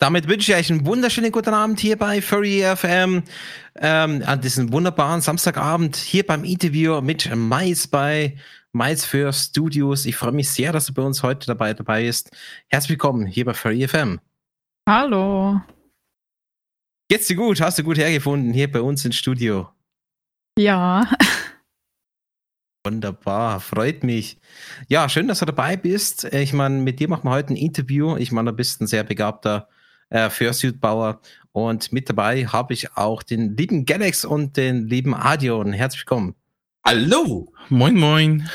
damit wünsche ich euch einen wunderschönen guten Abend hier bei Furry FM. Ähm, an diesem wunderbaren Samstagabend hier beim Interview mit Mais bei Mais für Studios. Ich freue mich sehr, dass du bei uns heute dabei, dabei bist. Herzlich willkommen hier bei Furry FM. Hallo. Geht's dir gut? Hast du gut hergefunden hier bei uns im Studio? Ja. Wunderbar, freut mich. Ja, schön, dass du dabei bist. Ich meine, mit dir machen wir heute ein Interview. Ich meine, du bist ein sehr begabter äh, Fursuit-Bauer. Und mit dabei habe ich auch den lieben Galax und den lieben Adion. Herzlich willkommen. Hallo! Moin, moin.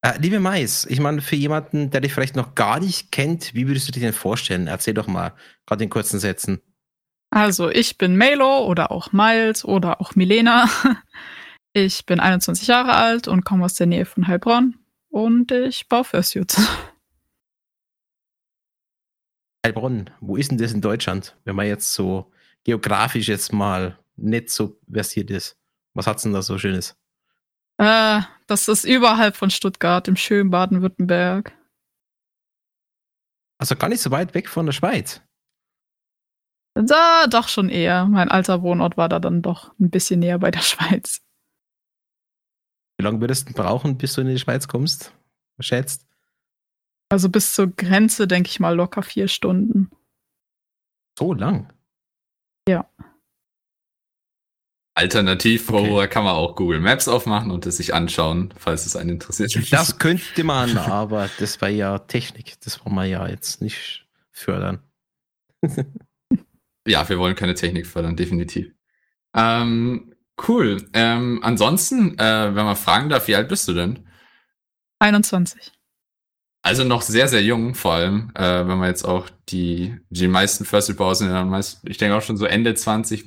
Äh, liebe Mais, ich meine, für jemanden, der dich vielleicht noch gar nicht kennt, wie würdest du dich denn vorstellen? Erzähl doch mal, gerade in kurzen Sätzen. Also, ich bin Melo oder auch Miles oder auch Milena. Ich bin 21 Jahre alt und komme aus der Nähe von Heilbronn und ich baue Fursuits. Heilbronn, wo ist denn das in Deutschland, wenn man jetzt so geografisch jetzt mal nicht so versiert ist? Was hat's denn da so Schönes? Äh, das ist überhalb von Stuttgart, im schönen Baden-Württemberg. Also gar nicht so weit weg von der Schweiz. Da doch schon eher. Mein alter Wohnort war da dann doch ein bisschen näher bei der Schweiz. Wie lange würdest du brauchen, bis du in die Schweiz kommst? Schätzt? Also bis zur Grenze, denke ich mal, locker vier Stunden. So lang? Ja. Alternativ okay. kann man auch Google Maps aufmachen und es sich anschauen, falls es einen interessiert. Das könnte man, aber das war ja Technik. Das wollen wir ja jetzt nicht fördern. ja, wir wollen keine Technik fördern, definitiv. Ähm, Cool. Ähm, ansonsten, äh, wenn man fragen darf, wie alt bist du denn? 21. Also noch sehr, sehr jung, vor allem, äh, wenn man jetzt auch die, die meisten First Report sind, dann meist, ich denke auch schon so Ende 20,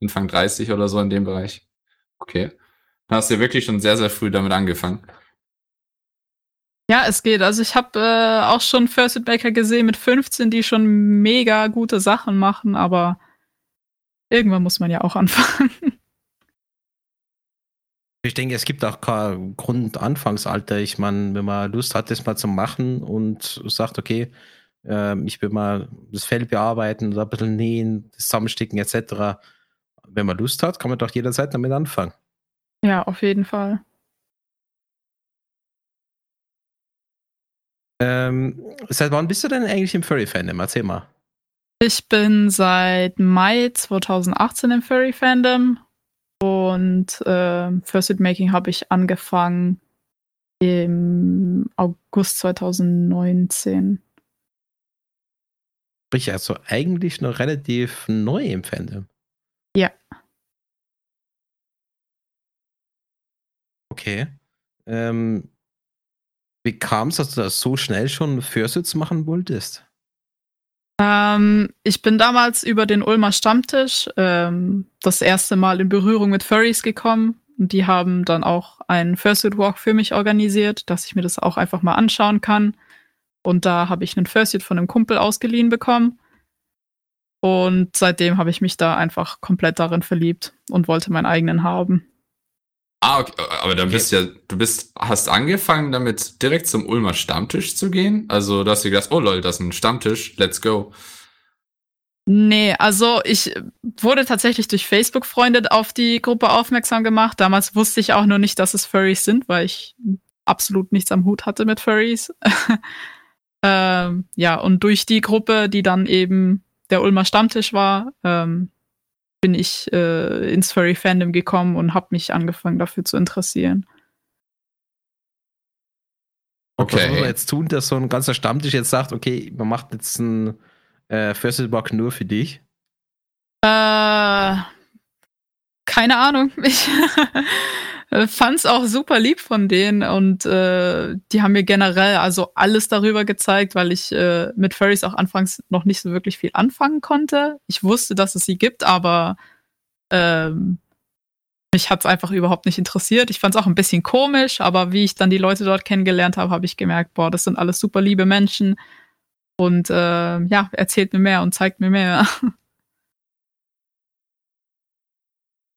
Anfang 30 oder so in dem Bereich. Okay. Dann hast du ja wirklich schon sehr, sehr früh damit angefangen. Ja, es geht. Also ich habe äh, auch schon First Maker gesehen mit 15, die schon mega gute Sachen machen, aber irgendwann muss man ja auch anfangen. Ich denke, es gibt auch kein Grundanfangsalter. Ich meine, wenn man Lust hat, das mal zu machen und sagt, okay, äh, ich will mal das Fell bearbeiten oder ein bisschen nähen, zusammensticken etc. Wenn man Lust hat, kann man doch jederzeit damit anfangen. Ja, auf jeden Fall. Ähm, seit wann bist du denn eigentlich im Furry-Fandom? Erzähl mal. Ich bin seit Mai 2018 im Furry-Fandom und äh, First Making habe ich angefangen im August 2019. Sprich also eigentlich noch relativ neu im Fandom. Ja. Okay. Ähm, wie kam es, dass du das so schnell schon Fursuits machen wolltest? Ähm, ich bin damals über den Ulmer Stammtisch ähm, das erste Mal in Berührung mit Furries gekommen. Und die haben dann auch einen Fursuit Walk für mich organisiert, dass ich mir das auch einfach mal anschauen kann. Und da habe ich einen Fursuit von einem Kumpel ausgeliehen bekommen. Und seitdem habe ich mich da einfach komplett darin verliebt und wollte meinen eigenen haben. Ah, okay. aber dann okay. bist ja, du bist, hast angefangen damit direkt zum Ulmer Stammtisch zu gehen? Also, dass du gedacht, oh lol, das ist ein Stammtisch, let's go. Nee, also ich wurde tatsächlich durch Facebook-Freunde auf die Gruppe aufmerksam gemacht. Damals wusste ich auch nur nicht, dass es Furries sind, weil ich absolut nichts am Hut hatte mit Furries. ähm, ja, und durch die Gruppe, die dann eben der Ulmer Stammtisch war, ähm, bin ich äh, ins Furry-Fandom gekommen und habe mich angefangen dafür zu interessieren. Okay. Was muss man jetzt tun, dass so ein ganzer Stammtisch jetzt sagt, okay, man macht jetzt ein äh, First Walk nur für dich? Äh, keine Ahnung. Ich fand's auch super lieb von denen und äh, die haben mir generell also alles darüber gezeigt, weil ich äh, mit Furries auch anfangs noch nicht so wirklich viel anfangen konnte. Ich wusste, dass es sie gibt, aber ähm, mich hat's einfach überhaupt nicht interessiert. Ich fand's auch ein bisschen komisch, aber wie ich dann die Leute dort kennengelernt habe, habe ich gemerkt, boah, das sind alles super liebe Menschen und äh, ja, erzählt mir mehr und zeigt mir mehr.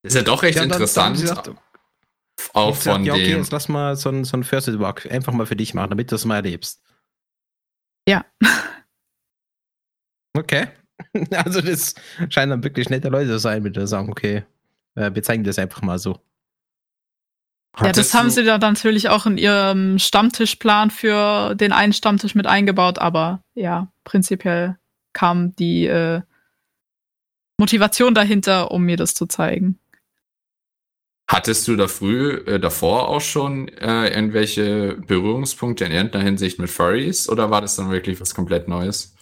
Ist ja doch recht ja, interessant. Dann, auch ich von ja, okay, dem. jetzt lass mal so ein, so ein First Walk einfach mal für dich machen, damit du es mal erlebst. Ja. Okay. Also das scheinen dann wirklich nette Leute zu sein, mit der sagen, okay, äh, wir zeigen das einfach mal so. Ja, das haben sie dann natürlich auch in ihrem Stammtischplan für den einen Stammtisch mit eingebaut, aber ja, prinzipiell kam die äh, Motivation dahinter, um mir das zu zeigen. Hattest du da früh äh, davor auch schon äh, irgendwelche Berührungspunkte in irgendeiner Hinsicht mit Furries oder war das dann wirklich was komplett Neues?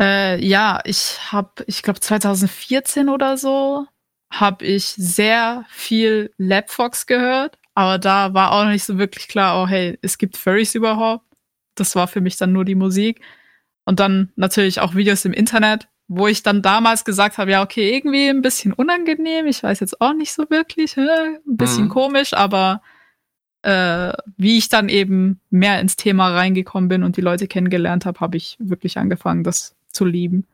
Äh, ja, ich habe, ich glaube 2014 oder so, habe ich sehr viel Labfox gehört, aber da war auch nicht so wirklich klar, oh hey, es gibt Furries überhaupt. Das war für mich dann nur die Musik. Und dann natürlich auch Videos im Internet, wo ich dann damals gesagt habe, ja, okay, irgendwie ein bisschen unangenehm, ich weiß jetzt auch nicht so wirklich, ein bisschen mhm. komisch, aber äh, wie ich dann eben mehr ins Thema reingekommen bin und die Leute kennengelernt habe, habe ich wirklich angefangen, das zu lieben.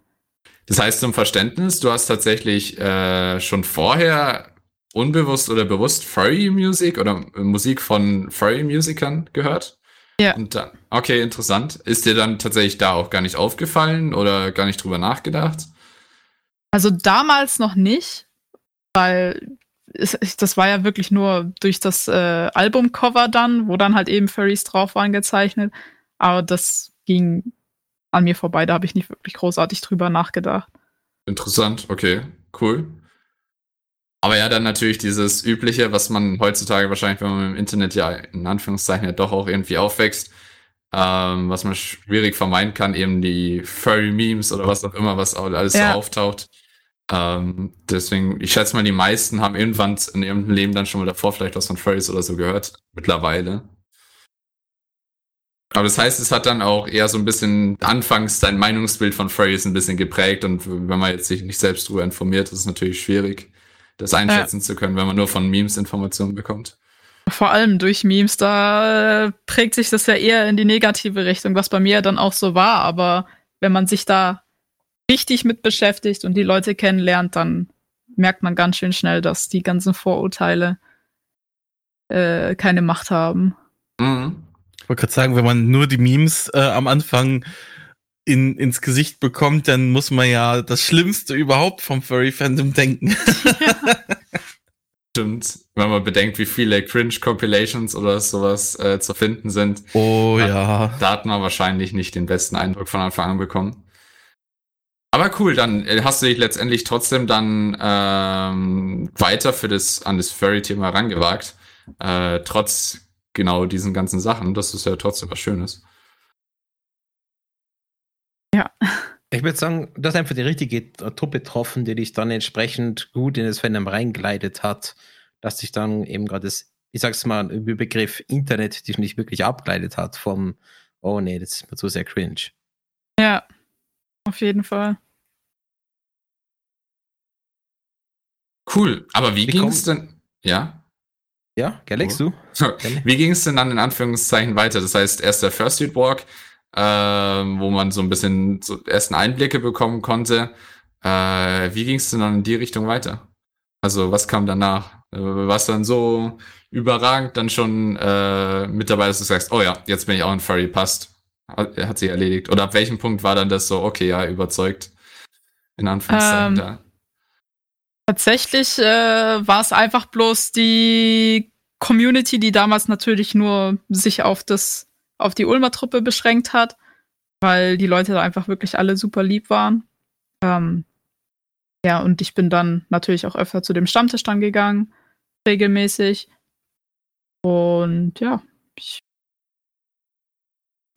Das heißt zum Verständnis, du hast tatsächlich äh, schon vorher unbewusst oder bewusst Furry Music oder Musik von Furry Musikern gehört? Ja. Und dann, okay, interessant. Ist dir dann tatsächlich da auch gar nicht aufgefallen oder gar nicht drüber nachgedacht? Also damals noch nicht, weil es, das war ja wirklich nur durch das äh, Albumcover dann, wo dann halt eben Furries drauf waren gezeichnet. Aber das ging an mir vorbei. Da habe ich nicht wirklich großartig drüber nachgedacht. Interessant, okay, cool. Aber ja, dann natürlich dieses Übliche, was man heutzutage wahrscheinlich, wenn man im Internet ja in Anführungszeichen ja doch auch irgendwie aufwächst, ähm, was man schwierig vermeiden kann, eben die Furry-Memes oder was auch immer, was alles ja. so auftaucht. Ähm, deswegen, ich schätze mal, die meisten haben irgendwann in ihrem Leben dann schon mal davor vielleicht was von Furries oder so gehört, mittlerweile. Aber das heißt, es hat dann auch eher so ein bisschen anfangs sein Meinungsbild von Furries ein bisschen geprägt und wenn man jetzt sich nicht selbst darüber informiert, ist es natürlich schwierig, das einschätzen ja. zu können, wenn man nur von Memes Informationen bekommt. Vor allem durch Memes, da prägt sich das ja eher in die negative Richtung, was bei mir dann auch so war. Aber wenn man sich da richtig mit beschäftigt und die Leute kennenlernt, dann merkt man ganz schön schnell, dass die ganzen Vorurteile äh, keine Macht haben. Mhm. Ich wollte gerade sagen, wenn man nur die Memes äh, am Anfang in, ins Gesicht bekommt, dann muss man ja das Schlimmste überhaupt vom Furry-Fandom denken. Ja. Stimmt, wenn man bedenkt, wie viele Cringe-Compilations oder sowas äh, zu finden sind. Oh da, ja. Da hat man wahrscheinlich nicht den besten Eindruck von Anfang an bekommen. Aber cool, dann äh, hast du dich letztendlich trotzdem dann ähm, weiter für das an das Furry-Thema rangewagt. Äh, trotz genau diesen ganzen Sachen. Das ist ja trotzdem was Schönes. Ja. Ich würde sagen, du hast einfach die richtige Truppe getroffen, die dich dann entsprechend gut in das Fandom reingeleitet hat, dass sich dann eben gerade das, ich sag's mal, über Begriff Internet dich nicht wirklich abgeleitet hat vom, oh nee, das ist mir zu sehr cringe. Ja, auf jeden Fall. Cool, aber wie, wie ging es denn? Ja? Ja, Galax, du? Wie ging es denn dann in Anführungszeichen weiter? Das heißt, erst der First Street Walk, äh, wo man so ein bisschen so ersten Einblicke bekommen konnte. Äh, wie ging es denn dann in die Richtung weiter? Also was kam danach? Äh, war es dann so überragend dann schon äh, mit dabei, dass du sagst, oh ja, jetzt bin ich auch ein Furry, passt. Hat, hat sich erledigt. Oder ab welchem Punkt war dann das so, okay, ja, überzeugt? In Anführungszeichen ähm, da. Tatsächlich äh, war es einfach bloß die Community, die damals natürlich nur sich auf das, auf die Ulmer Truppe beschränkt hat, weil die Leute da einfach wirklich alle super lieb waren. Ähm, ja, und ich bin dann natürlich auch öfter zu dem Stammtisch dann gegangen, regelmäßig. Und ja, ich,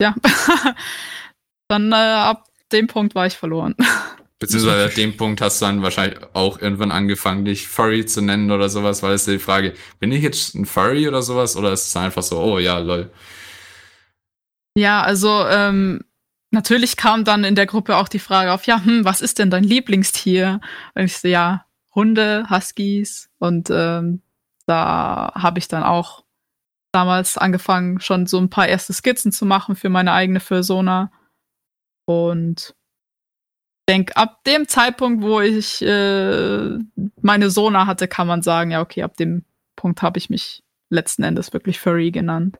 ja, dann äh, ab dem Punkt war ich verloren. Beziehungsweise an dem Punkt hast du dann wahrscheinlich auch irgendwann angefangen, dich Furry zu nennen oder sowas, weil es die Frage, bin ich jetzt ein Furry oder sowas oder ist es einfach so, oh ja, lol. Ja, also ähm, natürlich kam dann in der Gruppe auch die Frage auf, ja, hm, was ist denn dein Lieblingstier? Und ich so, ja, Hunde, Huskies und ähm, da habe ich dann auch damals angefangen, schon so ein paar erste Skizzen zu machen für meine eigene Persona und denke, ab dem Zeitpunkt, wo ich äh, meine Sona hatte, kann man sagen, ja, okay, ab dem Punkt habe ich mich letzten Endes wirklich Furry genannt.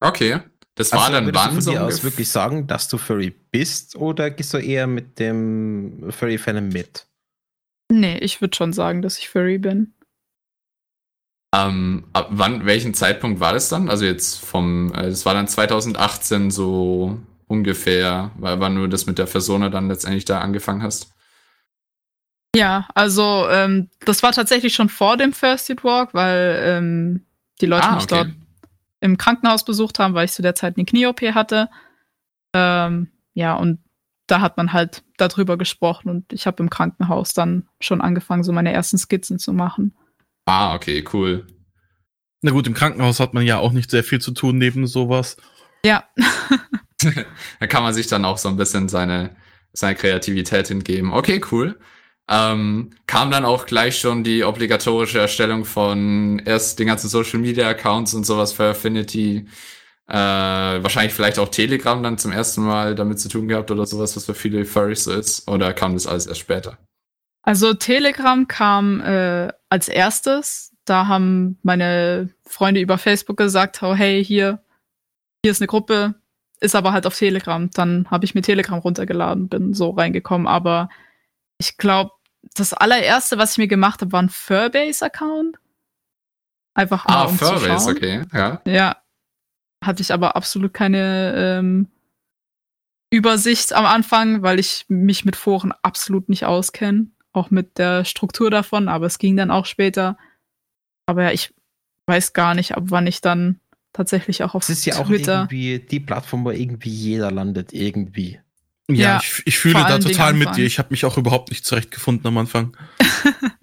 Okay. Das war dann würdest wann du von so dir aus ungef- wirklich sagen, dass du Furry bist oder gehst du eher mit dem Furry-Fan mit? Nee, ich würde schon sagen, dass ich Furry bin. Ähm, ab wann, welchen Zeitpunkt war das dann? Also jetzt vom, äh, das war dann 2018 so ungefähr, weil wann du das mit der Persona dann letztendlich da angefangen hast. Ja, also ähm, das war tatsächlich schon vor dem First Aid Walk, weil ähm, die Leute Ah, mich dort im Krankenhaus besucht haben, weil ich zu der Zeit eine Knie-OP hatte. Ähm, ja, und da hat man halt darüber gesprochen und ich habe im Krankenhaus dann schon angefangen, so meine ersten Skizzen zu machen. Ah, okay, cool. Na gut, im Krankenhaus hat man ja auch nicht sehr viel zu tun neben sowas. Ja, da kann man sich dann auch so ein bisschen seine, seine Kreativität hingeben. Okay, cool. Ähm, kam dann auch gleich schon die obligatorische Erstellung von erst den ganzen Social Media Accounts und sowas für Affinity. Äh, wahrscheinlich vielleicht auch Telegram dann zum ersten Mal damit zu tun gehabt oder sowas, was für viele Furries so ist. Oder kam das alles erst später? also Telegram kam äh, als erstes. Da haben meine Freunde über Facebook gesagt, oh, hey, hier, hier ist eine Gruppe, ist aber halt auf Telegram. Dann habe ich mir Telegram runtergeladen, bin so reingekommen. Aber ich glaube, das allererste, was ich mir gemacht habe, war ein Furbase-Account. Einfach mal Ah, um schauen. okay, ja. Ja. Hatte ich aber absolut keine ähm, Übersicht am Anfang, weil ich mich mit Foren absolut nicht auskenne. Auch mit der Struktur davon, aber es ging dann auch später. Aber ja, ich weiß gar nicht, ab wann ich dann tatsächlich auch auf Es ist ja auch Twitter. irgendwie die Plattform, wo irgendwie jeder landet, irgendwie. Ja, Ja, ich, ich fühle da total mit dir. Ich habe mich auch überhaupt nicht zurechtgefunden am Anfang.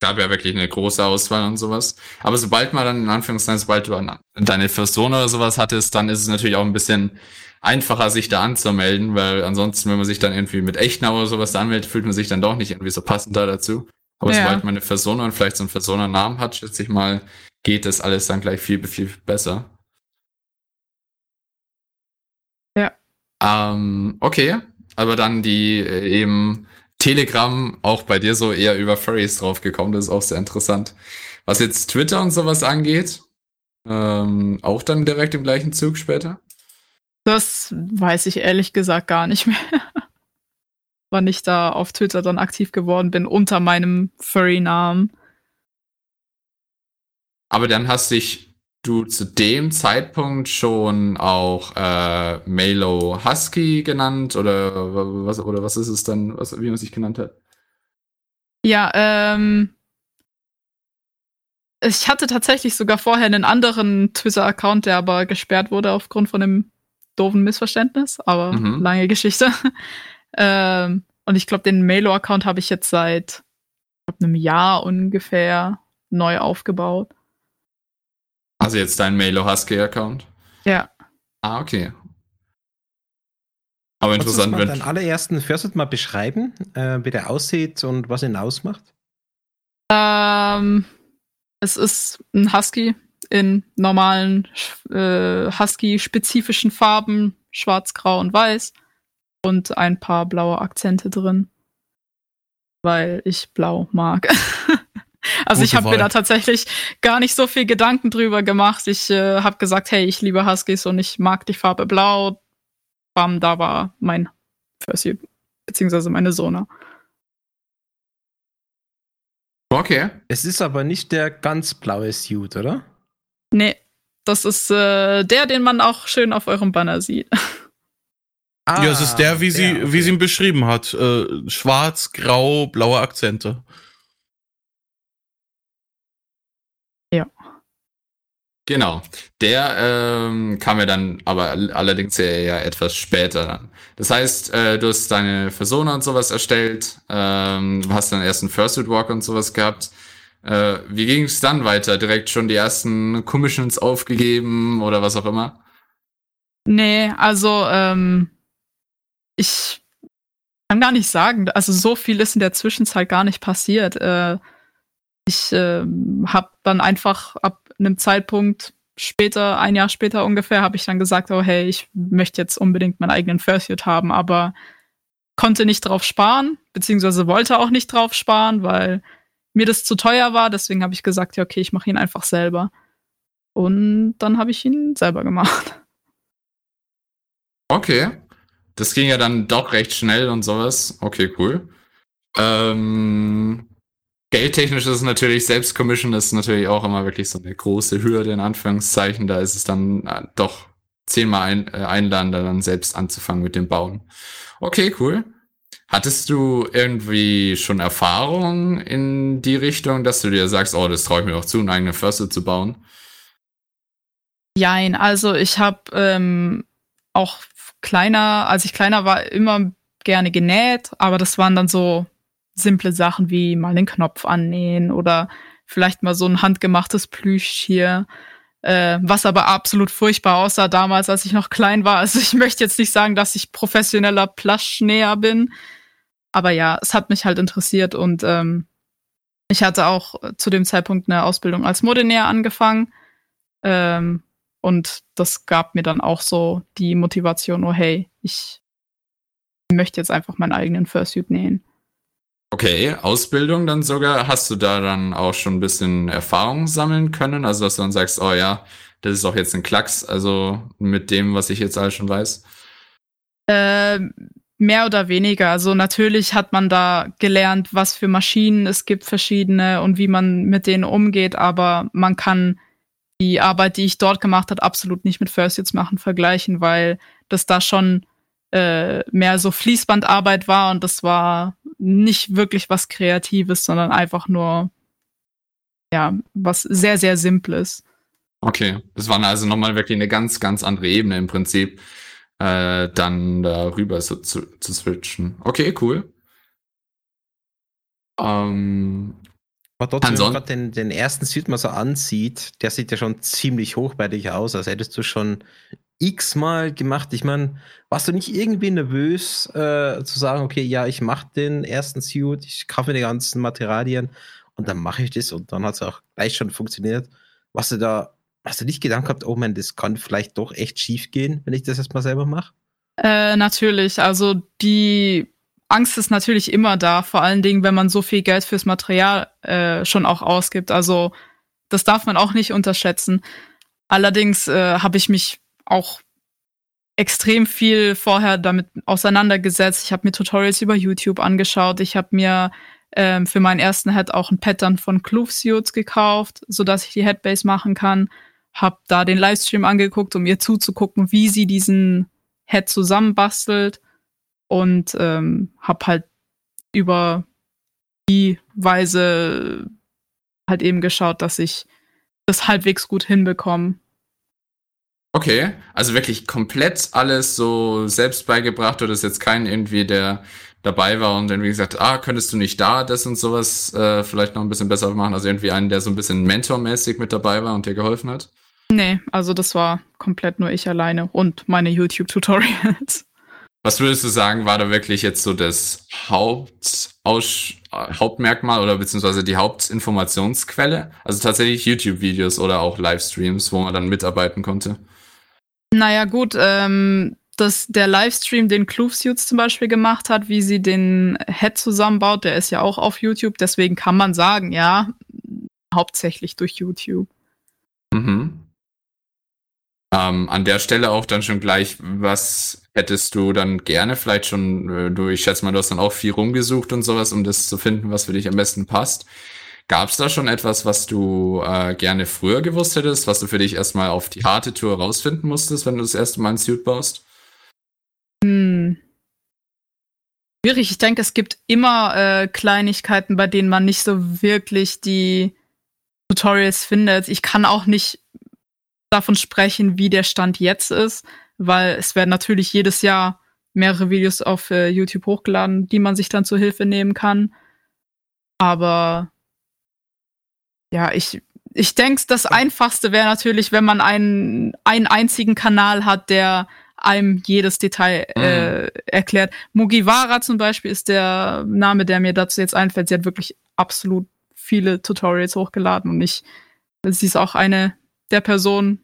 gab ja wirklich eine große Auswahl und sowas. Aber sobald man dann in Anführungszeichen, sobald du an- deine Persona oder sowas hattest, dann ist es natürlich auch ein bisschen einfacher, sich da anzumelden, weil ansonsten, wenn man sich dann irgendwie mit Echtnau oder sowas da anmeldet, fühlt man sich dann doch nicht irgendwie so passend da dazu. Aber Ja. sobald man eine Persona und vielleicht so einen Persona-Namen hat, schätze ich mal, geht das alles dann gleich viel, viel besser. Ja. Ähm, okay, aber dann die äh, eben Telegram auch bei dir so eher über Furries draufgekommen, das ist auch sehr interessant. Was jetzt Twitter und sowas angeht, ähm, auch dann direkt im gleichen Zug später? Das weiß ich ehrlich gesagt gar nicht mehr. Wann ich da auf Twitter dann aktiv geworden bin unter meinem Furry-Namen. Aber dann hast dich du zu dem Zeitpunkt schon auch äh, Melo Husky genannt oder was oder was ist es dann, was, wie man sich genannt hat? Ja, ähm. Ich hatte tatsächlich sogar vorher einen anderen Twitter-Account, der aber gesperrt wurde aufgrund von einem doofen Missverständnis, aber Mhm. lange Geschichte. ähm, und ich glaube, den Mailer-Account habe ich jetzt seit ich glaub, einem Jahr ungefähr neu aufgebaut. Also jetzt dein Melo Husky Account? Ja. Ah, okay. Aber Kannst du interessant, wenn deinen allerersten First mal beschreiben, äh, wie der aussieht und was ihn ausmacht? Ähm, es ist ein Husky in normalen äh, Husky-spezifischen Farben, schwarz, grau und weiß. Und ein paar blaue Akzente drin. Weil ich blau mag. also ich Gute habe mir da tatsächlich gar nicht so viel Gedanken drüber gemacht. Ich äh, habe gesagt, hey, ich liebe Huskies und ich mag die Farbe blau. Bam, da war mein Fursuit, beziehungsweise meine Sona. Okay. Es ist aber nicht der ganz blaue Suit, oder? Nee, das ist äh, der, den man auch schön auf eurem Banner sieht. Ah, ja, es ist der, wie sie, der, wie sie ihn beschrieben hat. Äh, schwarz, grau, blaue Akzente. Genau. Der ähm, kam ja dann aber all- allerdings ja, ja etwas später dann. Das heißt, äh, du hast deine Persona und sowas erstellt, ähm, du hast dann erst einen Fursuit Walk und sowas gehabt. Äh, wie ging es dann weiter? Direkt schon die ersten Commissions aufgegeben oder was auch immer? Nee, also ähm, ich kann gar nicht sagen. Also so viel ist in der Zwischenzeit gar nicht passiert. Äh, ich ähm, habe dann einfach ab einem Zeitpunkt später, ein Jahr später ungefähr, habe ich dann gesagt, oh hey, ich möchte jetzt unbedingt meinen eigenen Fursuit haben, aber konnte nicht drauf sparen, beziehungsweise wollte auch nicht drauf sparen, weil mir das zu teuer war. Deswegen habe ich gesagt, ja okay, ich mache ihn einfach selber. Und dann habe ich ihn selber gemacht. Okay. Das ging ja dann doch recht schnell und sowas. Okay, cool. Ähm, geldtechnisch ist es natürlich, selbst Commission ist natürlich auch immer wirklich so eine große Hürde in Anführungszeichen. Da ist es dann äh, doch zehnmal ein, äh, einladen, dann selbst anzufangen mit dem Bauen. Okay, cool. Hattest du irgendwie schon Erfahrung in die Richtung, dass du dir sagst, oh, das traue ich mir auch zu, eine eigene Förste zu bauen? Jein, also ich habe ähm, auch kleiner, als ich kleiner war, immer gerne genäht, aber das waren dann so simple Sachen wie mal den Knopf annähen oder vielleicht mal so ein handgemachtes Plüschtier, äh, was aber absolut furchtbar aussah damals, als ich noch klein war. Also ich möchte jetzt nicht sagen, dass ich professioneller Pluschnäher bin, aber ja, es hat mich halt interessiert und ähm, ich hatte auch zu dem Zeitpunkt eine Ausbildung als Modenäher angefangen. Ähm, und das gab mir dann auch so die Motivation, oh hey, ich möchte jetzt einfach meinen eigenen Fursuit nähen. Okay, Ausbildung dann sogar. Hast du da dann auch schon ein bisschen Erfahrung sammeln können? Also, dass du dann sagst, oh ja, das ist auch jetzt ein Klacks, also mit dem, was ich jetzt alles schon weiß? Äh, mehr oder weniger. Also natürlich hat man da gelernt, was für Maschinen es gibt, verschiedene und wie man mit denen umgeht, aber man kann die Arbeit, die ich dort gemacht habe, absolut nicht mit First Fursuits machen vergleichen, weil das da schon äh, mehr so Fließbandarbeit war und das war nicht wirklich was Kreatives, sondern einfach nur ja was sehr sehr Simples. Okay, das war also nochmal wirklich eine ganz ganz andere Ebene im Prinzip, äh, dann darüber so zu, zu switchen. Okay, cool. Ähm, aber trotzdem, wenn man gerade den, den ersten Suit mal so ansieht, der sieht ja schon ziemlich hochwertig aus, als hättest du schon x-mal gemacht. Ich meine, warst du nicht irgendwie nervös äh, zu sagen, okay, ja, ich mache den ersten Suit, ich kaufe die ganzen Materialien und dann mache ich das und dann hat es auch gleich schon funktioniert. Warst du da, hast du nicht Gedanken gehabt, oh man, das kann vielleicht doch echt schief gehen, wenn ich das erstmal selber mache? Äh, natürlich, also die Angst ist natürlich immer da, vor allen Dingen, wenn man so viel Geld fürs Material äh, schon auch ausgibt. Also das darf man auch nicht unterschätzen. Allerdings äh, habe ich mich auch extrem viel vorher damit auseinandergesetzt. Ich habe mir Tutorials über YouTube angeschaut. Ich habe mir ähm, für meinen ersten Head auch ein Pattern von Kloof gekauft, sodass ich die Headbase machen kann. Hab da den Livestream angeguckt, um ihr zuzugucken, wie sie diesen Head zusammenbastelt und ähm, habe halt über die Weise halt eben geschaut, dass ich das halbwegs gut hinbekomme. Okay, also wirklich komplett alles so selbst beigebracht oder ist jetzt kein irgendwie, der dabei war und irgendwie gesagt, ah, könntest du nicht da das und sowas äh, vielleicht noch ein bisschen besser machen? Also irgendwie einen, der so ein bisschen mentormäßig mit dabei war und dir geholfen hat? Nee, also das war komplett nur ich alleine und meine YouTube-Tutorials. Was würdest du sagen, war da wirklich jetzt so das Hauptaus Hauptmerkmal oder beziehungsweise die Hauptinformationsquelle? Also tatsächlich YouTube-Videos oder auch Livestreams, wo man dann mitarbeiten konnte? Naja, gut, ähm, dass der Livestream, den Kloofsuits zum Beispiel gemacht hat, wie sie den Head zusammenbaut, der ist ja auch auf YouTube, deswegen kann man sagen, ja, hauptsächlich durch YouTube. Mhm. Ähm, an der Stelle auch dann schon gleich, was hättest du dann gerne vielleicht schon, äh, du, ich schätze mal, du hast dann auch viel rumgesucht und sowas, um das zu finden, was für dich am besten passt. Gab es da schon etwas, was du äh, gerne früher gewusst hättest, was du für dich erstmal auf die harte Tour rausfinden musstest, wenn du das erste Mal ein Suit baust? Hm. Schwierig. Ich denke, es gibt immer äh, Kleinigkeiten, bei denen man nicht so wirklich die Tutorials findet. Ich kann auch nicht davon sprechen, wie der Stand jetzt ist, weil es werden natürlich jedes Jahr mehrere Videos auf äh, YouTube hochgeladen, die man sich dann zur Hilfe nehmen kann. Aber ja, ich, ich denke, das Einfachste wäre natürlich, wenn man einen, einen einzigen Kanal hat, der einem jedes Detail äh, mhm. erklärt. Mugiwara zum Beispiel ist der Name, der mir dazu jetzt einfällt. Sie hat wirklich absolut viele Tutorials hochgeladen und ich, sie ist auch eine der Person,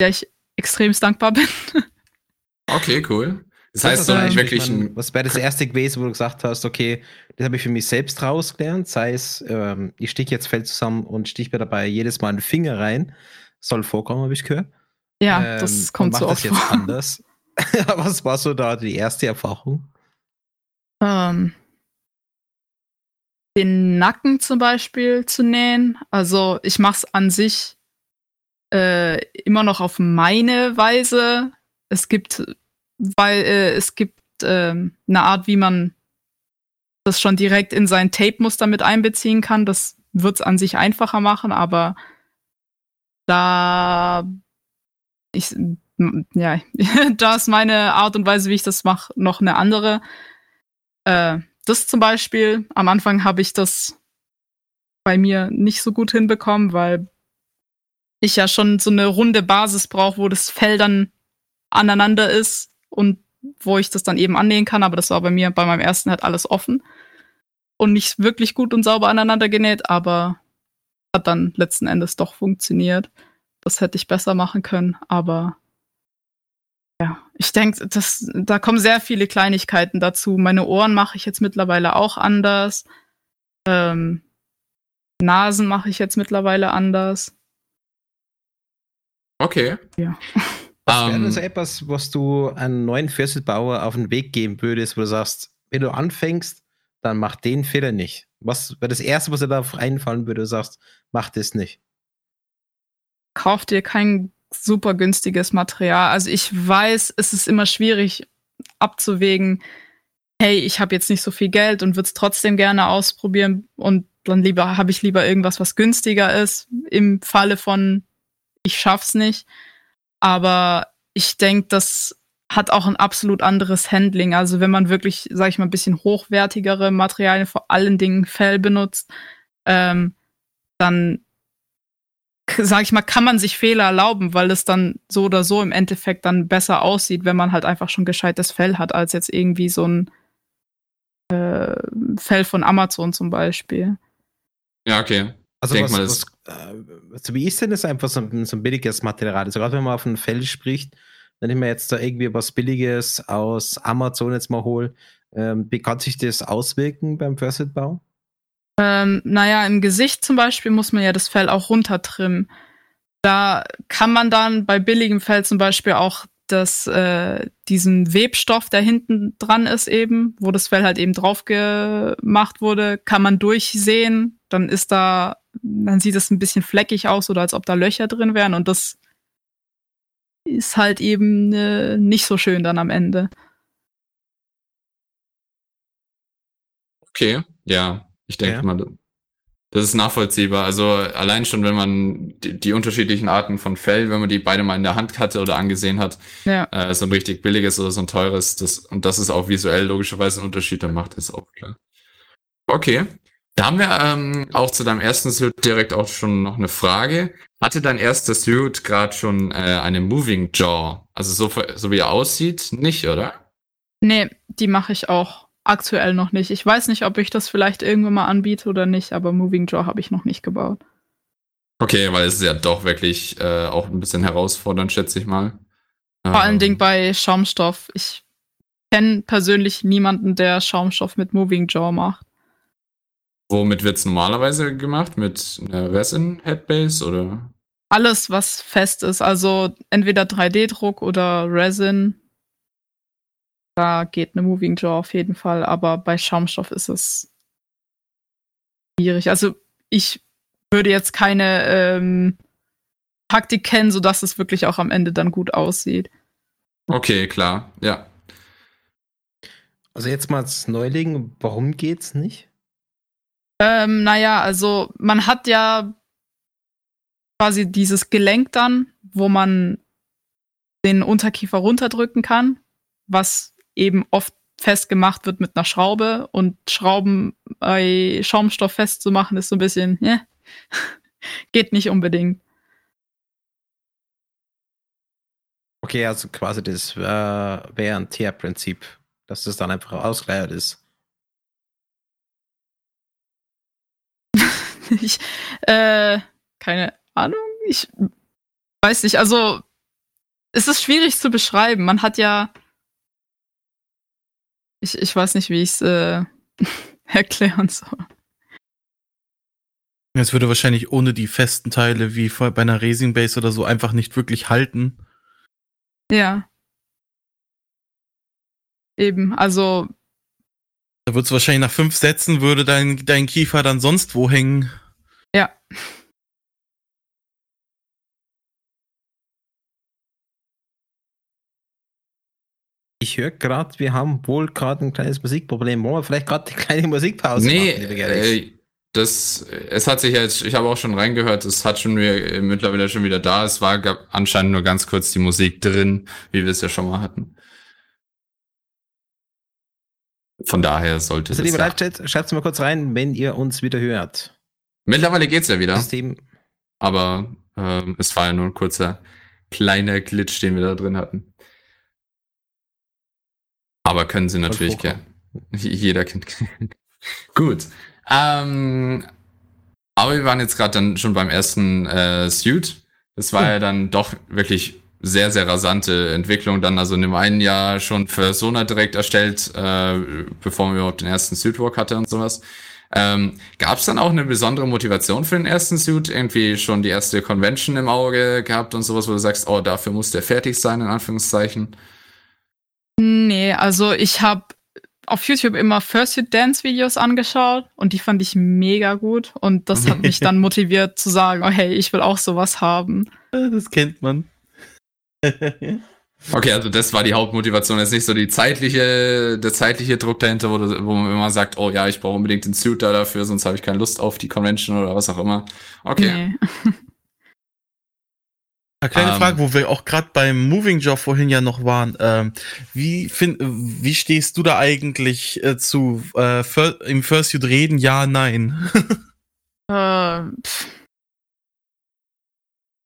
der ich extremst dankbar bin. Okay, cool. Das, heißt, so eigentlich wirklich ein. Was wäre das erste gewesen, wo du gesagt hast, okay, das habe ich für mich selbst rausgelernt, sei es, ähm, ich stich jetzt Feld zusammen und stich mir dabei jedes Mal einen Finger rein. soll vorkommen, habe ich gehört. Ja, Ähm, das kommt so das oft jetzt vor. anders. Was war so da die erste Erfahrung? Ähm, den Nacken zum Beispiel zu nähen. Also ich mache es an sich äh, immer noch auf meine Weise. Es gibt, weil äh, es gibt ähm, eine Art, wie man das schon direkt in sein Tape-Muster mit einbeziehen kann. Das wird es an sich einfacher machen, aber da ich ja, da ist meine Art und Weise, wie ich das mache, noch eine andere. Äh, das zum Beispiel, am Anfang habe ich das bei mir nicht so gut hinbekommen, weil ich ja schon so eine runde Basis brauche, wo das Fell dann aneinander ist und wo ich das dann eben annähen kann. Aber das war bei mir bei meinem ersten halt alles offen und nicht wirklich gut und sauber aneinander genäht, aber hat dann letzten Endes doch funktioniert. Das hätte ich besser machen können, aber ja, ich denke, das, da kommen sehr viele Kleinigkeiten dazu. Meine Ohren mache ich jetzt mittlerweile auch anders. Ähm, Nasen mache ich jetzt mittlerweile anders. Okay. Ja. Was wäre Ähm, denn so etwas, was du einem neuen Fürstbauer auf den Weg geben würdest, wo du sagst, wenn du anfängst, dann mach den Fehler nicht. Was wäre das Erste, was dir da einfallen würde, du sagst, mach das nicht. Kauf dir kein super günstiges Material. Also ich weiß, es ist immer schwierig abzuwägen, hey, ich habe jetzt nicht so viel Geld und würde es trotzdem gerne ausprobieren und dann lieber habe ich lieber irgendwas, was günstiger ist, im Falle von ich schaff's nicht. Aber ich denke, das hat auch ein absolut anderes Handling. Also wenn man wirklich, sag ich mal, ein bisschen hochwertigere Materialien, vor allen Dingen Fell benutzt, ähm, dann sag ich mal, kann man sich Fehler erlauben, weil es dann so oder so im Endeffekt dann besser aussieht, wenn man halt einfach schon gescheites Fell hat, als jetzt irgendwie so ein äh, Fell von Amazon zum Beispiel. ja, okay. Also Denk was, mal, was, äh, also wie ist denn das einfach so ein, so ein billiges Material? Also gerade wenn man auf ein Fell spricht, wenn ich mir jetzt da irgendwie was Billiges aus Amazon jetzt mal hole, ähm, wie kann sich das auswirken beim Fürstbau? Ähm, naja, im Gesicht zum Beispiel muss man ja das Fell auch runtertrimmen. Da kann man dann bei billigem Fell zum Beispiel auch das, äh, diesen Webstoff, der hinten dran ist eben, wo das Fell halt eben drauf gemacht wurde, kann man durchsehen. Dann ist da, dann sieht es ein bisschen fleckig aus oder als ob da Löcher drin wären und das ist halt eben äh, nicht so schön dann am Ende. Okay, ja. Ich denke Ja. mal, das ist nachvollziehbar. Also allein schon, wenn man die, die unterschiedlichen Arten von Fell, wenn man die beide mal in der Hand hatte oder angesehen hat, Ja. äh, so ein richtig billiges oder so ein teures, das, und das ist auch visuell logischerweise einen Unterschied dann macht, ist auch klar. Okay. Da haben wir ähm, auch zu deinem ersten Suit direkt auch schon noch eine Frage. Hatte dein erster Suit gerade schon äh, eine Moving Jaw? Also so, so wie er aussieht, nicht, oder? Nee, die mache ich auch aktuell noch nicht. Ich weiß nicht, ob ich das vielleicht irgendwann mal anbiete oder nicht, aber Moving Jaw habe ich noch nicht gebaut. Okay, weil es ist ja doch wirklich äh, auch ein bisschen herausfordernd, schätze ich mal. Vor allen Ähm, Dingen bei Schaumstoff. Ich kenne persönlich niemanden, der Schaumstoff mit Moving Jaw macht. Womit wird's normalerweise gemacht? Mit einer Resin-Headbase oder? Alles, was fest ist, also entweder 3D-Druck oder Resin, da geht eine Moving Jaw auf jeden Fall, aber bei Schaumstoff ist es schwierig. Also ich würde jetzt keine ähm, Taktik kennen, sodass es wirklich auch am Ende dann gut aussieht. Okay, klar, ja. Also jetzt mal als Neuling, warum geht's nicht? Ähm, naja, also man hat ja quasi dieses Gelenk dann, wo man den Unterkiefer runterdrücken kann, was eben oft festgemacht wird mit einer Schraube und Schrauben bei Schaumstoff festzumachen ist so ein bisschen, ja, geht nicht unbedingt. Okay, also quasi das äh, wäre ein Tear-Prinzip, dass das dann einfach ausgeleiert ist. ich, äh, keine Ahnung, ich weiß nicht, also es ist schwierig zu beschreiben. Man hat ja, ich, ich weiß nicht, wie ich es äh, erklären soll. Es würde wahrscheinlich ohne die festen Teile wie bei einer Racing Base oder so einfach nicht wirklich halten. Ja. Eben, also. Da wird es wahrscheinlich nach fünf Sätzen würde dein, dein Kiefer dann sonst wo hängen. Ja. Ich höre gerade, wir haben wohl gerade ein kleines Musikproblem. Wollen wir vielleicht gerade eine kleine Musikpause nee, machen? liebe äh, das, es hat sich jetzt, ich habe auch schon reingehört, es hat schon äh, mittlerweile schon wieder da. Es war gab anscheinend nur ganz kurz die Musik drin, wie wir es ja schon mal hatten. Von daher sollte also, das liebe ja. Live-Chat, schreibt mal kurz rein, wenn ihr uns wieder hört. Mittlerweile geht's ja wieder, System, aber ähm, es war ja nur ein kurzer kleiner Glitch, den wir da drin hatten. Aber können sie natürlich gerne. Jeder kennt. Gut. Ähm, aber wir waren jetzt gerade dann schon beim ersten äh, Suit. Das war ja dann doch wirklich sehr, sehr rasante Entwicklung. Dann also in dem einen Jahr schon Persona direkt erstellt, äh, bevor man überhaupt den ersten Suitwalk hatte und sowas. Ähm, Gab es dann auch eine besondere Motivation für den ersten Suit? Irgendwie schon die erste Convention im Auge gehabt und sowas, wo du sagst, oh, dafür muss der fertig sein, in Anführungszeichen. Nee, also ich habe auf YouTube immer Fursuit Dance Videos angeschaut und die fand ich mega gut und das hat mich dann motiviert zu sagen, oh hey, ich will auch sowas haben. Das kennt man. Okay, also das war die Hauptmotivation, jetzt nicht so die zeitliche, der zeitliche Druck dahinter, wo, du, wo man immer sagt, oh ja, ich brauche unbedingt den Suit da dafür, sonst habe ich keine Lust auf die Convention oder was auch immer. Okay. Nee. Eine kleine Ähm. Frage, wo wir auch gerade beim Moving Job vorhin ja noch waren. Ähm, wie, find, wie stehst du da eigentlich äh, zu äh, Fir im Fursuit reden? Ja, nein. Äh.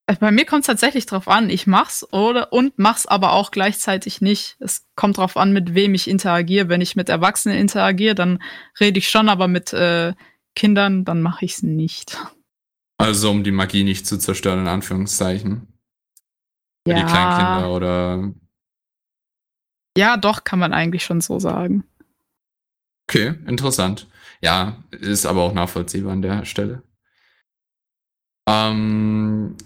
Äh, Bei mir kommt es tatsächlich drauf an, ich mach's oder und mach's aber auch gleichzeitig nicht. Es kommt drauf an, mit wem ich interagiere. Wenn ich mit Erwachsenen interagiere, dann rede ich schon, aber mit äh, Kindern, dann mache ich's nicht. Also um die Magie nicht zu zerstören, in Anführungszeichen. Für die Kleinkinder oder. ja, doch, kann man eigentlich schon so sagen. Okay, interessant. Ja, ist aber auch nachvollziehbar an der Stelle. Ähm,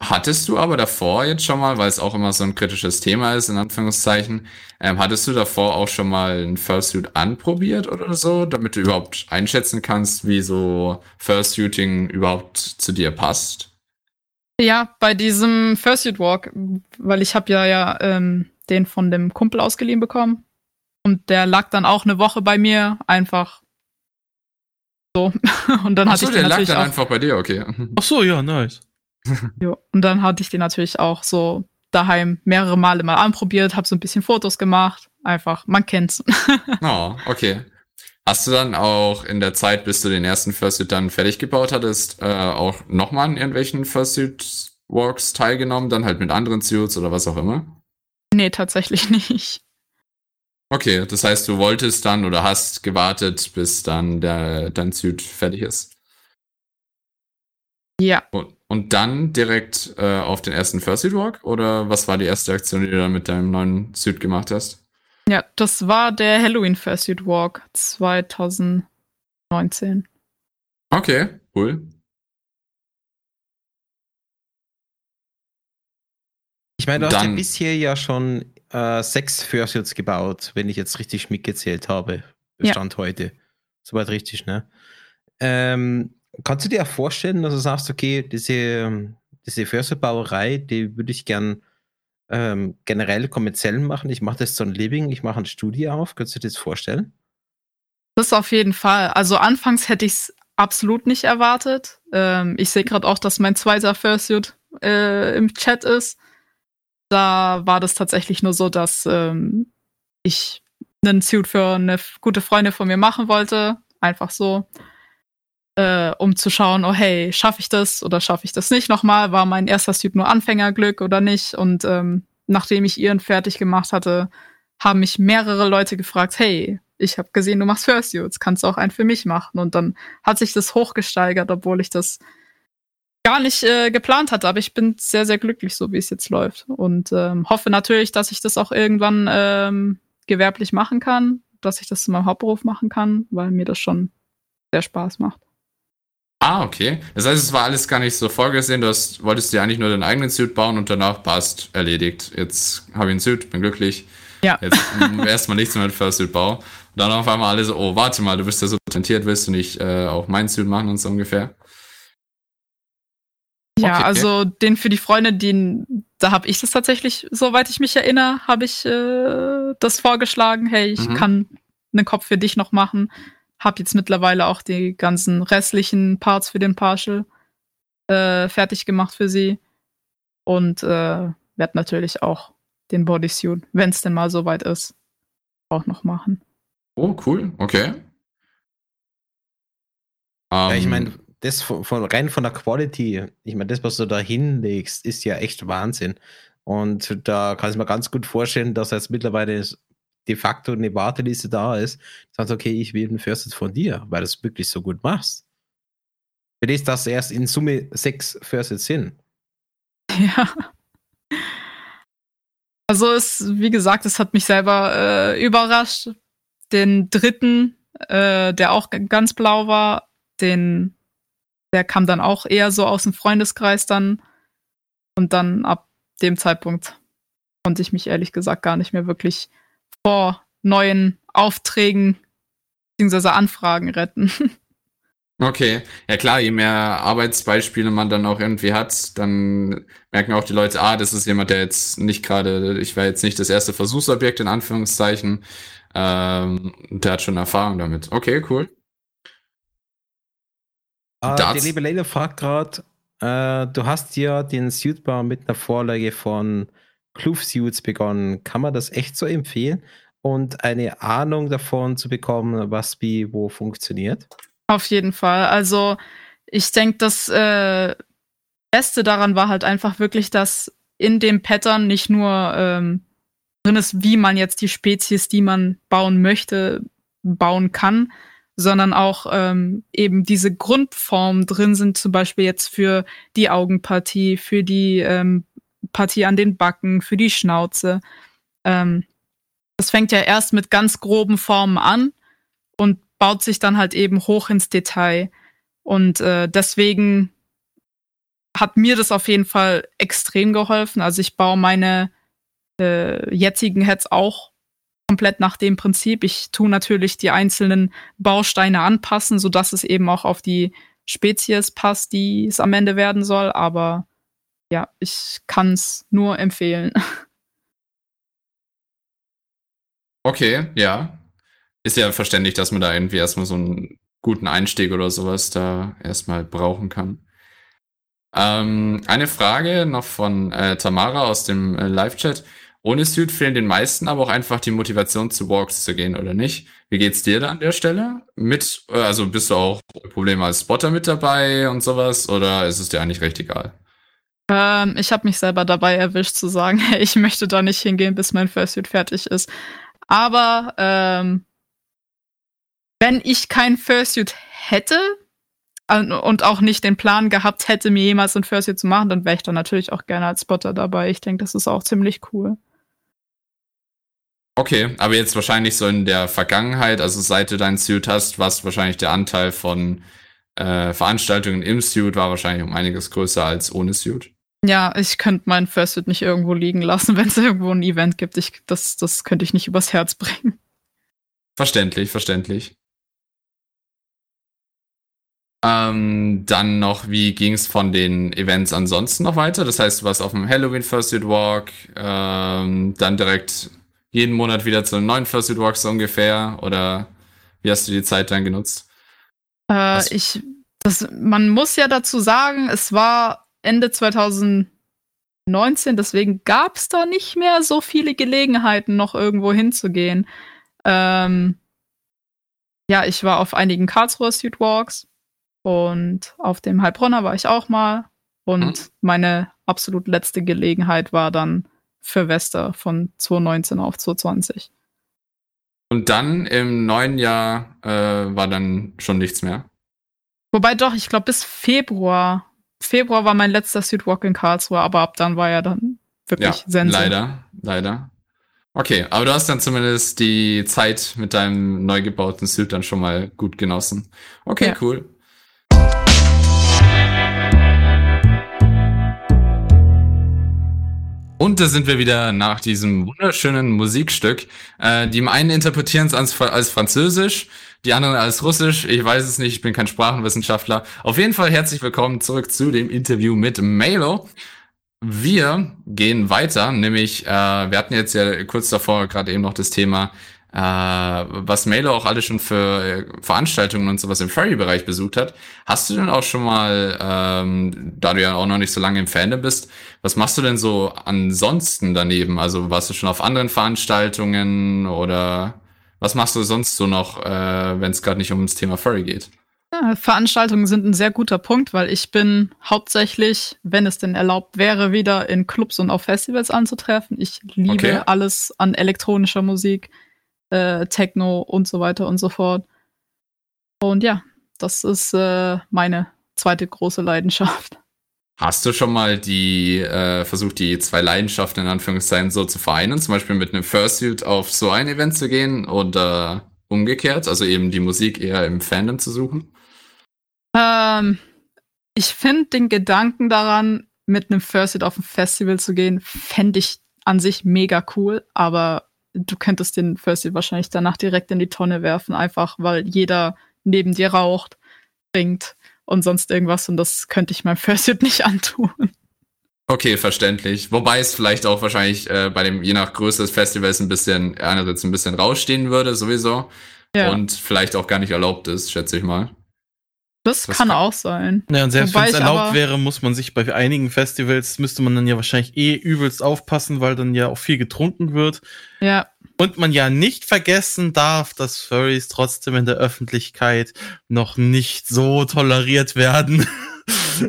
hattest du aber davor jetzt schon mal, weil es auch immer so ein kritisches Thema ist, in Anführungszeichen, ähm, hattest du davor auch schon mal ein Fursuit anprobiert oder so, damit du überhaupt einschätzen kannst, wie so Fursuiting überhaupt zu dir passt? Ja, bei diesem Fursuit Walk, weil ich habe ja, ja ähm, den von dem Kumpel ausgeliehen bekommen. Und der lag dann auch eine Woche bei mir, einfach so. Und dann hatte Achso, ich den der lag natürlich dann auch. einfach bei dir, okay. Ach so, ja, nice. Jo. Und dann hatte ich den natürlich auch so daheim mehrere Male mal anprobiert, habe so ein bisschen Fotos gemacht. Einfach, man kennt's. Oh, okay. Hast du dann auch in der Zeit, bis du den ersten Fursuit dann fertig gebaut hattest, äh, auch nochmal an irgendwelchen Fursuit Walks teilgenommen, dann halt mit anderen Suits oder was auch immer? nee, tatsächlich nicht. Okay, das heißt, du wolltest dann oder hast gewartet, bis dann der, dein Suit fertig ist. Ja, Und, und dann direkt äh, auf den ersten Fursuit Walk? Oder was war die erste Aktion, die du dann mit deinem neuen Suit gemacht hast? Ja, das war der Halloween Fursuit Walk 2019. Okay, cool. Ich meine, du hast ja Dann- bisher ja schon äh, sechs Fursuits gebaut, wenn ich jetzt richtig mitgezählt habe. Ja. Stand heute. Soweit richtig, ne? Ähm, kannst du dir auch vorstellen, dass du sagst, okay, diese, diese Fursuit-Bauerei, die würde ich gern ähm, generell kommerziell machen. Ich mache das so ein Living, ich mache ein Studio auf. Kannst du dir das vorstellen? Das auf jeden Fall. Also anfangs hätte ich es absolut nicht erwartet. Ähm, ich sehe gerade auch, dass mein zweiter Fursuit äh, im Chat ist. Da war das tatsächlich nur so, dass ähm, ich einen Suit für eine gute Freundin von mir machen wollte. Einfach so. Äh, um zu schauen, oh hey, schaffe ich das oder schaffe ich das nicht nochmal? War mein erster Suit nur Anfängerglück oder nicht? Und ähm, nachdem ich ihren fertig gemacht hatte, haben mich mehrere Leute gefragt, hey, ich habe gesehen, du machst Fursuits, kannst du auch einen für mich machen? Und dann hat sich das hochgesteigert, obwohl ich das gar nicht äh, geplant hatte. Aber ich bin sehr, sehr glücklich, so wie es jetzt läuft. Und ähm, hoffe natürlich, dass ich das auch irgendwann ähm, gewerblich machen kann, dass ich das zu meinem Hauptberuf machen kann, weil mir das schon sehr Spaß macht. Ah, okay. Das heißt, es war alles gar nicht so vorgesehen. Du hast, wolltest dir eigentlich nur deinen eigenen Suit bauen und danach passt, erledigt. Jetzt habe ich einen Suit, bin glücklich. Ja. Jetzt erstmal nichts mehr mit Fursuit Bau. Und dann auf einmal alle so, oh, warte mal, du bist ja so talentiert, willst du nicht äh, auch meinen Suit machen und so ungefähr? Ja, Okay. also den für die Freunde, den, da habe ich das tatsächlich, soweit ich mich erinnere, habe ich äh, das vorgeschlagen. Hey, ich Mhm. kann einen Kopf für dich noch machen. Hab jetzt mittlerweile auch die ganzen restlichen Parts für den Partial äh, fertig gemacht für sie. Und äh, werde natürlich auch den Bodysuit, wenn es denn mal soweit ist, auch noch machen. Oh, cool, okay. Ja, ich Ähm, meine, das von, von rein von der Quality, ich meine, das, was du da hinlegst, ist ja echt Wahnsinn. Und da kann ich mir ganz gut vorstellen, dass jetzt mittlerweile de facto eine Warteliste da ist. Sagst, okay, ich will den First von dir, weil du es wirklich so gut machst. Für das, dass erst in Summe sechs Firsts sind. Ja. Also es, wie gesagt, es hat mich selber äh, überrascht. Den dritten, äh, der auch ganz blau war, den, der kam dann auch eher so aus dem Freundeskreis dann. Und dann ab dem Zeitpunkt konnte ich mich ehrlich gesagt gar nicht mehr wirklich vor neuen Aufträgen bzw. Anfragen retten. Okay, ja klar, je mehr Arbeitsbeispiele man dann auch irgendwie hat, dann merken auch die Leute, ah, das ist jemand, der jetzt nicht gerade, ich war jetzt nicht das erste Versuchsobjekt in Anführungszeichen, ähm, der hat schon Erfahrung damit. Okay, cool. Äh, Darts- die liebe Leila fragt gerade, äh, du hast ja den Suitbar mit einer Vorlage von Kloof begonnen. Kann man das echt so empfehlen? Und eine Ahnung davon zu bekommen, was wie wo funktioniert? Auf jeden Fall. Also ich denke, das äh, Beste daran war halt einfach wirklich, dass in dem Pattern nicht nur ähm, drin ist, wie man jetzt die Spezies, die man bauen möchte, bauen kann, sondern auch ähm, eben diese Grundformen drin sind, zum Beispiel jetzt für die Augenpartie, für die ähm, Partie an den Backen, für die Schnauze. Ähm, das fängt ja erst mit ganz groben Formen an und baut sich dann halt eben hoch ins Detail. Und äh, deswegen hat mir das auf jeden Fall extrem geholfen. Also ich baue meine äh, jetzigen Heads auch komplett nach dem Prinzip. Ich tue natürlich die einzelnen Bausteine anpassen, sodass es eben auch auf die Spezies passt, die es am Ende werden soll. Aber ja, ich kann es nur empfehlen. Okay, ja. Ist ja verständlich, dass man da irgendwie erstmal so einen guten Einstieg oder sowas da erstmal brauchen kann. Ähm, eine Frage noch von äh, Tamara aus dem äh, Live-Chat. Ohne Suit fehlen den meisten aber auch einfach die Motivation zu Walks zu gehen, oder nicht? Wie geht's dir da an der Stelle? Mit, äh, also bist du auch Probleme als Spotter mit dabei und sowas, oder ist es dir eigentlich recht egal? Ähm, ich habe mich selber dabei erwischt zu sagen, ich möchte da nicht hingehen, bis mein Fursuit fertig ist. Aber ähm, wenn ich kein Fursuit hätte und auch nicht den Plan gehabt hätte, mir jemals ein Fursuit zu machen, dann wäre ich da natürlich auch gerne als Spotter dabei. Ich denke, das ist auch ziemlich cool. Okay, aber jetzt wahrscheinlich so in der Vergangenheit, also seit du dein Suit hast, was wahrscheinlich der Anteil von äh, Veranstaltungen im Suit war wahrscheinlich um einiges größer als ohne Suit. Ja, ich könnte meinen Fursuit nicht irgendwo liegen lassen, wenn es irgendwo ein Event gibt. Ich, das, das könnte ich nicht übers Herz bringen. Verständlich, verständlich. Ähm, dann noch, wie ging es von den Events ansonsten noch weiter? Das heißt, du warst auf dem Halloween Fursuit Walk, ähm, dann direkt jeden Monat wieder zu einem neuen Fursuit Walk so ungefähr? Oder wie hast du die Zeit dann genutzt? Äh, ich, das, man muss ja dazu sagen, es war Ende 2019, deswegen gab es da nicht mehr so viele Gelegenheiten, noch irgendwo hinzugehen. Ähm, ja, ich war auf einigen Karlsruher Streetwalks und auf dem Heilbronner war ich auch mal. Und Mhm. meine absolut letzte Gelegenheit war dann für Wester von 2019 auf 2020. Und dann im neuen Jahr äh, war dann schon nichts mehr. Wobei doch, ich glaube, bis Februar. Februar war mein letzter Streetwalk in Karlsruhe, aber ab dann war ja dann wirklich Ja, Sense. leider, leider. Okay, aber du hast dann zumindest die Zeit mit deinem neu gebauten Suit dann schon mal gut genossen. Okay, Ja. cool. Und da sind wir wieder nach diesem wunderschönen Musikstück. Äh, die einen interpretieren es als, als Französisch, die anderen als Russisch. Ich weiß es nicht, ich bin kein Sprachenwissenschaftler. Auf jeden Fall herzlich willkommen zurück zu dem Interview mit Melo. Wir gehen weiter, nämlich äh, wir hatten jetzt ja kurz davor gerade eben noch das Thema äh, was Mailer auch alle schon für äh, Veranstaltungen und sowas im Furry-Bereich besucht hat. Hast du denn auch schon mal, ähm, da du ja auch noch nicht so lange im Fandom bist, was machst du denn so ansonsten daneben? Also warst du schon auf anderen Veranstaltungen oder was machst du sonst so noch, äh, wenn es gerade nicht um das Thema Furry geht? Veranstaltungen sind ein sehr guter Punkt, weil ich bin hauptsächlich, wenn es denn erlaubt wäre, wieder in Clubs und auf Festivals anzutreffen. Ich liebe Okay. alles an elektronischer Musik, äh, Techno und so weiter und so fort. Und ja, das ist äh, meine zweite große Leidenschaft. Hast du schon mal die äh, versucht, die zwei Leidenschaften in Anführungszeichen so zu vereinen, zum Beispiel mit einem Fursuit auf so ein Event zu gehen oder umgekehrt, also eben die Musik eher im Fandom zu suchen? Ähm, ich finde den Gedanken daran, mit einem First Hit auf ein Festival zu gehen, fände ich an sich mega cool, aber du könntest den First Hit wahrscheinlich danach direkt in die Tonne werfen, einfach weil jeder neben dir raucht, trinkt und sonst irgendwas und das könnte ich meinem First Hit nicht antun. Okay, verständlich. Wobei es vielleicht auch wahrscheinlich äh, bei dem je nach Größe des Festivals ein bisschen einerseits ein bisschen rausstehen würde sowieso Ja, und vielleicht auch gar nicht erlaubt ist, schätze ich mal. Das, das kann kann- auch sein. Ja, und selbst wenn es erlaubt wäre, muss man sich bei einigen Festivals, müsste man dann ja wahrscheinlich eh übelst aufpassen, weil dann ja auch viel getrunken wird. Ja, Und man ja nicht vergessen darf, dass Furries trotzdem in der Öffentlichkeit noch nicht so toleriert werden.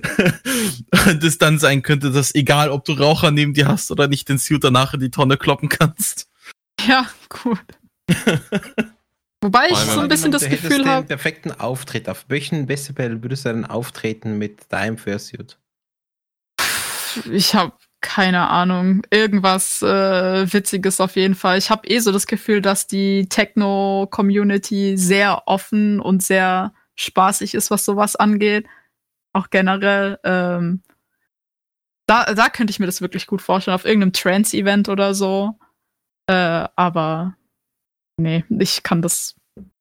Und es dann sein könnte, dass egal, ob du Raucher neben dir hast oder nicht, den Suit danach in die Tonne kloppen kannst. ja, gut. Wobei ich so ein bisschen das Gefühl den habe, perfekten Auftritt. Auf welchen Festival würdest du denn auftreten mit deinem Fursuit? ich habe keine Ahnung, irgendwas äh, Witziges auf jeden Fall. Ich habe eh so das Gefühl, dass die Techno-Community sehr offen und sehr spaßig ist, was sowas angeht. Auch generell. Ähm, da, da könnte ich mir das wirklich gut vorstellen, auf irgendeinem Trance-Event oder so. Äh, aber nee, ich kann das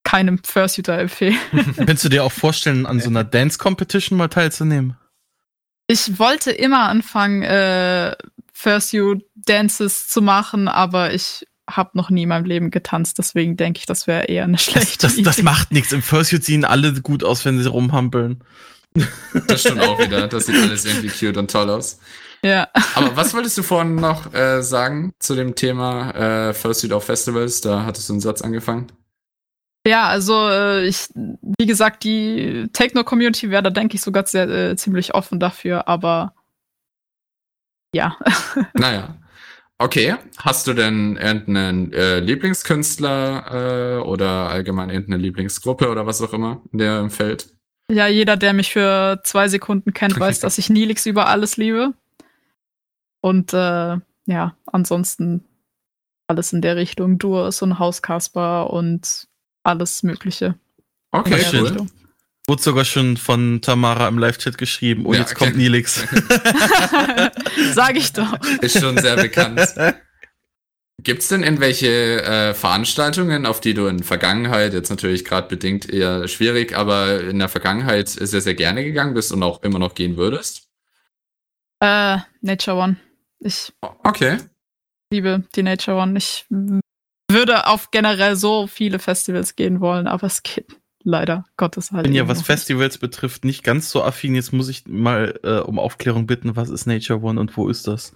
keinem Fursuiter empfehlen. Könntest du dir auch vorstellen, an so einer Dance-Competition mal teilzunehmen? Ich wollte immer anfangen, äh, Fursuit Dances zu machen, aber ich habe noch nie in meinem Leben getanzt, deswegen denke ich, das wäre eher eine Das, schlechte das, das Idee. macht nichts. Im Fursuit sehen alle gut aus, wenn sie rumhampeln. Das stimmt auch wieder. Das sieht alles irgendwie cute und toll aus. Ja. Aber was wolltest du vorhin noch äh, sagen zu dem Thema äh, Fursuit auf Festivals? Da hattest du einen Satz angefangen. ja, also äh, ich, wie gesagt, die Techno-Community wäre da, denke ich, sogar sehr, äh, ziemlich offen dafür, aber ja. Naja. Okay. Hast du denn irgendeinen äh, Lieblingskünstler äh, oder allgemein irgendeine Lieblingsgruppe oder was auch immer, der im Feld? Ja, jeder, der mich für zwei Sekunden kennt, weiß, dass ich Nilix über alles liebe. Und äh, ja, ansonsten alles in der Richtung. Durs und Hauskasper und alles Mögliche. Okay, der schön. Richtung. Wurde sogar schon von Tamara im Live-Chat geschrieben. Oh, Ja, jetzt kommt okay. Nilix. Sag ich doch. Ist schon sehr bekannt. Gibt's denn irgendwelche äh, Veranstaltungen, auf die du in Vergangenheit, jetzt natürlich gerade bedingt eher schwierig, aber in der Vergangenheit sehr, sehr gerne gegangen bist und auch immer noch gehen würdest? Äh, Nature One. Ich Okay. liebe die Nature One. Ich würde auf generell so viele Festivals gehen wollen, aber es geht leider Gottes halt. bin ja, was. Festivals betrifft, nicht ganz so affin. Jetzt muss ich mal äh, um Aufklärung bitten, was ist Nature One und wo ist das?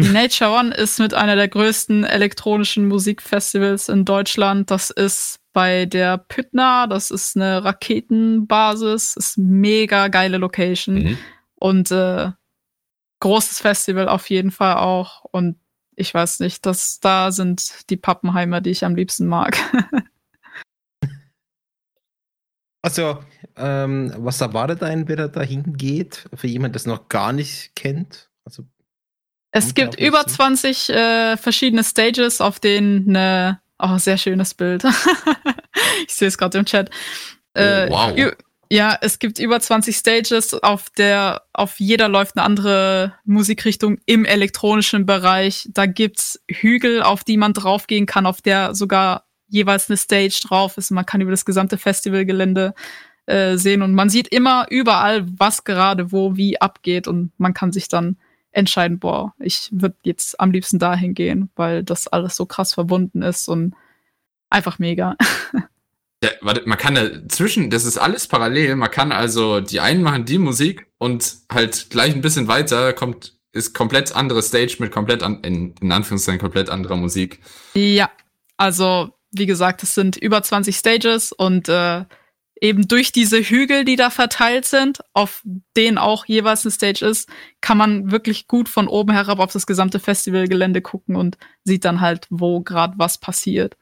Die Nature One ist mit einer der größten elektronischen Musikfestivals in Deutschland. Das ist bei der Püttner, das ist eine Raketenbasis, ist mega geile Location Mhm. und äh, großes Festival auf jeden Fall auch. Und ich weiß nicht, das da sind die Pappenheimer, die ich am liebsten mag. Also, ähm, was erwartet einen, wer da dahin geht? Für jemand, das noch gar nicht kennt? Also, Es gibt über dazu. 20 äh, verschiedene Stages, auf denen eine, oh, sehr schönes Bild. ich sehe es gerade im Chat. Äh, Oh, wow. Ja, es gibt über 20 Stages, auf der auf jeder läuft eine andere Musikrichtung im elektronischen Bereich. Da gibt's Hügel, auf die man draufgehen kann, auf der sogar jeweils eine Stage drauf ist. Man kann über das gesamte Festivalgelände äh, sehen und man sieht immer überall, was gerade wo wie abgeht und man kann sich dann entscheiden, boah, ich würde jetzt am liebsten dahin gehen, weil das alles so krass verbunden ist und einfach mega. Ja, warte, man kann da zwischen, das ist alles parallel. Man kann also, die einen machen die Musik und halt gleich ein bisschen weiter kommt, ist komplett andere Stage mit komplett an, in, in Anführungszeichen komplett anderer Musik. Ja, also wie gesagt, es sind über 20 Stages und äh, eben durch diese Hügel, die da verteilt sind, auf denen auch jeweils eine Stage ist, kann man wirklich gut von oben herab auf das gesamte Festivalgelände gucken und sieht dann halt, wo gerade was passiert.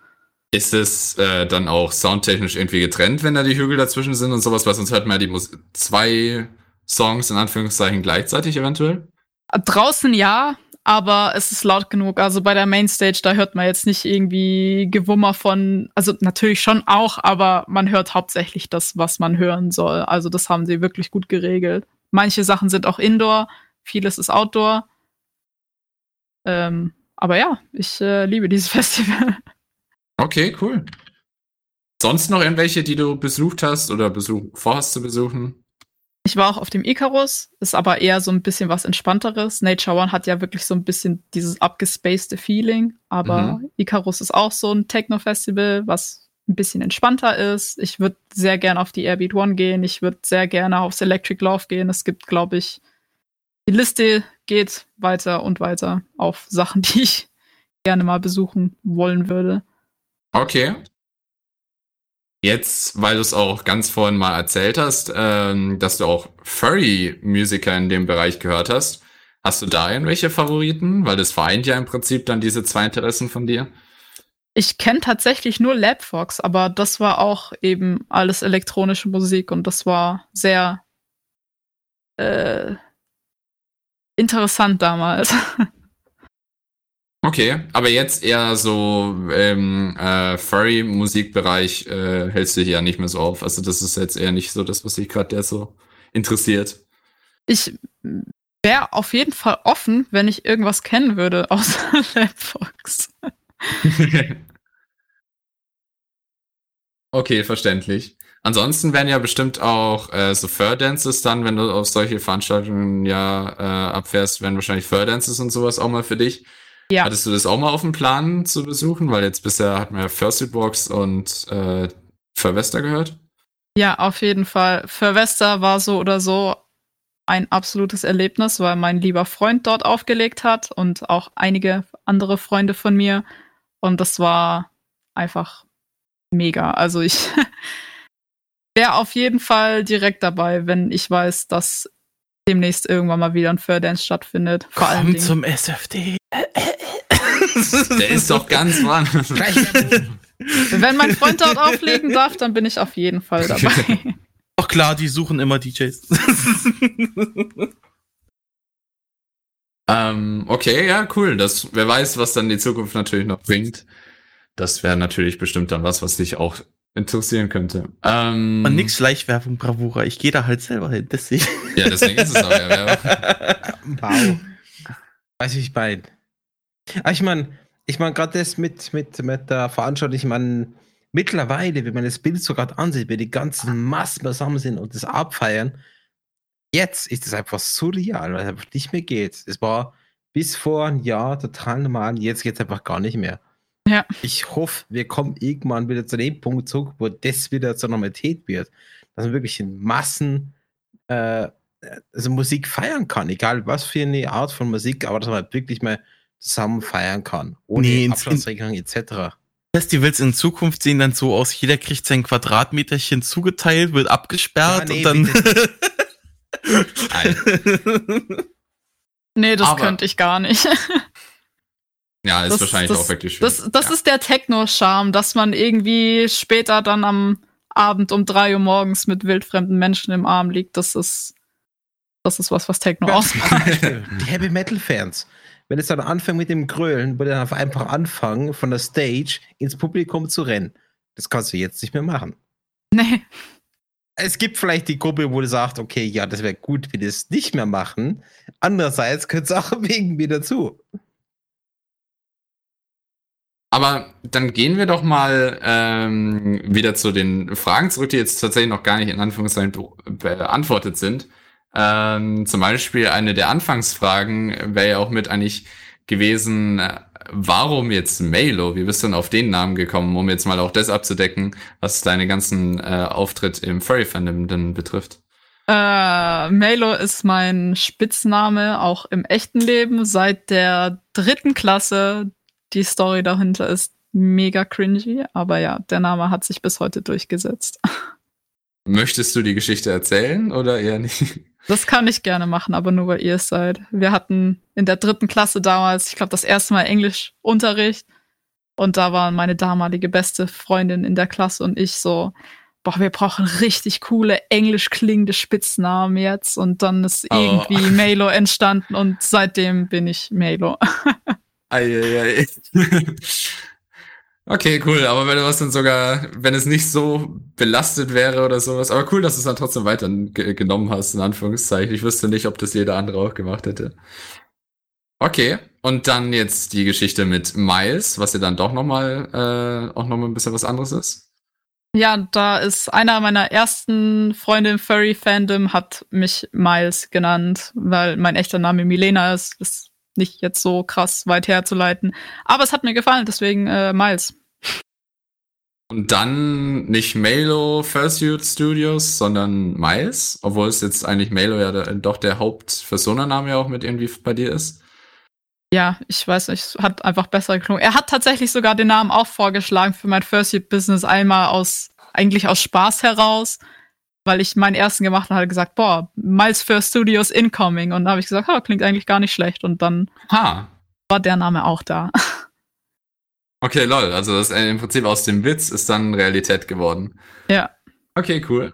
Ist es äh, dann auch soundtechnisch irgendwie getrennt, wenn da die Hügel dazwischen sind und sowas, weil sonst hört man ja die Mus zwei Songs in Anführungszeichen gleichzeitig eventuell? Draußen ja, aber es ist laut genug. Also bei der Mainstage, da hört man jetzt nicht irgendwie Gewummer von, also natürlich schon auch, aber man hört hauptsächlich das, was man hören soll. Also das haben sie wirklich gut geregelt. Manche Sachen sind auch Indoor, vieles ist Outdoor. Ähm, aber ja, ich äh, liebe dieses Festival. Okay, cool. Sonst noch irgendwelche, die du besucht hast oder besuch vorhast zu besuchen? Ich war auch auf dem Icarus, ist aber eher so ein bisschen was entspannteres. Nature One hat ja wirklich so ein bisschen dieses abgespacede Feeling, aber mhm. Icarus ist auch so ein Techno-Festival, was ein bisschen entspannter ist. Ich würde sehr gerne auf die Airbeat One gehen. Ich würde sehr gerne aufs Electric Love gehen. Es gibt, glaube ich, die Liste geht weiter und weiter auf Sachen, die ich gerne mal besuchen wollen würde. Okay. Jetzt, weil du es auch ganz vorhin mal erzählt hast, ähm, dass du auch Furry-Musiker in dem Bereich gehört hast, hast du da irgendwelche Favoriten? Weil das vereint ja im Prinzip dann diese zwei Interessen von dir. Ich kenne tatsächlich nur Labfox, aber das war auch eben alles elektronische Musik und das war sehr äh, interessant damals. Okay, aber jetzt eher so ähm, äh, Furry-Musikbereich äh, hältst du hier nicht mehr so auf. Also das ist jetzt eher nicht so das, was dich gerade so interessiert. Ich wäre auf jeden Fall offen, wenn ich irgendwas kennen würde, außer Labfox. okay, verständlich. Ansonsten werden ja bestimmt auch äh, so Fur-Dances dann, wenn du auf solche Veranstaltungen ja äh, abfährst, werden wahrscheinlich Fur-Dances und sowas auch mal für dich. Ja. Hattest du das auch mal auf dem Plan zu besuchen? Weil jetzt bisher hat man ja First Box und äh, Verwester gehört. Ja, auf jeden Fall. Verwester war so oder so ein absolutes Erlebnis, weil mein lieber Freund dort aufgelegt hat und auch einige andere Freunde von mir. Und das war einfach mega. Also ich wäre auf jeden Fall direkt dabei, wenn ich weiß, dass demnächst irgendwann mal wieder ein Fur-Dance stattfindet. Vor Komm allem zum SFD. Der ist doch ganz warm. Wenn mein Freund dort auflegen darf, dann bin ich auf jeden Fall dabei. Doch klar, die suchen immer DJs. ähm, okay, ja, cool. Das, wer weiß, was dann die Zukunft natürlich noch bringt. Das wäre natürlich bestimmt dann was, was dich auch interessieren könnte. Ähm, Und nix Schleichwerbung, Bravura. Ich gehe da halt selber hin, deswegen. Ja, deswegen ist es auch ja Werbung. Wow. Weiß ich bei. Aber ich meine, ich meine, gerade das mit, mit, mit der Veranstaltung, ich meine, mittlerweile, wenn man das Bild so gerade ansieht, wenn die ganzen Massen zusammen sind und das abfeiern, jetzt ist es einfach surreal, weil es einfach nicht mehr geht. Es war bis vor ein Jahr total normal, jetzt geht es einfach gar nicht mehr. Ja. Ich hoffe, wir kommen irgendwann wieder zu dem Punkt zurück, wo das wieder zur Normalität wird. Dass man wirklich in Massen äh, also Musik feiern kann, egal was für eine Art von Musik, aber dass man wirklich mal zusammen feiern kann. Ohne nee, Abstandsregelung etc. Festivals in Zukunft sehen dann so aus, jeder kriegt sein Quadratmeterchen zugeteilt, wird abgesperrt ja, nee, und dann. nee, das Aber könnte ich gar nicht. ja, ist das, wahrscheinlich das, auch wirklich schön. Das, das ja. ist der Techno-Charme, dass man irgendwie später dann am Abend um drei Uhr morgens mit wildfremden Menschen im Arm liegt. Das ist, das ist was, was Techno ausmacht. Die Heavy Metal Fans wenn es dann anfängt mit dem Grölen, würde dann einfach anfangen, von der Stage ins Publikum zu rennen. Das kannst du jetzt nicht mehr machen. Nee. es gibt vielleicht die Gruppe, wo du sagst, okay, ja, das wäre gut, wenn wir das nicht mehr machen. Andererseits könnte es auch wegen mir dazu. Aber dann gehen wir doch mal ähm, wieder zu den Fragen zurück, die jetzt tatsächlich noch gar nicht in Anführungszeichen beantwortet sind. Ähm, zum Beispiel eine der Anfangsfragen wäre ja auch mit eigentlich gewesen, äh, warum jetzt Melo? Wie bist du denn auf den Namen gekommen, um jetzt mal auch das abzudecken, was deine ganzen äh, Auftritt im Furry-Fandom denn betrifft? Äh, Melo ist mein Spitzname auch im echten Leben seit der dritten Klasse die Story dahinter ist mega cringy, aber ja, der Name hat sich bis heute durchgesetzt. Möchtest du die Geschichte erzählen oder eher nicht? Das kann ich gerne machen, aber nur weil ihr es seid. Wir hatten in der dritten Klasse damals, ich glaube, das erste Mal Englischunterricht. Und da war meine damalige beste Freundin in der Klasse und ich so, boah, wir brauchen richtig coole englisch klingende Spitznamen jetzt. Und dann ist oh. irgendwie Melo entstanden und seitdem bin ich Melo. Eieiei. okay, cool. Aber wenn du was dann sogar, wenn es nicht so belastet wäre oder sowas. Aber cool, dass du es dann trotzdem weiter genommen hast, in Anführungszeichen. Ich wüsste nicht, ob das jeder andere auch gemacht hätte. Okay. Und dann jetzt die Geschichte mit Miles, was ja dann doch nochmal, äh, auch nochmal ein bisschen was anderes ist. Ja, da ist einer meiner ersten Freunde im Furry-Fandom hat mich Miles genannt, weil mein echter Name Milena ist. Das nicht jetzt so krass weit herzuleiten. Aber es hat mir gefallen, deswegen äh, Miles. Und dann nicht Malo Fursuit Studios, sondern Miles, obwohl es jetzt eigentlich Malo ja der, doch der Hauptpersonenname ja auch mit irgendwie bei dir ist. Ja, ich weiß nicht, es hat einfach besser geklungen. Er hat tatsächlich sogar den Namen auch vorgeschlagen für mein Fursuit Business einmal aus, eigentlich aus Spaß heraus weil ich meinen ersten gemacht und hatte gesagt, boah, Miles First Studios Incoming. Und da habe ich gesagt, oh, klingt eigentlich gar nicht schlecht. Und dann ha. war der Name auch da. Okay, lol. Also das im Prinzip aus dem Witz ist dann Realität geworden. Ja. Okay, cool.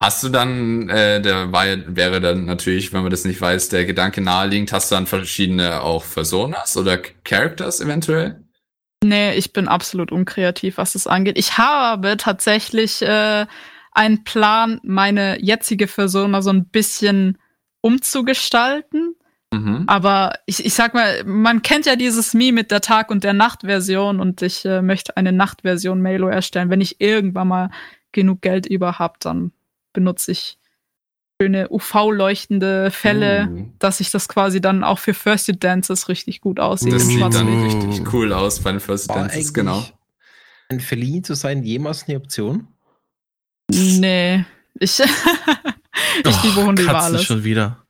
Hast du dann, äh, der war, wäre dann natürlich, wenn man das nicht weiß, der Gedanke naheliegend, hast du dann verschiedene auch Personas oder Characters eventuell? Nee, ich bin absolut unkreativ, was das angeht. Ich habe tatsächlich äh, einen Plan, meine jetzige Persona so ein bisschen umzugestalten. Mhm. Aber ich, ich sag mal, man kennt ja dieses Meme mit der Tag- und der Nacht-Version und ich äh, möchte eine Nacht-Version Melo erstellen. Wenn ich irgendwann mal genug Geld über habe, dann benutze ich schöne UV-leuchtende Fälle, mhm. dass sich das quasi dann auch für First Dances richtig gut aussieht. Das sieht dann richtig cool aus bei den First Dances, genau. Ein Verliehen zu sein jemals eine Option? Nee. Ich, ich Och, liebe Hunde über alles. schon wieder.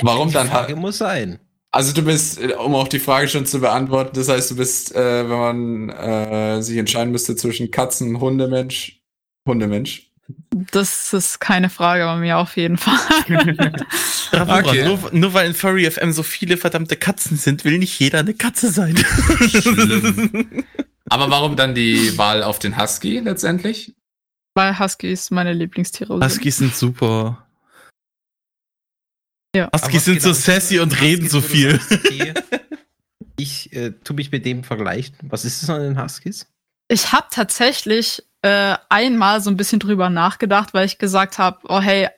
Warum die dann? Frage muss sein. Also du bist, um auch die Frage schon zu beantworten, das heißt, du bist, äh, wenn man äh, sich entscheiden müsste zwischen Katzen, Hundemensch, Hundemensch. Das ist keine Frage bei mir auf jeden Fall. okay. nur, nur, weil in Furry FM so viele verdammte Katzen sind, will nicht jeder eine Katze sein. Schlimm. Aber warum dann die Wahl auf den Husky letztendlich? Weil Huskies meine Lieblingstiere sind. Huskies sind super. Ja. Huskies sind genau so sassy und reden so viel. ich äh, tu mich mit dem vergleichen. Was ist das an den Huskies? Ich habe tatsächlich äh, einmal so ein bisschen drüber nachgedacht, weil ich gesagt habe, oh hey,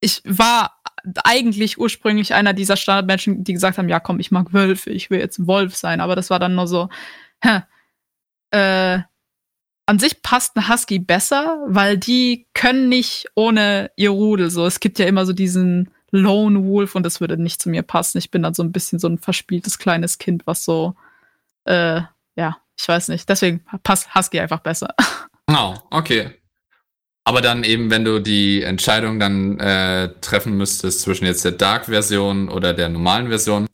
ich war eigentlich ursprünglich einer dieser Standardmenschen, die gesagt haben, ja komm, ich mag Wölfe, ich will jetzt ein Wolf sein, aber das war dann nur so, hä, äh, an sich passt ein Husky besser, weil die können nicht ohne ihr Rudel. So, es gibt ja immer so diesen Lone Wolf und das würde nicht zu mir passen. Ich bin dann so ein bisschen so ein verspieltes kleines Kind, was so, äh, ja, ich weiß nicht. Deswegen passt Husky einfach besser. Genau, oh, okay. Aber dann eben, wenn du die Entscheidung dann äh, treffen müsstest zwischen jetzt der Dark-Version oder der normalen Version,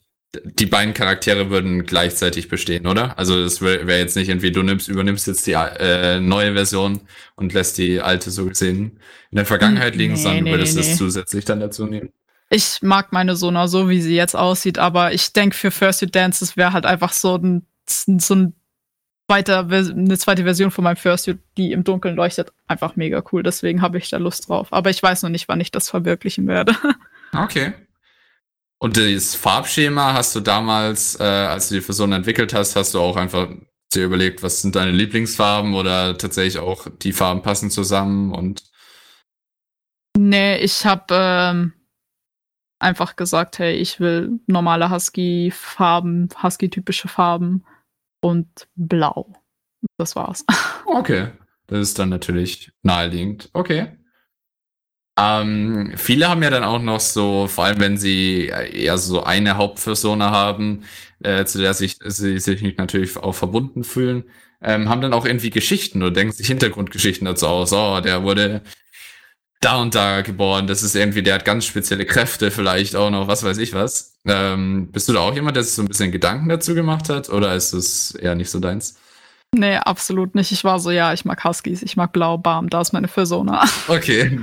die beiden Charaktere würden gleichzeitig bestehen, oder? Also es wäre wär jetzt nicht irgendwie, du nimmst, übernimmst jetzt die äh, neue Version und lässt die alte so gesehen in der Vergangenheit hm, liegen, nee, sondern nee, würdest nee. es zusätzlich dann dazu nehmen. Ich mag meine Sona so, wie sie jetzt aussieht, aber ich denke, für First You Dances wäre halt einfach so ein, so ein zweiter, eine zweite Version von meinem First You, die im Dunkeln leuchtet, einfach mega cool. Deswegen habe ich da Lust drauf. Aber ich weiß noch nicht, wann ich das verwirklichen werde. Okay. Und das Farbschema hast du damals, äh, als du die Person entwickelt hast, hast du auch einfach dir überlegt, was sind deine Lieblingsfarben oder tatsächlich auch die Farben passen zusammen und Nee, ich habe ähm, einfach gesagt, hey, ich will normale Husky-Farben, Husky-typische Farben und blau. Das war's. Okay. Das ist dann natürlich naheliegend. Okay. Ähm, viele haben ja dann auch noch so, vor allem wenn sie eher so eine Hauptpersona haben, äh, zu der sich, sie sich natürlich auch verbunden fühlen, ähm, haben dann auch irgendwie Geschichten oder denken sich Hintergrundgeschichten dazu aus. Oh, der wurde da und da geboren. Das ist irgendwie, der hat ganz spezielle Kräfte, vielleicht auch noch, was weiß ich was. Ähm, bist du da auch jemand, der sich so ein bisschen Gedanken dazu gemacht hat oder ist das eher nicht so deins? Nee, absolut nicht. Ich war so, ja, ich mag Huskies, ich mag Blau, Bam, da ist meine Persona. Okay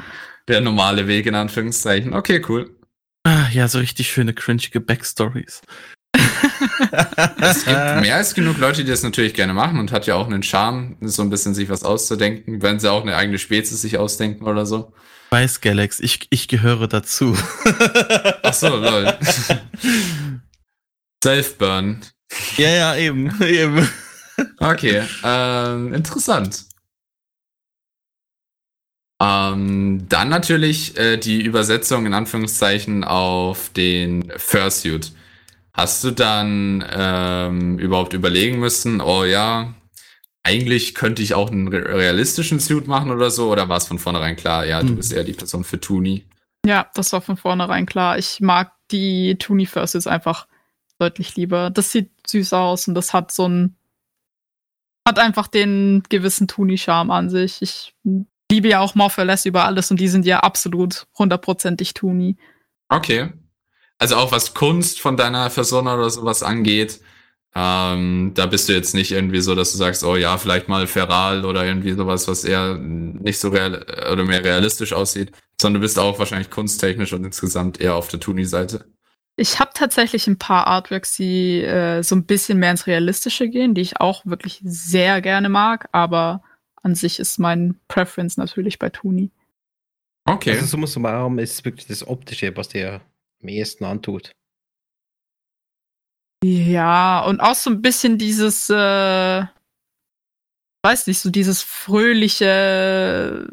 der normale Weg in Anführungszeichen. Okay, cool. Ah, ja, so richtig schöne cringige Backstories. es gibt mehr als genug Leute, die das natürlich gerne machen und hat ja auch einen Charme, so ein bisschen sich was auszudenken, wenn sie auch eine eigene Spezies sich ausdenken oder so. Weiß, Galax, ich, ich gehöre dazu. Ach so, lol. Self-Burn. Ja, ja, eben, eben. Okay, ähm, interessant. Ähm, dann natürlich äh, die Übersetzung in Anführungszeichen auf den Fursuit. Hast du dann ähm, überhaupt überlegen müssen, oh ja, eigentlich könnte ich auch einen realistischen Suit machen oder so? Oder war es von vornherein klar, ja, du hm. bist eher die Person für Tuni? Ja, das war von vornherein klar. Ich mag die Tuni Fursuits einfach deutlich lieber. Das sieht süß aus und das hat so ein hat einfach den gewissen Tuni-Charme an sich. Ich liebe ja auch Morpheles über alles und die sind ja absolut hundertprozentig Tuni. Okay. Also auch was Kunst von deiner Persona oder sowas angeht, ähm, da bist du jetzt nicht irgendwie so, dass du sagst, oh ja, vielleicht mal Feral oder irgendwie sowas, was eher nicht so real oder mehr realistisch aussieht, sondern du bist auch wahrscheinlich kunsttechnisch und insgesamt eher auf der Tuni-Seite. Ich habe tatsächlich ein paar Artworks, die äh, so ein bisschen mehr ins Realistische gehen, die ich auch wirklich sehr gerne mag, aber an sich ist mein Preference natürlich bei Tuni. Okay. Also summa summarum ist wirklich das Optische, was dir am ehesten antut. Ja, und auch so ein bisschen dieses, äh, weiß nicht, so dieses fröhliche,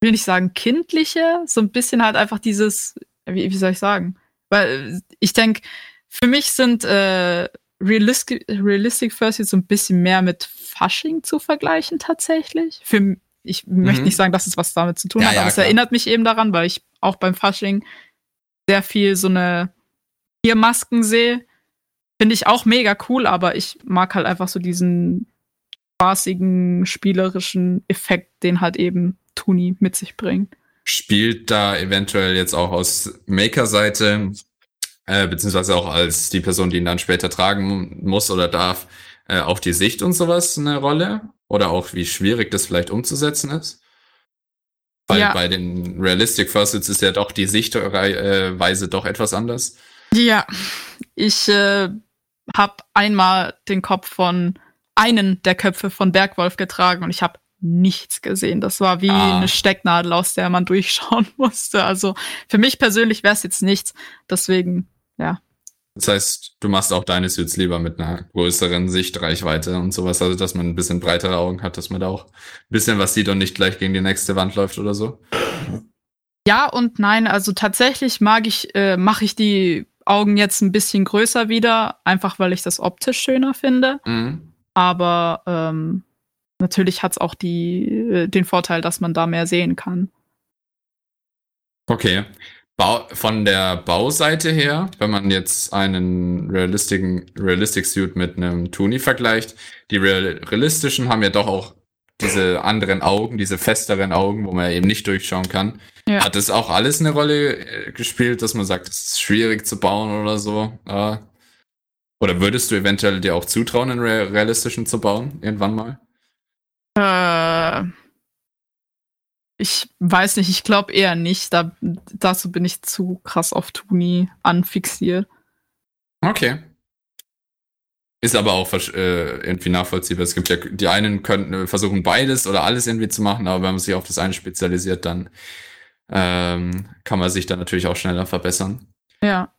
will nicht sagen kindliche, so ein bisschen halt einfach dieses, wie, wie soll ich sagen? Weil ich denke, für mich sind äh, Realistic, Realistic First jetzt so ein bisschen mehr mit Fasching zu vergleichen tatsächlich. Für, ich mhm. möchte nicht sagen, dass es was damit zu tun ja, hat, aber ja, es erinnert mich eben daran, weil ich auch beim Fasching sehr viel so eine Tiermasken sehe. Finde ich auch mega cool, aber ich mag halt einfach so diesen spaßigen, spielerischen Effekt, den halt eben Tuni mit sich bringt. Spielt da eventuell jetzt auch aus Maker-Seite äh, beziehungsweise auch als die Person, die ihn dann später tragen muss oder darf, äh, auch die Sicht und sowas eine Rolle? Oder auch wie schwierig das vielleicht umzusetzen ist? Weil ja. bei den Realistic Fursuits ist ja doch die Sichtweise doch etwas anders. Ja, ich äh, habe einmal den Kopf von einen der Köpfe von Bergwolf getragen und ich habe nichts gesehen. Das war wie ah. eine Stecknadel, aus der man durchschauen musste. Also für mich persönlich wäre es jetzt nichts. Deswegen ja. Das heißt, du machst auch deine Suits lieber mit einer größeren Sichtreichweite und sowas, also dass man ein bisschen breitere Augen hat, dass man da auch ein bisschen was sieht und nicht gleich gegen die nächste Wand läuft oder so. Ja und nein, also tatsächlich mag ich, äh, mache ich die Augen jetzt ein bisschen größer wieder, einfach weil ich das optisch schöner finde. Mhm. Aber ähm, natürlich hat es auch die, äh, den Vorteil, dass man da mehr sehen kann. Okay. Bau von der Bauseite her, wenn man jetzt einen realistischen Realistic Suit mit einem Tuni vergleicht, die real realistischen haben ja doch auch diese anderen Augen, diese festeren Augen, wo man eben nicht durchschauen kann. Ja. Hat das auch alles eine Rolle äh, gespielt, dass man sagt, es ist schwierig zu bauen oder so? Oder würdest du eventuell dir auch zutrauen, einen realistischen zu bauen, irgendwann mal? Äh ich weiß nicht, ich glaube eher nicht. Da, dazu bin ich zu krass auf Tuni anfixiert. Okay. Ist aber auch äh, irgendwie nachvollziehbar. Es gibt ja, die einen könnten äh, versuchen beides oder alles irgendwie zu machen, aber wenn man sich auf das eine spezialisiert, dann ähm, kann man sich da natürlich auch schneller verbessern. Ja.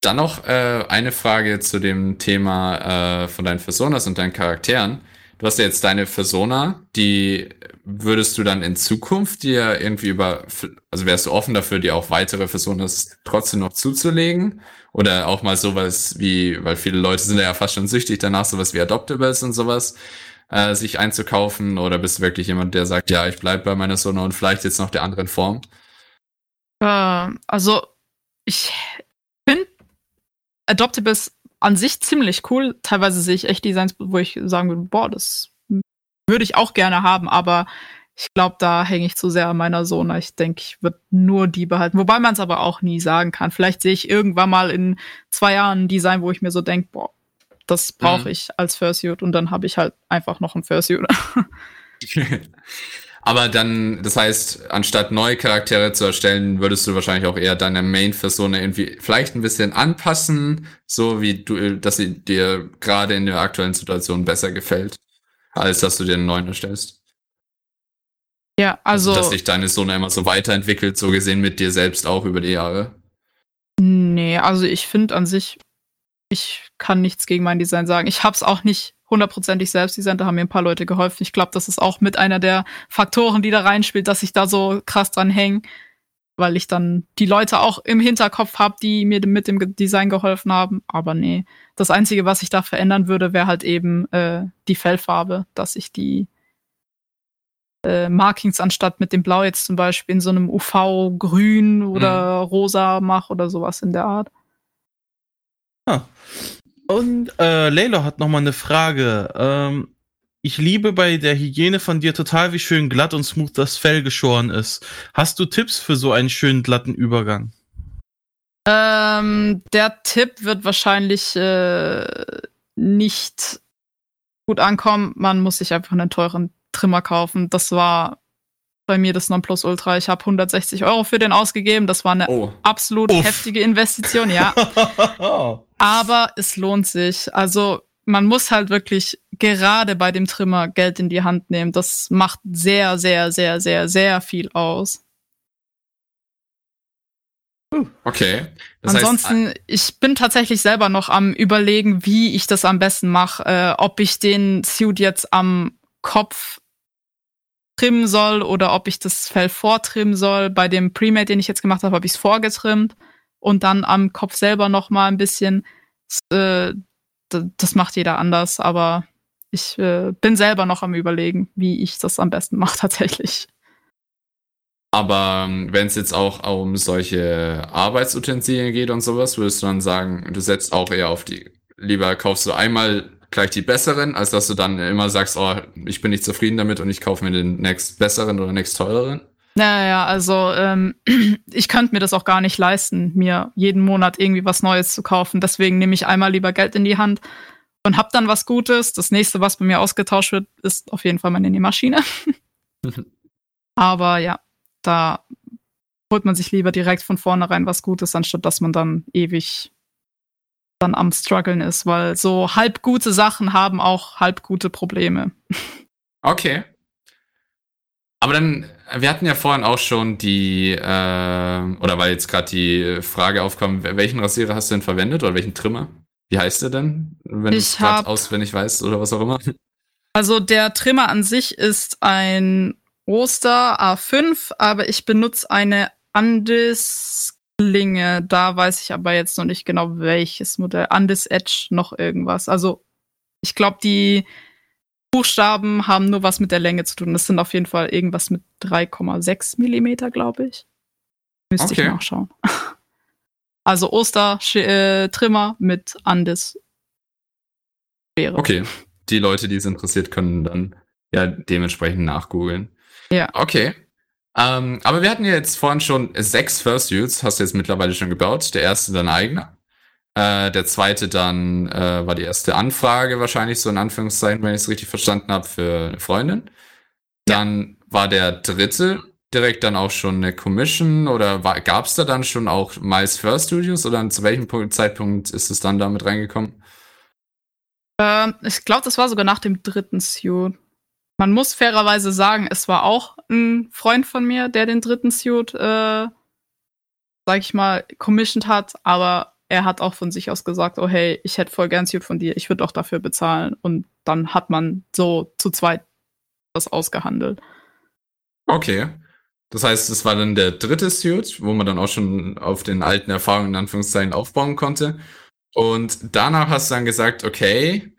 Dann noch äh, eine Frage zu dem Thema äh, von deinen Personas und deinen Charakteren. Du hast ja jetzt deine Persona, die würdest du dann in Zukunft dir irgendwie über, also wärst du offen dafür, dir auch weitere Personas trotzdem noch zuzulegen? Oder auch mal sowas wie, weil viele Leute sind ja fast schon süchtig danach, sowas wie Adoptables und sowas, äh, sich einzukaufen? Oder bist du wirklich jemand, der sagt, ja, ich bleib bei meiner Sona und vielleicht jetzt noch der anderen Form? Äh, also, ich finde Adoptables an sich ziemlich cool. Teilweise sehe ich echt Designs, wo ich sagen würde, boah, das würde ich auch gerne haben, aber ich glaube, da hänge ich zu sehr an meiner Sohn. Ich denke, ich würde nur die behalten. Wobei man es aber auch nie sagen kann. Vielleicht sehe ich irgendwann mal in zwei Jahren ein Design, wo ich mir so denke, boah, das brauche mhm. ich als Fursuit und dann habe ich halt einfach noch ein Fursuit. aber dann, das heißt, anstatt neue Charaktere zu erstellen, würdest du wahrscheinlich auch eher deine Main-Persona irgendwie vielleicht ein bisschen anpassen, so wie du, dass sie dir gerade in der aktuellen Situation besser gefällt als dass du dir einen neuen erstellst. Ja, also. Dass sich deine Sohn immer so weiterentwickelt, so gesehen mit dir selbst auch über die Jahre. Nee, also ich finde an sich, ich kann nichts gegen mein Design sagen. Ich habe es auch nicht hundertprozentig selbst designt, da haben mir ein paar Leute geholfen. Ich glaube, das ist auch mit einer der Faktoren, die da reinspielt, dass ich da so krass dran hänge, weil ich dann die Leute auch im Hinterkopf habe, die mir mit dem Design geholfen haben. Aber nee, das Einzige, was ich da verändern würde, wäre halt eben äh, die Fellfarbe, dass ich die äh, Markings anstatt mit dem Blau jetzt zum Beispiel in so einem UV-Grün oder mhm. Rosa mache oder sowas in der Art. Ah. Und äh, Layla hat noch mal eine Frage. Ähm, ich liebe bei der Hygiene von dir total, wie schön glatt und smooth das Fell geschoren ist. Hast du Tipps für so einen schönen glatten Übergang? Ähm, der Tipp wird wahrscheinlich äh, nicht gut ankommen. Man muss sich einfach einen teuren Trimmer kaufen. Das war bei mir das Nonplusultra. Ich habe 160 Euro für den ausgegeben. Das war eine oh. absolut Uff. heftige Investition, ja. Aber es lohnt sich. Also man muss halt wirklich gerade bei dem Trimmer Geld in die Hand nehmen. Das macht sehr, sehr, sehr, sehr, sehr viel aus. Okay. Das Ansonsten, heißt, ich bin tatsächlich selber noch am überlegen, wie ich das am besten mache. Äh, ob ich den Suit jetzt am Kopf trimmen soll oder ob ich das Fell vortrimmen soll. Bei dem Premade, den ich jetzt gemacht habe, habe ich es vorgetrimmt und dann am Kopf selber noch mal ein bisschen. Äh, das macht jeder anders, aber ich äh, bin selber noch am überlegen, wie ich das am besten mache tatsächlich. Aber ähm, wenn es jetzt auch um solche Arbeitsutensilien geht und sowas, würdest du dann sagen, du setzt auch eher auf die, lieber kaufst du einmal gleich die besseren, als dass du dann immer sagst, oh, ich bin nicht zufrieden damit und ich kaufe mir den nächst besseren oder nächst teureren? Naja, also ähm, ich könnte mir das auch gar nicht leisten, mir jeden Monat irgendwie was Neues zu kaufen. Deswegen nehme ich einmal lieber Geld in die Hand und hab dann was Gutes. Das nächste, was bei mir ausgetauscht wird, ist auf jeden Fall meine Nähmaschine. Aber ja, da holt man sich lieber direkt von vornherein was Gutes, anstatt dass man dann ewig dann am struggeln ist, weil so halb gute Sachen haben auch halb gute Probleme. Okay. Aber dann, wir hatten ja vorhin auch schon die, äh, oder weil jetzt gerade die Frage aufkam, welchen Rasierer hast du denn verwendet oder welchen Trimmer? Wie heißt der denn, wenn du es gerade auswendig weißt oder was auch immer? Also der Trimmer an sich ist ein Oster A5, aber ich benutze eine Andis-Klinge. Da weiß ich aber jetzt noch nicht genau welches Modell. Andis Edge noch irgendwas. Also ich glaube, die Buchstaben haben nur was mit der Länge zu tun. Das sind auf jeden Fall irgendwas mit 3,6 Millimeter, glaube ich. Müsste okay. ich nachschauen. Also Oster-Trimmer äh, mit Andis. Schere. Okay. Die Leute, die es interessiert, können dann ja dementsprechend nachgoogeln. Ja. Okay. Ähm, aber wir hatten ja jetzt vorhin schon sechs Fursuits, hast du jetzt mittlerweile schon gebaut. Der erste dein eigener. Äh, der zweite dann äh, war die erste Anfrage wahrscheinlich, so in Anführungszeichen, wenn ich es richtig verstanden habe, für eine Freundin. Dann ja. war der dritte direkt dann auch schon eine Commission oder gab es da dann schon auch Miles First Studios oder zu welchem Punkt, Zeitpunkt ist es dann damit reingekommen? Ähm, ich glaube, das war sogar nach dem dritten Suit. Man muss fairerweise sagen, es war auch ein Freund von mir, der den dritten Suit, äh, sag ich mal, commissioned hat, aber er hat auch von sich aus gesagt, oh hey, ich hätte voll gern Suit von dir, ich würde auch dafür bezahlen. Und dann hat man so zu zweit das ausgehandelt. Okay. Das heißt, es war dann der dritte Suit, wo man dann auch schon auf den alten Erfahrungen in Anführungszeichen aufbauen konnte. Und danach hast du dann gesagt, okay,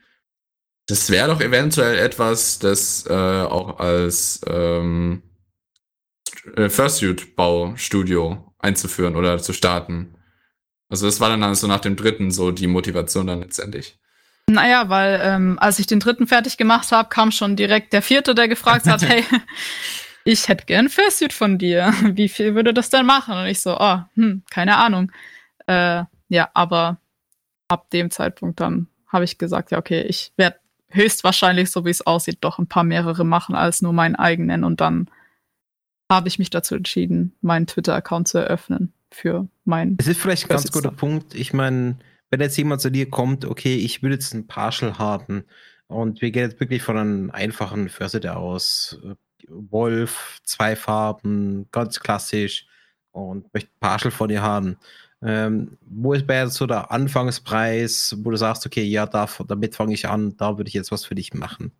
das wäre doch eventuell etwas, das äh, auch als ähm, äh, Fursuit-Baustudio einzuführen oder zu starten. Also das war dann also nach dem dritten so die Motivation dann letztendlich. Naja, weil ähm, als ich den dritten fertig gemacht habe, kam schon direkt der vierte, der gefragt hat, hey, ich hätte gern Fursuit von dir. Wie viel würde das denn machen? Und ich so, oh, hm, keine Ahnung. Äh, ja, aber ab dem Zeitpunkt dann habe ich gesagt, ja, okay, ich werde höchstwahrscheinlich, so wie es aussieht, doch ein paar mehrere machen als nur meinen eigenen. Und dann habe ich mich dazu entschieden, meinen Twitter-Account zu eröffnen für mein. Es ist vielleicht ein ganz guter Punkt. Ich meine, wenn jetzt jemand zu dir kommt, okay, ich will jetzt ein Partial haben und wir gehen jetzt wirklich von einem einfachen Försitter aus. Wolf, zwei Farben, ganz klassisch und möchte Partial von dir haben. Ähm, wo ist bei so der Anfangspreis, wo du sagst, okay, ja, da, damit fange ich an, da würde ich jetzt was für dich machen?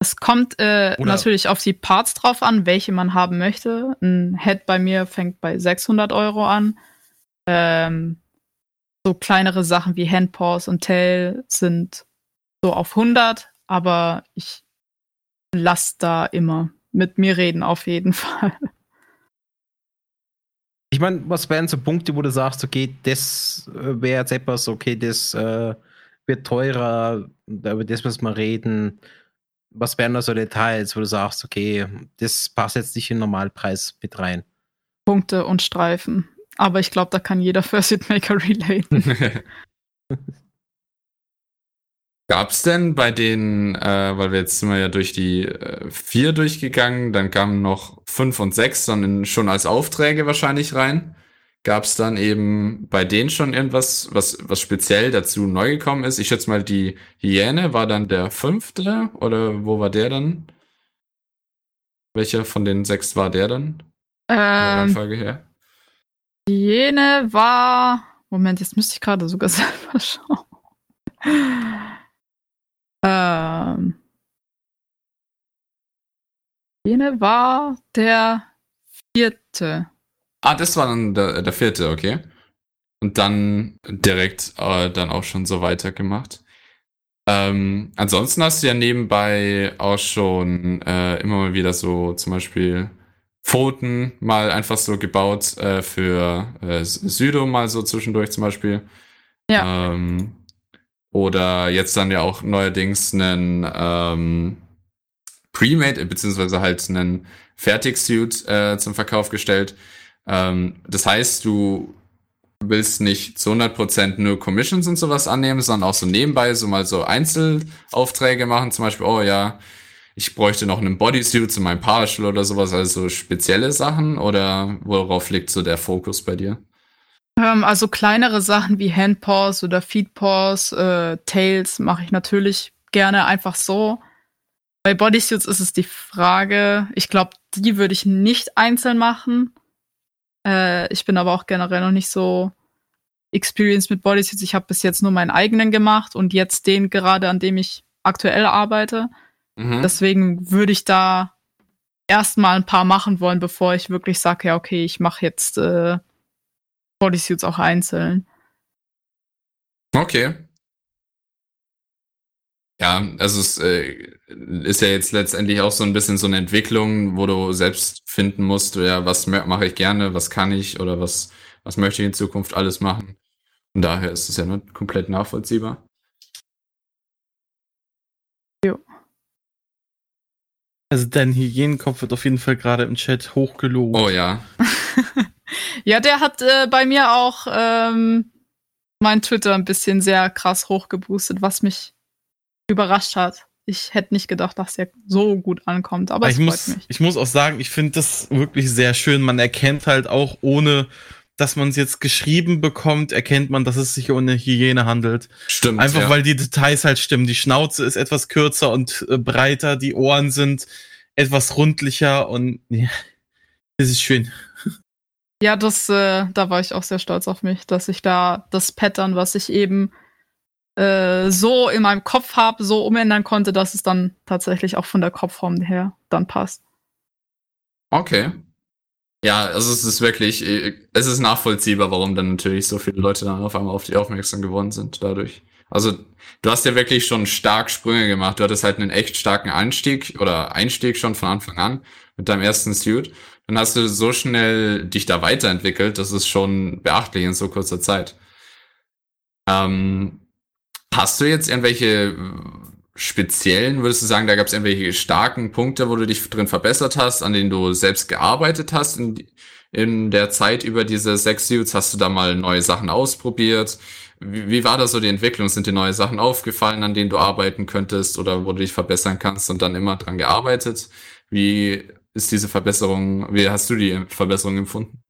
Es kommt äh, natürlich auf die Parts drauf an, welche man haben möchte. Ein Head bei mir fängt bei 600 Euro an. Ähm, so kleinere Sachen wie Handpaws und Tail sind so auf 100, aber ich lasse da immer mit mir reden, auf jeden Fall. Ich meine, was wären so Punkte, wo du sagst, okay, das äh, wäre jetzt etwas, okay, das äh, wird teurer, über das müssen wir reden was wären da so Details, wo du sagst, okay, das passt jetzt nicht in den Normalpreis mit rein? Punkte und Streifen. Aber ich glaube, da kann jeder First Maker relaten. Gab es denn bei den, äh, weil wir jetzt sind wir ja durch die äh, vier durchgegangen, dann kamen noch fünf und sechs dann in, schon als Aufträge wahrscheinlich rein. Gab es dann eben bei denen schon irgendwas, was, was speziell dazu neu gekommen ist? Ich schätze mal, die Hyäne war dann der fünfte oder wo war der dann? Welcher von den sechs war der dann? Ähm, Folge her? Die Hyäne war. Moment, jetzt müsste ich gerade sogar selber schauen. Ähm, Hyäne war der vierte. Ah, das war dann der, der vierte, okay. Und dann direkt äh, dann auch schon so weitergemacht. Ähm, ansonsten hast du ja nebenbei auch schon äh, immer mal wieder so zum Beispiel Pfoten mal einfach so gebaut äh, für äh, Südo mal so zwischendurch zum Beispiel. Ja. Ähm, oder jetzt dann ja auch neuerdings einen ähm, Pre-Made, beziehungsweise halt einen Fertigsuit äh, zum Verkauf gestellt. Ähm, das heißt, du willst nicht zu 100% nur Commissions und sowas annehmen, sondern auch so nebenbei so mal so Einzelaufträge machen, zum Beispiel, oh ja, ich bräuchte noch einen Bodysuit zu meinem Partial oder sowas, also spezielle Sachen oder worauf liegt so der Fokus bei dir? Ähm, also kleinere Sachen wie Handpaws oder Feedpaws, äh, Tails mache ich natürlich gerne einfach so. Bei Bodysuits ist es die Frage, ich glaube, die würde ich nicht einzeln machen. Äh, ich bin aber auch generell noch nicht so experienced mit Bodysuits. Ich habe bis jetzt nur meinen eigenen gemacht und jetzt den gerade, an dem ich aktuell arbeite. Mhm. Deswegen würde ich da erstmal ein paar machen wollen, bevor ich wirklich sage, ja, okay, ich mache jetzt äh, Bodysuits auch einzeln. Okay. Ja, also es äh, ist ja jetzt letztendlich auch so ein bisschen so eine Entwicklung, wo du selbst finden musst, ja, was mache ich gerne, was kann ich oder was, was möchte ich in Zukunft alles machen. Und daher ist es ja nicht komplett nachvollziehbar. Jo. Also dein Hygienenkopf wird auf jeden Fall gerade im Chat hochgelobt. Oh ja. ja, der hat äh, bei mir auch ähm, mein Twitter ein bisschen sehr krass hochgeboostet, was mich überrascht hat. Ich hätte nicht gedacht, dass er so gut ankommt, aber ich es muss, mich. Ich muss auch sagen, ich finde das wirklich sehr schön. Man erkennt halt auch, ohne dass man es jetzt geschrieben bekommt, erkennt man, dass es sich um eine Hygiene handelt. Stimmt. Einfach ja. weil die Details halt stimmen. Die Schnauze ist etwas kürzer und äh, breiter, die Ohren sind etwas rundlicher und ja, das ist schön. Ja, das, äh, da war ich auch sehr stolz auf mich, dass ich da das Pattern, was ich eben äh, so in meinem Kopf habe, so umändern konnte, dass es dann tatsächlich auch von der Kopfform her dann passt. Okay. Ja, also es ist wirklich, es ist nachvollziehbar, warum dann natürlich so viele Leute dann auf einmal auf die aufmerksam geworden sind dadurch. Also du hast ja wirklich schon stark Sprünge gemacht. Du hattest halt einen echt starken Anstieg oder Einstieg schon von Anfang an mit deinem ersten Suit. Dann hast du so schnell dich da weiterentwickelt. Das ist schon beachtlich in so kurzer Zeit. Ähm, hast du jetzt irgendwelche speziellen, würdest du sagen, da gab es irgendwelche starken Punkte, wo du dich drin verbessert hast, an denen du selbst gearbeitet hast in, in der Zeit über diese sechs Suits? Hast du da mal neue Sachen ausprobiert? Wie, wie war da so die Entwicklung? Sind dir neue Sachen aufgefallen, an denen du arbeiten könntest oder wo du dich verbessern kannst und dann immer dran gearbeitet? Wie ist diese Verbesserung, wie hast du die Verbesserung empfunden?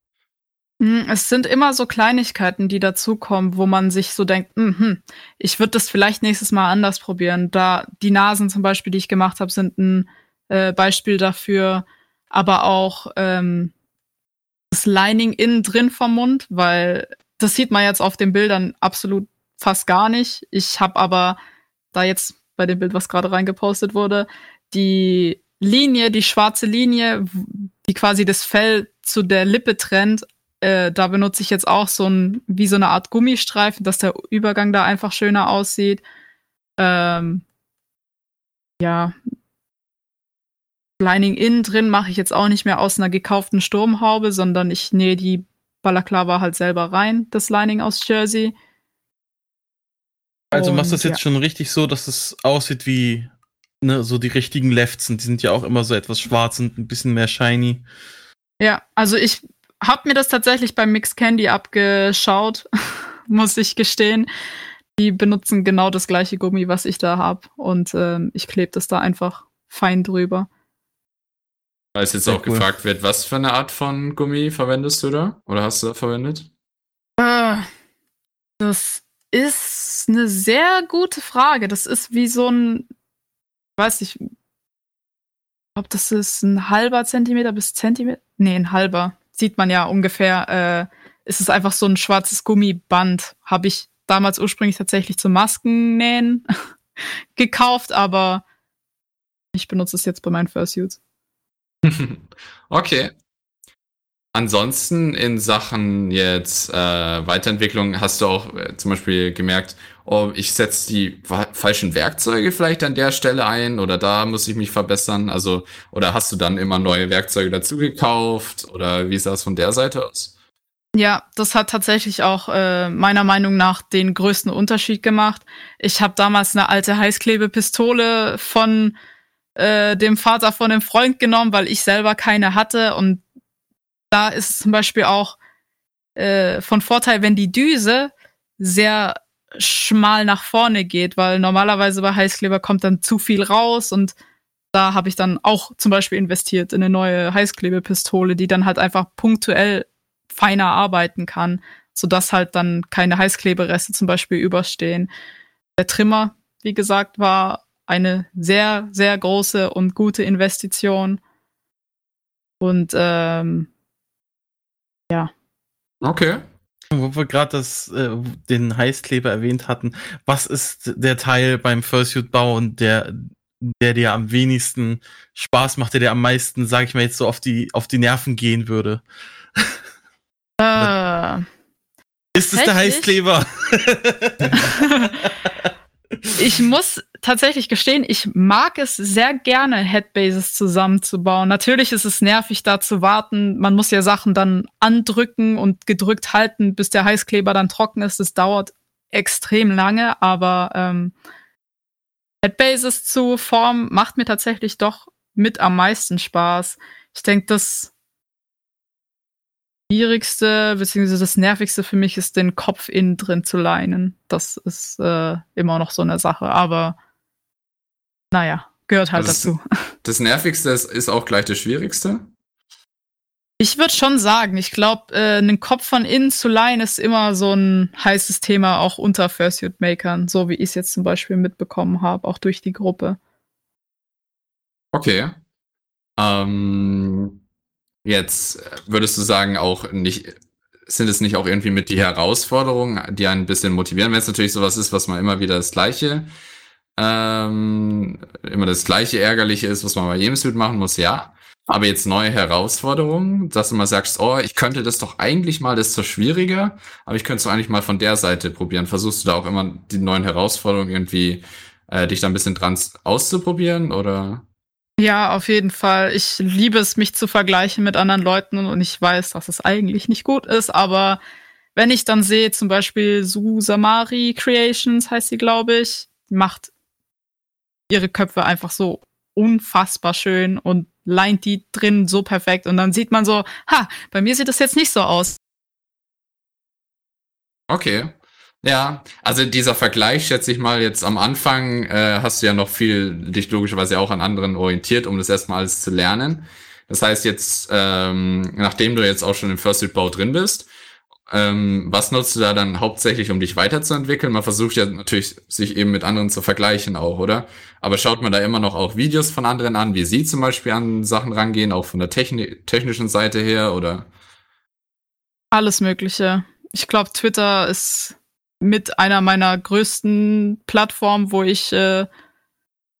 Hm, es sind immer so Kleinigkeiten, die dazukommen, wo man sich so denkt, hm, ich würde das vielleicht nächstes Mal anders probieren. Da die Nasen zum Beispiel, die ich gemacht habe, sind ein äh, Beispiel dafür, aber auch ähm, das Lining innen drin vom Mund, weil das sieht man jetzt auf den Bildern absolut fast gar nicht. Ich habe aber da jetzt bei dem Bild, was gerade reingepostet wurde, die Linie, die schwarze Linie, die quasi das Fell zu der Lippe trennt, äh, da benutze ich jetzt auch so ein, wie so eine Art Gummistreifen, dass der Übergang da einfach schöner aussieht. Ähm, ja. Lining innen drin mache ich jetzt auch nicht mehr aus einer gekauften Sturmhaube, sondern ich nähe die Balaklava halt selber rein, das Lining aus Jersey. Also machst du das jetzt ja. schon richtig so, dass es aussieht wie ne, so die richtigen Lefzen. Die sind ja auch immer so etwas schwarz und ein bisschen mehr shiny. Ja, also ich habe mir das tatsächlich beim Mix Candy abgeschaut, muss ich gestehen. Die benutzen genau das gleiche Gummi, was ich da habe. Und ähm, ich klebe das da einfach fein drüber. Weil es jetzt Sehr auch cool. gefragt wird, was für eine Art von Gummi verwendest du da? Oder hast du da verwendet? Äh, das ist eine sehr gute Frage. Das ist wie so ein, weiß ich, ob das ist ein halber Zentimeter bis Zentimeter. Nee, ein halber sieht man ja ungefähr, äh, ist es einfach so ein schwarzes Gummiband. Habe ich damals ursprünglich tatsächlich zum Maskennähen gekauft, aber ich benutze es jetzt bei meinen Fursuits. okay. Ansonsten in Sachen jetzt äh, Weiterentwicklung hast du auch äh, zum Beispiel gemerkt, oh, ich setze die falschen Werkzeuge vielleicht an der Stelle ein oder da muss ich mich verbessern. Also, oder hast du dann immer neue Werkzeuge dazu gekauft oder wie sah es von der Seite aus? Ja, das hat tatsächlich auch äh, meiner Meinung nach den größten Unterschied gemacht. Ich habe damals eine alte Heißklebepistole von äh, dem Vater von einem Freund genommen, weil ich selber keine hatte und da ist zum Beispiel auch äh, von Vorteil, wenn die Düse sehr schmal nach vorne geht, weil normalerweise bei Heißkleber kommt dann zu viel raus und da habe ich dann auch zum Beispiel investiert in eine neue Heißklebepistole, die dann halt einfach punktuell feiner arbeiten kann, sodass halt dann keine Heißklebereste zum Beispiel überstehen. Der Trimmer, wie gesagt, war eine sehr, sehr große und gute Investition. Und ähm, ja. Okay. Wo wir gerade äh, den Heißkleber erwähnt hatten, was ist der Teil beim Fursuit-Bau und der, der dir am wenigsten Spaß macht, der dir am meisten, sag ich mal, jetzt so auf die, auf die Nerven gehen würde? Äh, ist es der Heißkleber? ich muss tatsächlich gestehen, ich mag es sehr gerne, Headbases zusammenzubauen. Natürlich ist es nervig, da zu warten. Man muss ja Sachen dann andrücken und gedrückt halten, bis der Heißkleber dann trocken ist. Das dauert extrem lange, aber ähm, Headbases zu formen macht mir tatsächlich doch mit am meisten Spaß. Ich denke, das Schwierigste beziehungsweise das Nervigste für mich ist, den Kopf innen drin zu leinen. Das ist äh, immer noch so eine Sache, aber naja, gehört halt das, dazu. Das Nervigste ist, ist auch gleich das Schwierigste? Ich würde schon sagen, ich glaube, äh, einen Kopf von innen zu leihen ist immer so ein heißes Thema, auch unter Fursuit-Makern, so wie ich es jetzt zum Beispiel mitbekommen habe, auch durch die Gruppe. Okay. Ähm, jetzt würdest du sagen, auch nicht, sind es nicht auch irgendwie mit die Herausforderungen, die einen ein bisschen motivieren, wenn es natürlich sowas ist, was man immer wieder das Gleiche ähm, immer das gleiche Ärgerliche ist, was man bei jedem Suit machen muss, ja. Aber jetzt neue Herausforderungen, dass du mal sagst, oh, ich könnte das doch eigentlich mal, das ist so schwieriger, aber ich könnte es eigentlich mal von der Seite probieren. Versuchst du da auch immer die neuen Herausforderungen irgendwie äh, dich da ein bisschen dran auszuprobieren oder? Ja, auf jeden Fall. Ich liebe es, mich zu vergleichen mit anderen Leuten und ich weiß, dass es eigentlich nicht gut ist, aber wenn ich dann sehe, zum Beispiel Susamari Creations heißt sie, glaube ich, macht ihre Köpfe einfach so unfassbar schön und leint die drin so perfekt. Und dann sieht man so, ha, bei mir sieht das jetzt nicht so aus. Okay. Ja, also dieser Vergleich, schätze ich mal, jetzt am Anfang äh, hast du ja noch viel dich logischerweise auch an anderen orientiert, um das erstmal alles zu lernen. Das heißt jetzt, ähm, nachdem du jetzt auch schon im Fursuit-Bau drin bist, ähm, was nutzt du da dann hauptsächlich, um dich weiterzuentwickeln? Man versucht ja natürlich, sich eben mit anderen zu vergleichen auch, oder? Aber schaut man da immer noch auch Videos von anderen an, wie sie zum Beispiel an Sachen rangehen, auch von der Techni technischen Seite her, oder? Alles Mögliche. Ich glaube, Twitter ist mit einer meiner größten Plattformen, wo ich äh,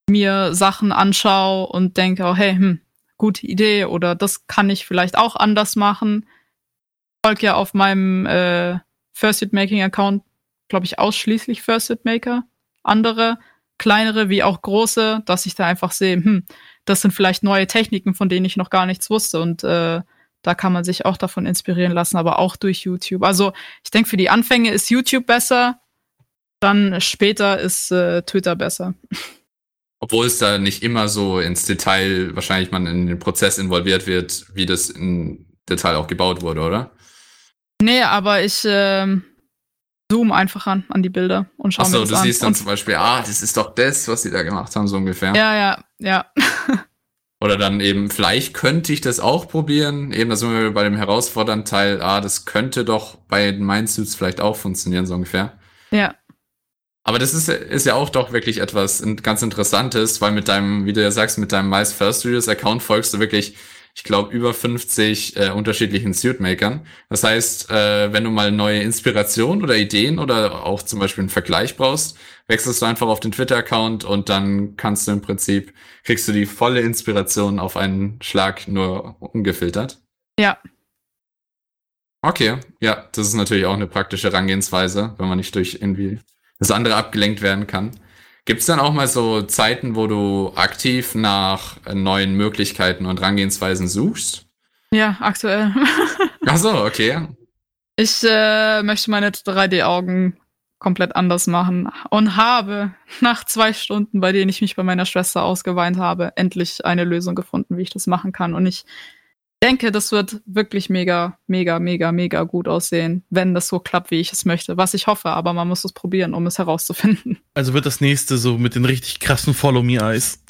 mir Sachen anschaue und denke, oh, hey, hm, gute Idee oder das kann ich vielleicht auch anders machen folge ja auf meinem äh, First Hit Making Account, glaube ich, ausschließlich First Hit Maker. Andere, kleinere wie auch große, dass ich da einfach sehe, hm, das sind vielleicht neue Techniken, von denen ich noch gar nichts wusste. Und äh, da kann man sich auch davon inspirieren lassen, aber auch durch YouTube. Also ich denke, für die Anfänge ist YouTube besser, dann später ist äh, Twitter besser. Obwohl es da nicht immer so ins Detail wahrscheinlich man in den Prozess involviert wird, wie das im Detail auch gebaut wurde, oder? Nee, aber ich ähm, zoom einfach an, an die Bilder und schaue Achso, mir das du an. siehst dann Und- zum Beispiel, ah, das ist doch das, was sie da gemacht haben, so ungefähr. Ja, ja, ja. Oder dann eben, vielleicht könnte ich das auch probieren. Eben, da sind wir bei dem herausfordernden Teil, ah, das könnte doch bei den Mindsuits vielleicht auch funktionieren, so ungefähr. ja. Aber das ist, ist ja auch doch wirklich etwas ganz Interessantes, weil mit deinem, wie du ja sagst, mit deinem Mice First Studios Account folgst du wirklich, ich glaube, über 50 äh, unterschiedlichen Suitmakern. Das heißt, äh, wenn du mal neue Inspiration oder Ideen oder auch zum Beispiel einen Vergleich brauchst, wechselst du einfach auf den Twitter-Account und dann kannst du im Prinzip, kriegst du die volle Inspiration auf einen Schlag nur ungefiltert. Ja. Okay, ja, das ist natürlich auch eine praktische Herangehensweise, wenn man nicht durch irgendwie das andere abgelenkt werden kann. Gibt es dann auch mal so Zeiten, wo du aktiv nach neuen Möglichkeiten und Herangehensweisen suchst? Ja, aktuell. Ach so, okay. Ich äh, möchte meine 3D-Augen komplett anders machen und habe nach zwei Stunden, bei denen ich mich bei meiner Schwester ausgeweint habe, endlich eine Lösung gefunden, wie ich das machen kann. Und ich denke, das wird wirklich mega, mega, mega, mega gut aussehen, wenn das so klappt, wie ich es möchte. Was ich hoffe, aber man muss es probieren, um es herauszufinden. Also wird das nächste so mit den richtig krassen Follow Me Eyes.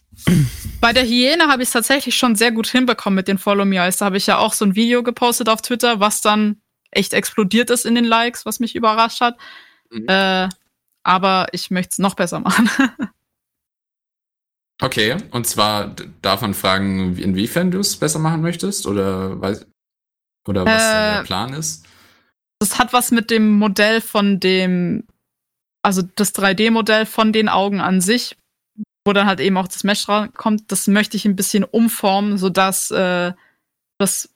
Bei der Hyäne habe ich es tatsächlich schon sehr gut hinbekommen mit den Follow Me Eyes. Da habe ich ja auch so ein Video gepostet auf Twitter, was dann echt explodiert ist in den Likes, was mich überrascht hat. Mhm. Äh, aber ich möchte es noch besser machen. Okay, und zwar darf man fragen, wie- inwiefern du es besser machen möchtest oder, weiß, oder was Äh, der Plan ist? Das hat was mit dem Modell von dem, also das 3D-Modell von den Augen an sich, wo dann halt eben auch das Mesh kommt, das möchte ich ein bisschen umformen, sodass äh, das,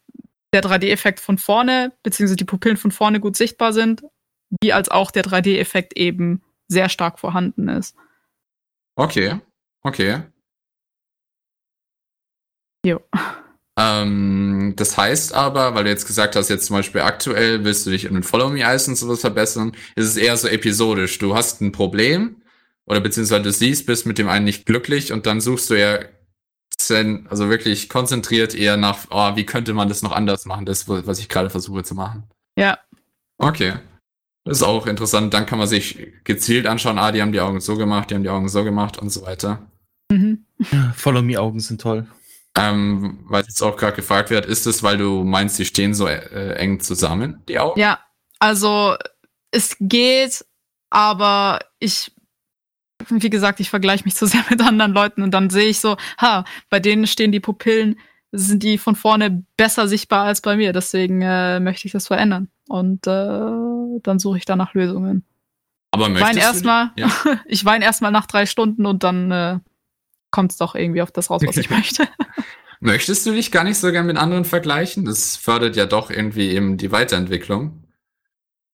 der 3D-Effekt von vorne, beziehungsweise die Pupillen von vorne gut sichtbar sind, wie als auch der 3D-Effekt eben sehr stark vorhanden ist. Okay, okay. Jo. Ähm, das heißt aber, weil du jetzt gesagt hast, jetzt zum Beispiel aktuell willst du dich in den Follow Me Eyes und sowas verbessern, ist es eher so episodisch. Du hast ein Problem oder beziehungsweise du siehst, bist mit dem einen nicht glücklich und dann suchst du ja also wirklich konzentriert eher nach, oh, wie könnte man das noch anders machen, das, was ich gerade versuche zu machen. Ja, Okay. Das ist auch interessant. Dann kann man sich gezielt anschauen, ah, die haben die Augen so gemacht, die haben die Augen so gemacht und so weiter. mhm. Follow Me Augen sind toll. Ähm, weil jetzt auch gerade gefragt wird, ist es, weil du meinst, die stehen so äh, eng zusammen, die Augen? Ja, also es geht, aber ich, wie gesagt, ich vergleiche mich zu sehr mit anderen Leuten und dann sehe ich so, ha, bei denen stehen die Pupillen, sind die von vorne besser sichtbar als bei mir. Deswegen äh, möchte ich das verändern. Und äh, dann suche ich danach Lösungen. Aber Ich möchtest die- erstmal, Ja. ich weine erstmal nach drei Stunden und dann äh, kommt es doch irgendwie auf das raus, was ich möchte. Möchtest du dich gar nicht so gern mit anderen vergleichen? Das fördert ja doch irgendwie eben die Weiterentwicklung.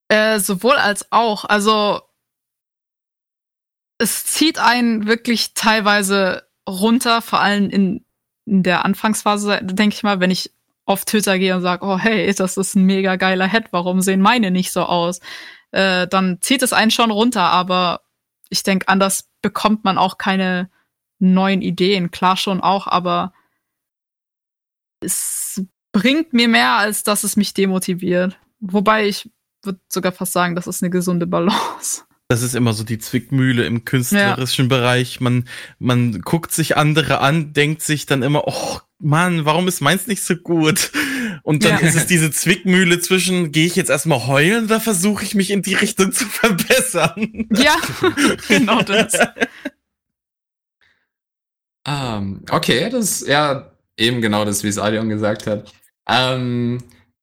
Äh, sowohl als auch. Also es zieht einen wirklich teilweise runter, vor allem in, in der Anfangsphase, denke ich mal, wenn ich auf Twitter gehe und sage, oh hey, das ist ein mega geiler Head, warum sehen meine nicht so aus? Äh, dann zieht es einen schon runter, aber ich denke, anders bekommt man auch keine neuen Ideen. Klar schon auch, aber es bringt mir mehr, als dass es mich demotiviert. Wobei ich würde sogar fast sagen, das ist eine gesunde Balance. Das ist immer so die Zwickmühle im künstlerischen ja. Bereich. Man, man guckt sich andere an, denkt sich dann immer, oh Mann, warum ist meins nicht so gut? Und dann ja. ist es diese Zwickmühle zwischen, gehe ich jetzt erstmal heulen oder versuche ich mich in die Richtung zu verbessern? Ja, genau das. Um, ähm, okay, das ist ja eben genau das, wie es Adion gesagt hat. Um,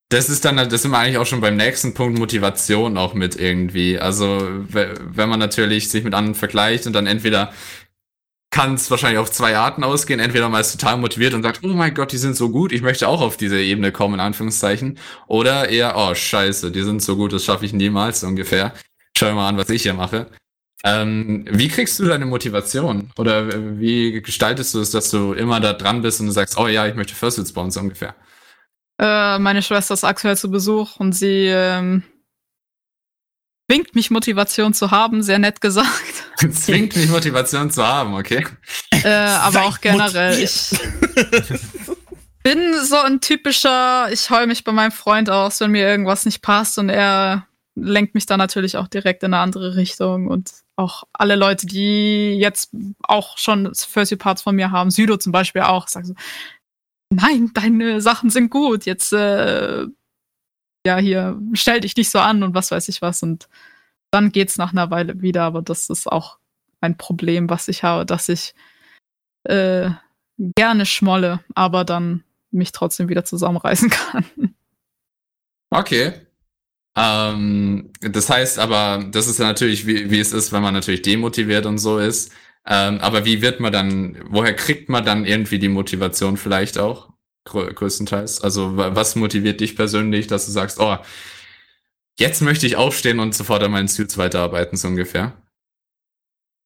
das ist dann, das sind wir eigentlich auch schon beim nächsten Punkt Motivation auch mit irgendwie. Also, wenn man natürlich sich mit anderen vergleicht und dann entweder kann es wahrscheinlich auf zwei Arten ausgehen. Entweder man ist total motiviert und sagt, oh mein Gott, die sind so gut, ich möchte auch auf diese Ebene kommen, in Anführungszeichen. Oder eher, oh scheiße, die sind so gut, das schaffe ich niemals ungefähr. Schau mal an, was ich hier mache. Ähm, wie kriegst du deine Motivation? Oder wie gestaltest du es, dass du immer da dran bist und du sagst, oh ja, ich möchte Fursuits bauen, so ungefähr? Äh, meine Schwester ist aktuell zu Besuch und sie ähm, zwingt mich Motivation zu haben, sehr nett gesagt. zwingt mich Motivation zu haben, okay. Äh, aber auch generell. Ich bin so ein typischer, ich heul mich bei meinem Freund aus, wenn mir irgendwas nicht passt und er lenkt mich dann natürlich auch direkt in eine andere Richtung und auch alle Leute, die jetzt auch schon First Parts von mir haben, Südo zum Beispiel auch, sagen so, nein, deine Sachen sind gut, jetzt äh, ja hier, stell dich nicht so an und was weiß ich was. Und dann geht's nach einer Weile wieder, aber das ist auch ein Problem, was ich habe, dass ich äh, gerne schmolle, aber dann mich trotzdem wieder zusammenreißen kann. Okay. Ähm, das heißt aber, das ist ja natürlich, wie, wie es ist, wenn man natürlich demotiviert und so ist. Ähm, aber wie wird man dann, woher kriegt man dann irgendwie die Motivation vielleicht auch? größtenteils. Also was motiviert dich persönlich, dass du sagst, oh, jetzt möchte ich aufstehen und sofort an meinen Suits weiterarbeiten, so ungefähr?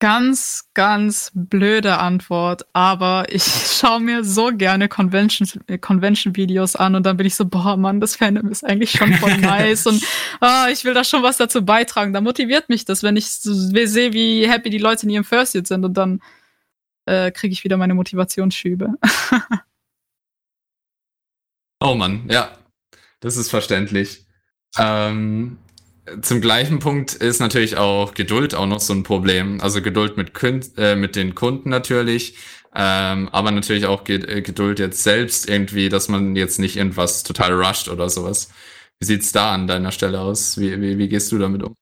Ganz, ganz blöde Antwort, aber ich schaue mir so gerne Convention-Videos Convention an und dann bin ich so, boah, Mann, das Fandom ist eigentlich schon voll nice und ah, ich will da schon was dazu beitragen. Da motiviert mich das, wenn ich so sehe, wie happy die Leute in ihrem First Year sind und dann äh, kriege ich wieder meine Motivationsschübe. oh Mann, ja, das ist verständlich. Ähm, zum gleichen Punkt ist natürlich auch Geduld auch noch so ein Problem. Also Geduld mit, Kün äh, mit den Kunden natürlich, ähm, aber natürlich auch äh, Geduld jetzt selbst irgendwie, dass man jetzt nicht irgendwas total rusht oder sowas. Wie sieht's da an deiner Stelle aus? Wie, wie, wie gehst du damit um?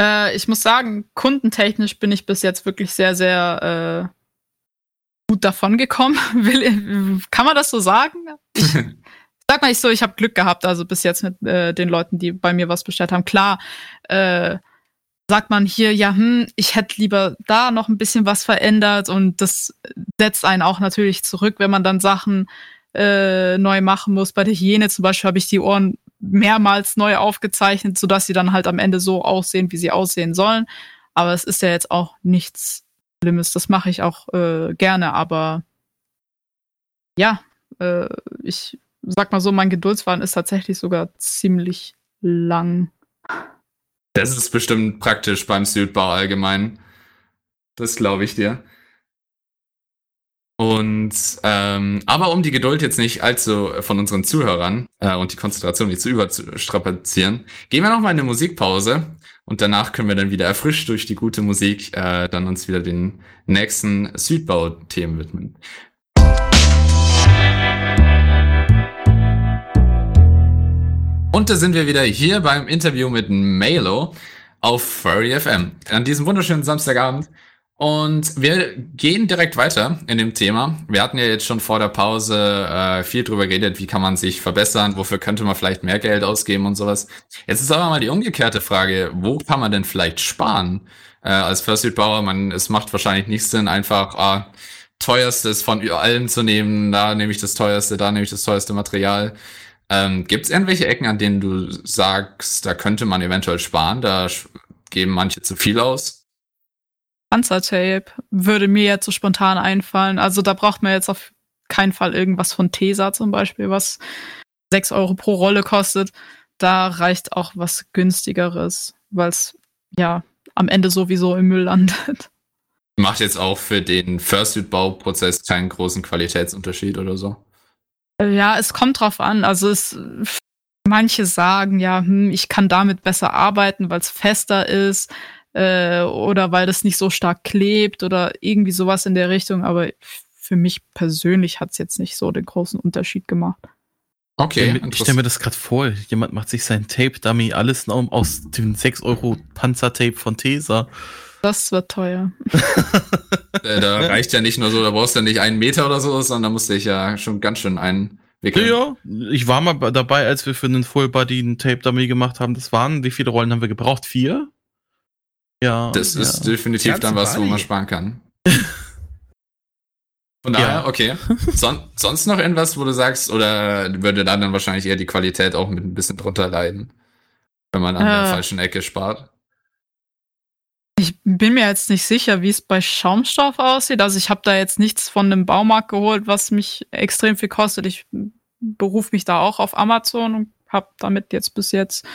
Äh, ich muss sagen, kundentechnisch bin ich bis jetzt wirklich sehr, sehr äh, gut davon gekommen. kann man das so sagen? Ich, sag mal nicht so, ich habe Glück gehabt, also bis jetzt mit äh, den Leuten, die bei mir was bestellt haben. Klar, äh, sagt man hier, ja, hm, ich hätte lieber da noch ein bisschen was verändert und das setzt einen auch natürlich zurück, wenn man dann Sachen äh, neu machen muss. Bei der Hyäne zum Beispiel habe ich die Ohren mehrmals neu aufgezeichnet, sodass sie dann halt am Ende so aussehen, wie sie aussehen sollen. Aber es ist ja jetzt auch nichts Schlimmes. Das mache ich auch äh, gerne, aber ja, äh, ich sag mal so, mein Geduldsfaden ist tatsächlich sogar ziemlich lang. Das ist bestimmt praktisch beim Südbau allgemein. Das glaube ich dir. Und ähm, aber um die Geduld jetzt nicht allzu von unseren Zuhörern äh, und die Konzentration nicht zu überstrapazieren, gehen wir noch mal in eine Musikpause und danach können wir dann wieder erfrischt durch die gute Musik äh, dann uns wieder den nächsten Südbau-Themen widmen. Und da sind wir wieder hier beim Interview mit Melo auf Furry FM an diesem wunderschönen Samstagabend. Und wir gehen direkt weiter in dem Thema. Wir hatten ja jetzt schon vor der Pause äh, viel drüber geredet, wie kann man sich verbessern, wofür könnte man vielleicht mehr Geld ausgeben und sowas. Jetzt ist aber mal die umgekehrte Frage, wo kann man denn vielleicht sparen? Äh, als Fursuit-Bauer, man, es macht wahrscheinlich nicht Sinn, einfach, ah, teuerstes von allem zu nehmen. Da nehme ich das teuerste, da nehme ich das teuerste Material. Ähm, Gibt es irgendwelche Ecken, an denen du sagst, da könnte man eventuell sparen? Da geben manche zu viel aus? Panzertape würde mir jetzt so spontan einfallen. Also da braucht man jetzt auf keinen Fall irgendwas von Tesa zum Beispiel, was 6 Euro pro Rolle kostet. Da reicht auch was günstigeres, weil es ja am Ende sowieso im Müll landet. Macht jetzt auch für den Fursuit-Bauprozess keinen großen Qualitätsunterschied oder so? Ja, es kommt drauf an. Also es, manche sagen ja, hm, ich kann damit besser arbeiten, weil es fester ist äh, oder weil das nicht so stark klebt oder irgendwie sowas in der Richtung. Aber für mich persönlich hat es jetzt nicht so den großen Unterschied gemacht. Okay. Ich stelle mir das gerade vor. Jemand macht sich sein Tape-Dummy alles aus dem 6 Euro Panzertape von Tesa. Das wird teuer. Äh, da reicht ja nicht nur so, da brauchst du ja nicht einen Meter oder so, sondern da musste ich ja schon ganz schön einwickeln. Ja, ich war mal dabei, als wir für einen Full Body einen Tape Dummy gemacht haben. Das waren, wie viele Rollen haben wir gebraucht? Vier? Ja. Das ja. ist definitiv dann was, Body. wo man sparen kann. Von daher, ja. okay. Son sonst noch irgendwas, wo du sagst, oder würde dann wahrscheinlich eher die Qualität auch mit ein bisschen drunter leiden, wenn man an äh. der falschen Ecke spart? Ich bin mir jetzt nicht sicher, wie es bei Schaumstoff aussieht. Also ich habe da jetzt nichts von einem Baumarkt geholt, was mich extrem viel kostet. Ich berufe mich da auch auf Amazon und habe damit jetzt bis jetzt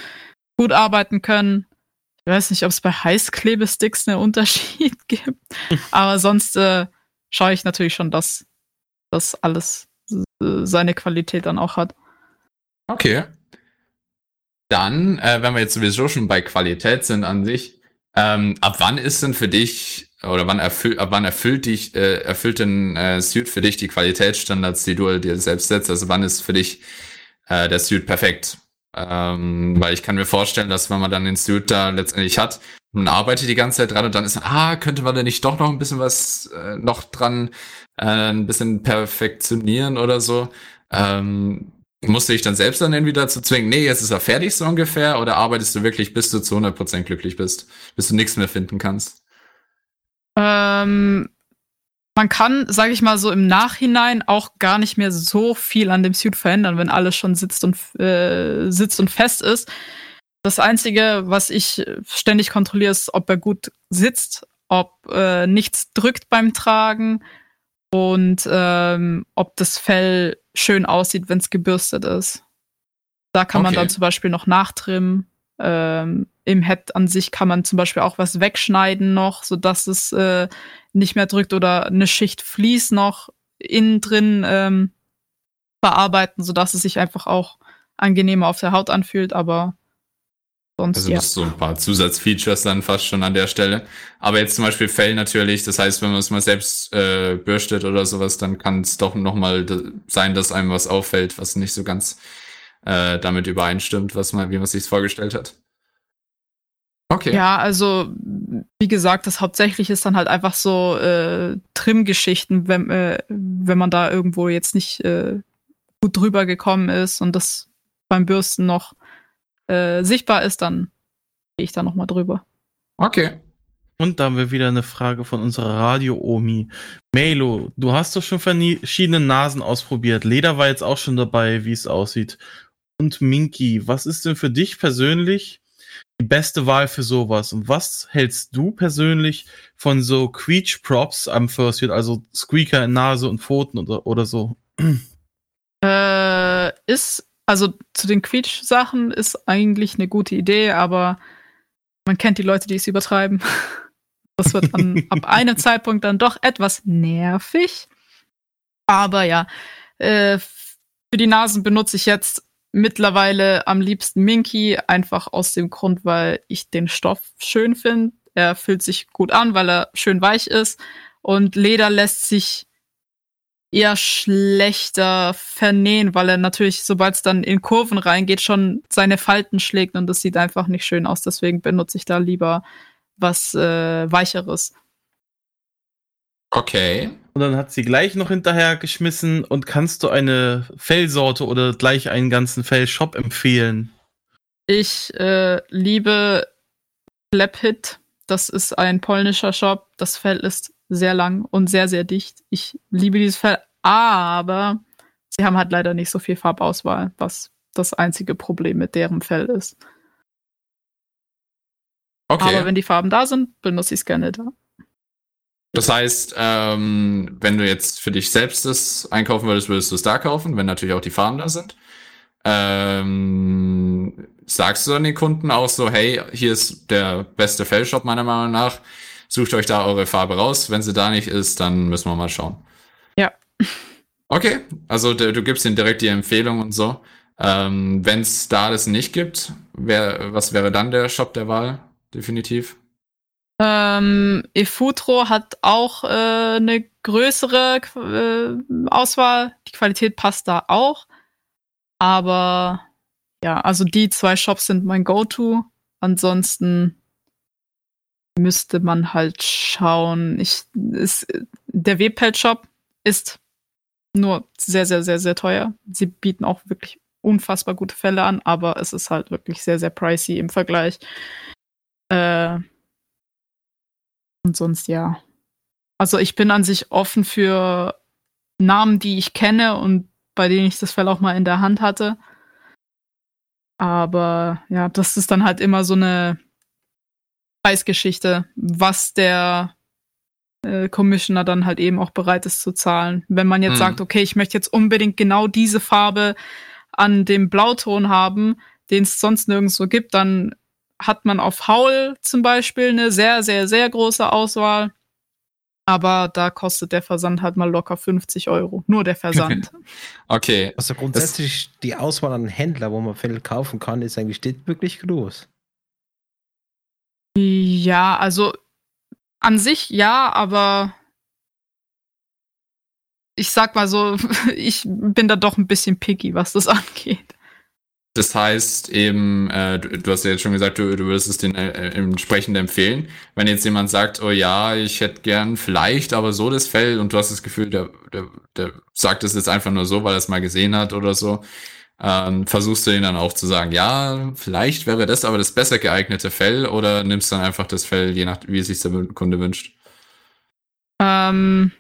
gut arbeiten können. Ich weiß nicht, ob es bei Heißklebesticks einen Unterschied gibt, aber sonst äh, schaue ich natürlich schon, dass das alles seine Qualität dann auch hat. Okay. Dann, äh, wenn wir jetzt sowieso schon bei Qualität sind an sich, ähm, ab wann ist denn für dich oder wann erfüllt, ab wann erfüllt dich, äh, erfüllt denn äh, Suit für dich die Qualitätsstandards, die du dir selbst setzt? Also wann ist für dich äh, der Suit perfekt? Ähm, weil ich kann mir vorstellen, dass wenn man dann den Suit da letztendlich hat, man arbeitet die ganze Zeit dran und dann ist, ah, könnte man da nicht doch noch ein bisschen was äh, noch dran, äh, ein bisschen perfektionieren oder so. Ähm, musste ich dann selbst dann irgendwie dazu zwingen, nee, jetzt ist er fertig so ungefähr, oder arbeitest du wirklich, bis du zu 100% glücklich bist, bis du nichts mehr finden kannst? Ähm, man kann, sage ich mal so im Nachhinein auch gar nicht mehr so viel an dem Suit verändern, wenn alles schon sitzt und äh, sitzt und fest ist. Das einzige, was ich ständig kontrolliere, ist, ob er gut sitzt, ob äh, nichts drückt beim Tragen und ähm, ob das Fell schön aussieht, wenn es gebürstet ist. Da kann okay. man dann zum Beispiel noch nachtrimmen. Ähm, Im Head an sich kann man zum Beispiel auch was wegschneiden noch, sodass es äh, nicht mehr drückt oder eine Schicht Vlies noch innen drin ähm, bearbeiten, sodass es sich einfach auch angenehmer auf der Haut anfühlt. Aber Sonst, also ja. so ein paar Zusatzfeatures dann fast schon an der Stelle. Aber jetzt zum Beispiel Fell natürlich, das heißt, wenn man es mal selbst äh, bürstet oder sowas, dann kann es doch nochmal sein, dass einem was auffällt, was nicht so ganz äh, damit übereinstimmt, was man, wie man sich vorgestellt hat. Okay. Ja, also wie gesagt, das hauptsächlich ist dann halt einfach so äh, Trim-Geschichten, wenn, äh, wenn man da irgendwo jetzt nicht äh, gut drüber gekommen ist und das beim Bürsten noch äh, sichtbar ist, dann gehe ich da nochmal drüber. Okay. Und da haben wir wieder eine Frage von unserer Radio-Omi. Melo, du hast doch schon verschiedene Nasen ausprobiert. Leder war jetzt auch schon dabei, wie es aussieht. Und Minky, was ist denn für dich persönlich die beste Wahl für sowas? Und was hältst du persönlich von so Quietsch-Props am First Year, also Squeaker in Nase und Pfoten oder, oder so? Äh, ist also zu den Quietsch-Sachen ist eigentlich eine gute Idee, aber man kennt die Leute, die es übertreiben. Das wird dann ab einem Zeitpunkt dann doch etwas nervig. Aber ja, äh, für die Nasen benutze ich jetzt mittlerweile am liebsten Minky, einfach aus dem Grund, weil ich den Stoff schön finde. Er fühlt sich gut an, weil er schön weich ist. Und Leder lässt sich eher schlechter vernähen, weil er natürlich, sobald es dann in Kurven reingeht, schon seine Falten schlägt und das sieht einfach nicht schön aus. Deswegen benutze ich da lieber was äh, Weicheres. Okay. Und dann hat sie gleich noch hinterher geschmissen und kannst du eine Fellsorte oder gleich einen ganzen Fellshop empfehlen? Ich äh, liebe Flaphit. Das ist ein polnischer Shop. Das Fell ist sehr lang und sehr, sehr dicht. Ich liebe dieses Fell, aber sie haben halt leider nicht so viel Farbauswahl, was das einzige Problem mit deren Fell ist. Okay. Aber wenn die Farben da sind, benutze ich es gerne da. Das heißt, ähm, wenn du jetzt für dich selbst das einkaufen würdest, würdest du es da kaufen, wenn natürlich auch die Farben da sind. Ähm, sagst du dann den Kunden auch so, hey, hier ist der beste Fellshop meiner Meinung nach, sucht euch da eure Farbe raus. Wenn sie da nicht ist, dann müssen wir mal schauen. Ja. Okay, also du, du gibst ihnen direkt die Empfehlung und so. Ähm, wenn es da das nicht gibt, wer, was wäre dann der Shop der Wahl? Definitiv. Ähm, eFutro hat auch äh, eine größere äh, Auswahl. Die Qualität passt da auch. Aber ja, also die zwei Shops sind mein Go-To. Ansonsten müsste man halt schauen. Ich, ist, der Webpelt-Shop ist nur sehr, sehr, sehr, sehr teuer. Sie bieten auch wirklich unfassbar gute Fälle an, aber es ist halt wirklich sehr, sehr pricey im Vergleich. Äh, und sonst ja. Also ich bin an sich offen für Namen, die ich kenne und bei denen ich das Fell auch mal in der Hand hatte. Aber ja, das ist dann halt immer so eine Preisgeschichte, was der äh, Commissioner dann halt eben auch bereit ist zu zahlen. Wenn man jetzt Hm. sagt, okay, ich möchte jetzt unbedingt genau diese Farbe an dem Blauton haben, den es sonst nirgendwo gibt, dann hat man auf Howl zum Beispiel eine sehr, sehr, sehr große Auswahl. Aber da kostet der Versand halt mal locker 50 Euro. Nur der Versand. Okay, Also grundsätzlich die Auswahl an Händler, wo man Fell kaufen kann, ist eigentlich steht wirklich groß. Ja, also an sich ja, aber ich sag mal so, ich bin da doch ein bisschen picky, was das angeht. Das heißt eben, äh, du, du hast ja jetzt schon gesagt, du, du würdest es den äh, entsprechend empfehlen. Wenn jetzt jemand sagt, oh ja, ich hätte gern vielleicht aber so das Fell und du hast das Gefühl, der, der, der sagt es jetzt einfach nur so, weil er es mal gesehen hat oder so, ähm, versuchst du ihn dann auch zu sagen, ja, vielleicht wäre das aber das besser geeignete Fell oder nimmst dann einfach das Fell, je nach wie es sich der Kunde wünscht. Ähm,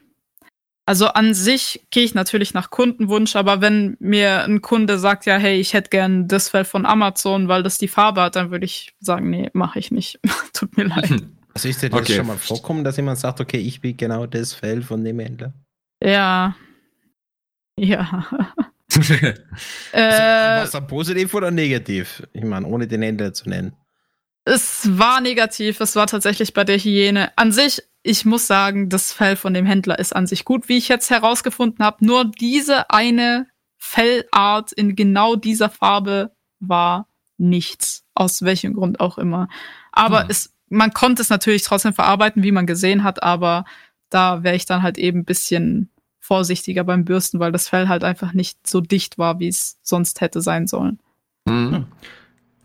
also an sich gehe ich natürlich nach Kundenwunsch, aber wenn mir ein Kunde sagt, ja, hey, ich hätte gern das Fell von Amazon, weil das die Farbe hat, dann würde ich sagen, nee, mache ich nicht. Tut mir leid. Also ist dir das Okay. schon mal vorkommen, dass jemand sagt, okay, ich will genau das Fell von dem Händler? Ja. Ja. Also, äh, Was dann positiv oder negativ? Ich meine, ohne den Händler zu nennen. Es war negativ, es war tatsächlich bei der Hyäne. An sich, ich muss sagen, das Fell von dem Händler ist an sich gut, wie ich jetzt herausgefunden habe. Nur diese eine Fellart in genau dieser Farbe war nichts. Aus welchem Grund auch immer. Aber Hm. es, man konnte es natürlich trotzdem verarbeiten, wie man gesehen hat, aber da wäre ich dann halt eben ein bisschen vorsichtiger beim Bürsten, weil das Fell halt einfach nicht so dicht war, wie es sonst hätte sein sollen. Hm. Hat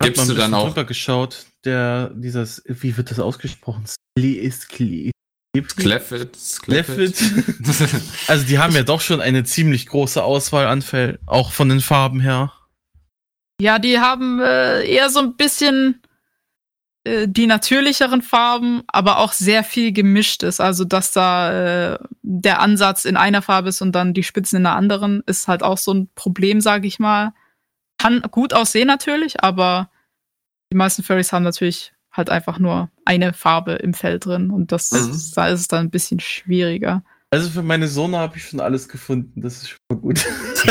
Gibst man du ein dann bisschen auch- drüber geschaut, der, dieses, wie wird das ausgesprochen? Skli ist Kli. Cleffit, Cleffit. Also die haben ja doch schon eine ziemlich große Auswahl an Fell, auch von den Farben her. Ja, die haben äh, eher so ein bisschen äh, die natürlicheren Farben, aber auch sehr viel gemischtes. Also, dass da äh, der Ansatz in einer Farbe ist und dann die Spitzen in einer anderen, ist halt auch so ein Problem, sage ich mal. Kann gut aussehen natürlich, aber die meisten Furries haben natürlich halt einfach nur eine Farbe im Fell drin und das Mhm. ist, da ist es dann ein bisschen schwieriger. Also für meine Sohne habe ich schon alles gefunden, das ist schon mal gut.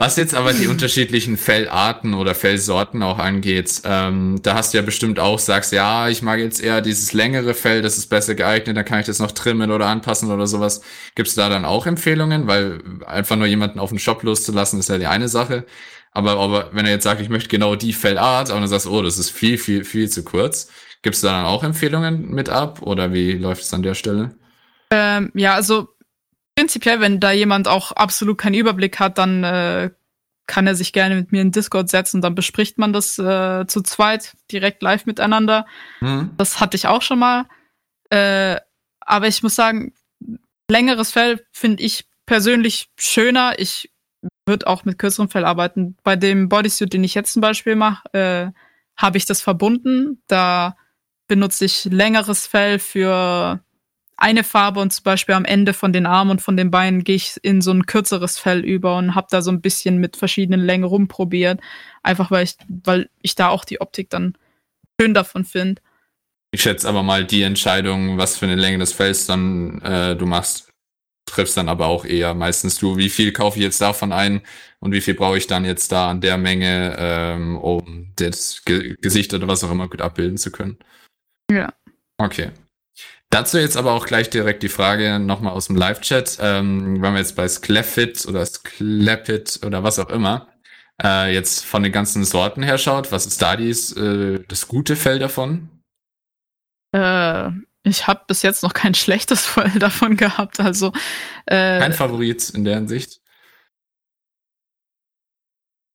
Was jetzt aber die unterschiedlichen Fellarten oder Fellsorten auch angeht, ähm, da hast du ja bestimmt auch, sagst, ja, ich mag jetzt eher dieses längere Fell, das ist besser geeignet, dann kann ich das noch trimmen oder anpassen oder sowas. Gibt es da dann auch Empfehlungen? Weil einfach nur jemanden auf den Shop loszulassen, ist ja die eine Sache. Aber, aber wenn er jetzt sagt, ich möchte genau die Fellart, aber dann sagst oh, das ist viel, viel, viel zu kurz. Gibt es da dann auch Empfehlungen mit ab? Oder wie läuft es an der Stelle? Ähm, ja, also prinzipiell, wenn da jemand auch absolut keinen Überblick hat, dann äh, kann er sich gerne mit mir in Discord setzen, dann bespricht man das äh, zu zweit direkt live miteinander. Hm? Das hatte ich auch schon mal. Äh, aber ich muss sagen, längeres Fell finde ich persönlich schöner. Ich würde auch mit kürzerem Fell arbeiten. Bei dem Bodysuit, den ich jetzt zum Beispiel mache, äh, habe ich das verbunden. Da benutze ich längeres Fell für eine Farbe und zum Beispiel am Ende von den Armen und von den Beinen gehe ich in so ein kürzeres Fell über und habe da so ein bisschen mit verschiedenen Längen rumprobiert. Einfach weil ich, weil ich da auch die Optik dann schön davon finde. Ich schätze aber mal die Entscheidung, was für eine Länge des Fells dann äh, du machst, triffst dann aber auch eher meistens du, wie viel kaufe ich jetzt davon ein und wie viel brauche ich dann jetzt da an der Menge, ähm, um das Ge Gesicht oder was auch immer gut abbilden zu können. Ja. Okay. Dazu jetzt aber auch gleich direkt die Frage nochmal aus dem Live-Chat. Ähm, wenn wir jetzt bei Sclefit oder Sclepit oder was auch immer äh, jetzt von den ganzen Sorten her schaut, was ist da dies, äh, das gute Fell davon? Äh, ich habe bis jetzt noch kein schlechtes Fell davon gehabt. Also äh, Kein Favorit in der Hinsicht.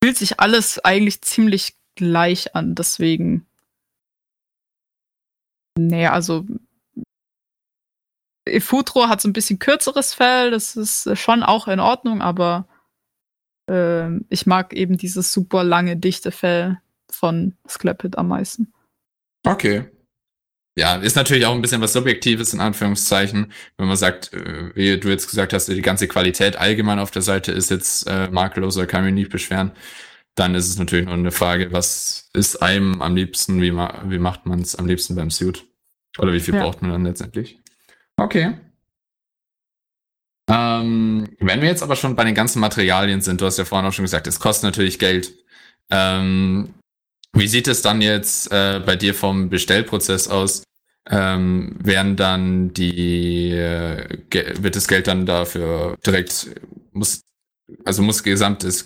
fühlt sich alles eigentlich ziemlich gleich an. Deswegen. Nee, also. Efutro hat so ein bisschen kürzeres Fell, das ist schon auch in Ordnung, aber ähm, ich mag eben dieses super lange, dichte Fell von Sklepit am meisten. Okay. Ja, ist natürlich auch ein bisschen was Subjektives in Anführungszeichen, wenn man sagt, äh, wie du jetzt gesagt hast, die ganze Qualität allgemein auf der Seite ist jetzt äh, makellos oder kann mich nicht beschweren, dann ist es natürlich nur eine Frage, was ist einem am liebsten, wie, ma wie macht man es am liebsten beim Suit? Oder wie viel Ja. braucht man dann letztendlich? Okay. Ähm, wenn wir jetzt aber schon bei den ganzen Materialien sind, du hast ja vorhin auch schon gesagt, es kostet natürlich Geld. Ähm, wie sieht es dann jetzt äh, bei dir vom Bestellprozess aus? Ähm, werden dann die, äh, wird das Geld dann dafür direkt, muss, also muss gesamtes,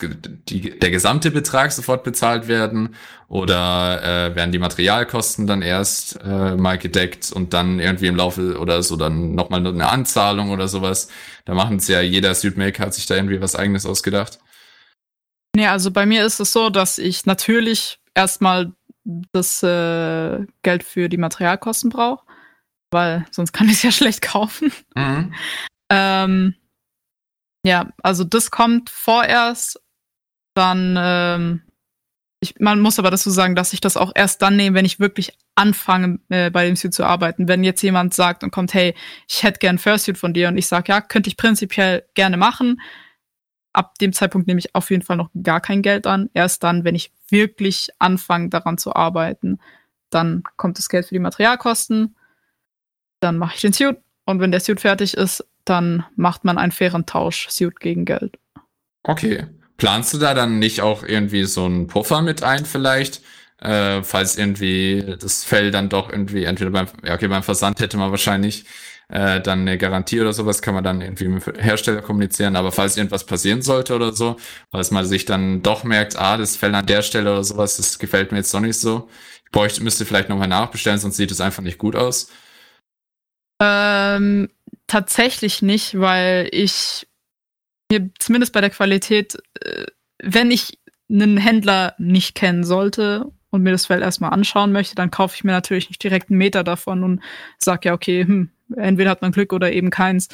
die, der gesamte Betrag sofort bezahlt werden? Oder äh, werden die Materialkosten dann erst äh, mal gedeckt und dann irgendwie im Laufe oder so dann nochmal eine Anzahlung oder sowas? Da machen es ja jeder Südmaker hat sich da irgendwie was eigenes ausgedacht. Nee, also bei mir ist es so, dass ich natürlich erstmal das äh, Geld für die Materialkosten brauche, weil sonst kann ich es ja schlecht kaufen. Mhm. Ähm, ja, also das kommt vorerst. Dann, ähm, ich, man muss aber dazu sagen, dass ich das auch erst dann nehme, wenn ich wirklich anfange, äh, bei dem Suit zu arbeiten. Wenn jetzt jemand sagt und kommt, hey, ich hätte gern Fursuit von dir und ich sage, ja, könnte ich prinzipiell gerne machen. Ab dem Zeitpunkt nehme ich auf jeden Fall noch gar kein Geld an. Erst dann, wenn ich wirklich anfange, daran zu arbeiten, dann kommt das Geld für die Materialkosten. Dann mache ich den Suit und wenn der Suit fertig ist, dann macht man einen fairen Tausch, Suit gegen Geld. Okay. Planst du da dann nicht auch irgendwie so einen Puffer mit ein vielleicht? Äh, falls irgendwie das Fell dann doch irgendwie, entweder beim, ja okay, beim Versand hätte man wahrscheinlich äh, dann eine Garantie oder sowas, kann man dann irgendwie mit dem Hersteller kommunizieren, aber falls irgendwas passieren sollte oder so, falls man sich dann doch merkt, ah, das Fell an der Stelle oder sowas, das gefällt mir jetzt doch nicht so. Ich bräuchte, müsste vielleicht nochmal nachbestellen, sonst sieht es einfach nicht gut aus. Ähm, tatsächlich nicht, weil ich mir zumindest bei der Qualität, äh, wenn ich einen Händler nicht kennen sollte und mir das Fell erstmal anschauen möchte, dann kaufe ich mir natürlich nicht direkt einen Meter davon und sage ja, okay, hm, entweder hat man Glück oder eben keins.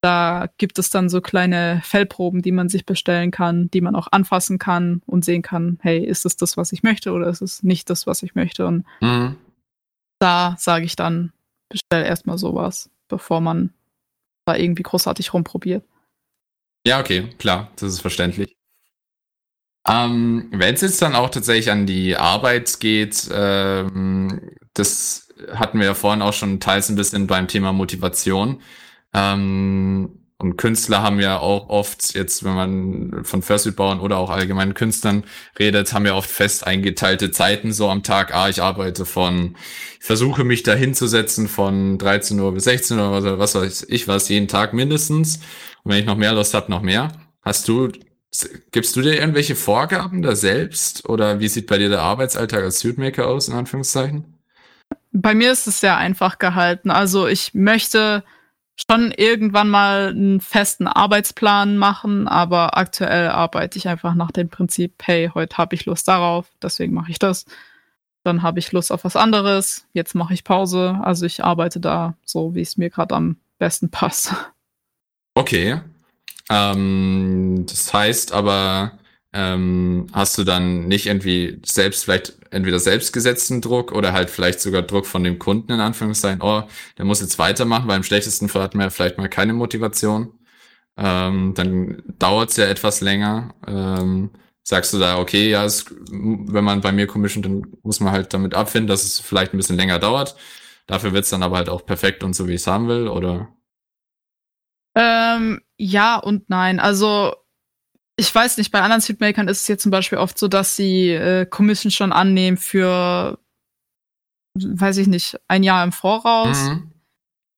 Da gibt es dann so kleine Fellproben, die man sich bestellen kann, die man auch anfassen kann und sehen kann, hey, ist es das, was ich möchte oder ist es nicht das, was ich möchte? Und Mhm. da sage ich dann, bestell erstmal sowas, bevor man da irgendwie großartig rumprobiert. Ja, okay, klar, das ist verständlich. Ähm, Wenn es jetzt dann auch tatsächlich an die Arbeit geht, ähm, das hatten wir ja vorhin auch schon teils ein bisschen beim Thema Motivation. Ähm, und Künstler haben ja auch oft, jetzt wenn man von Fursuit-Bauern oder auch allgemeinen Künstlern redet, haben ja oft fest eingeteilte Zeiten so am Tag. Ah, ich arbeite von, ich versuche mich da hinzusetzen von 13 Uhr bis 16 Uhr oder was weiß ich was, jeden Tag mindestens. Und wenn ich noch mehr Lust habe, noch mehr. Hast du, gibst du dir irgendwelche Vorgaben da selbst? Oder wie sieht bei dir der Arbeitsalltag als Suitmaker aus, in Anführungszeichen? Bei mir ist es sehr einfach gehalten. Also ich möchte schon irgendwann mal einen festen Arbeitsplan machen, aber aktuell arbeite ich einfach nach dem Prinzip, hey, heute habe ich Lust darauf, deswegen mache ich das. Dann habe ich Lust auf was anderes, jetzt mache ich Pause. Also ich arbeite da so, wie es mir gerade am besten passt. Okay. Ähm, das heißt aber, ähm, hast du dann nicht irgendwie selbst vielleicht entweder selbstgesetzten Druck oder halt vielleicht sogar Druck von dem Kunden in Anführungszeichen, oh, der muss jetzt weitermachen, weil im schlechtesten Fall hat man ja vielleicht mal keine Motivation. Ähm, dann dauert es ja etwas länger. Ähm, sagst du da, okay, ja, es, wenn man bei mir commissioned, dann muss man halt damit abfinden, dass es vielleicht ein bisschen länger dauert. Dafür wird's dann aber halt auch perfekt und so, wie ich es haben will, oder? Ähm, ja und nein. Also ich weiß nicht, bei anderen Suitmakern ist es jetzt zum Beispiel oft so, dass sie äh, Commission schon annehmen für, weiß ich nicht, ein Jahr im Voraus. Mhm.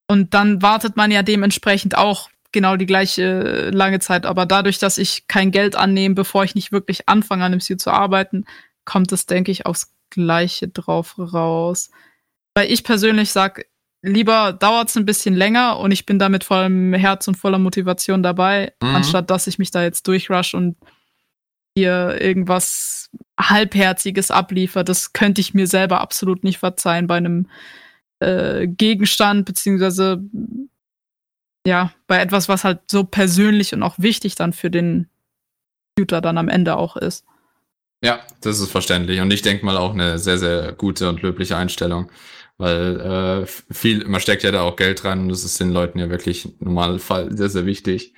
Und dann wartet man ja dementsprechend auch genau die gleiche lange Zeit. Aber dadurch, dass ich kein Geld annehme, bevor ich nicht wirklich anfange, an dem Suit zu arbeiten, kommt es, denke ich, aufs Gleiche drauf raus. Weil ich persönlich sage, lieber dauert es ein bisschen länger und ich bin damit vollem Herz und voller Motivation dabei, mhm. anstatt dass ich mich da jetzt durchrush und hier irgendwas halbherziges abliefer. Das könnte ich mir selber absolut nicht verzeihen bei einem äh, Gegenstand, beziehungsweise ja, bei etwas, was halt so persönlich und auch wichtig dann für den Computer dann am Ende auch ist. Ja, das ist verständlich. Und ich denke mal auch eine sehr, sehr gute und löbliche Einstellung. Weil äh, viel, man steckt ja da auch Geld rein und das ist den Leuten ja wirklich im Normalfall sehr, sehr wichtig.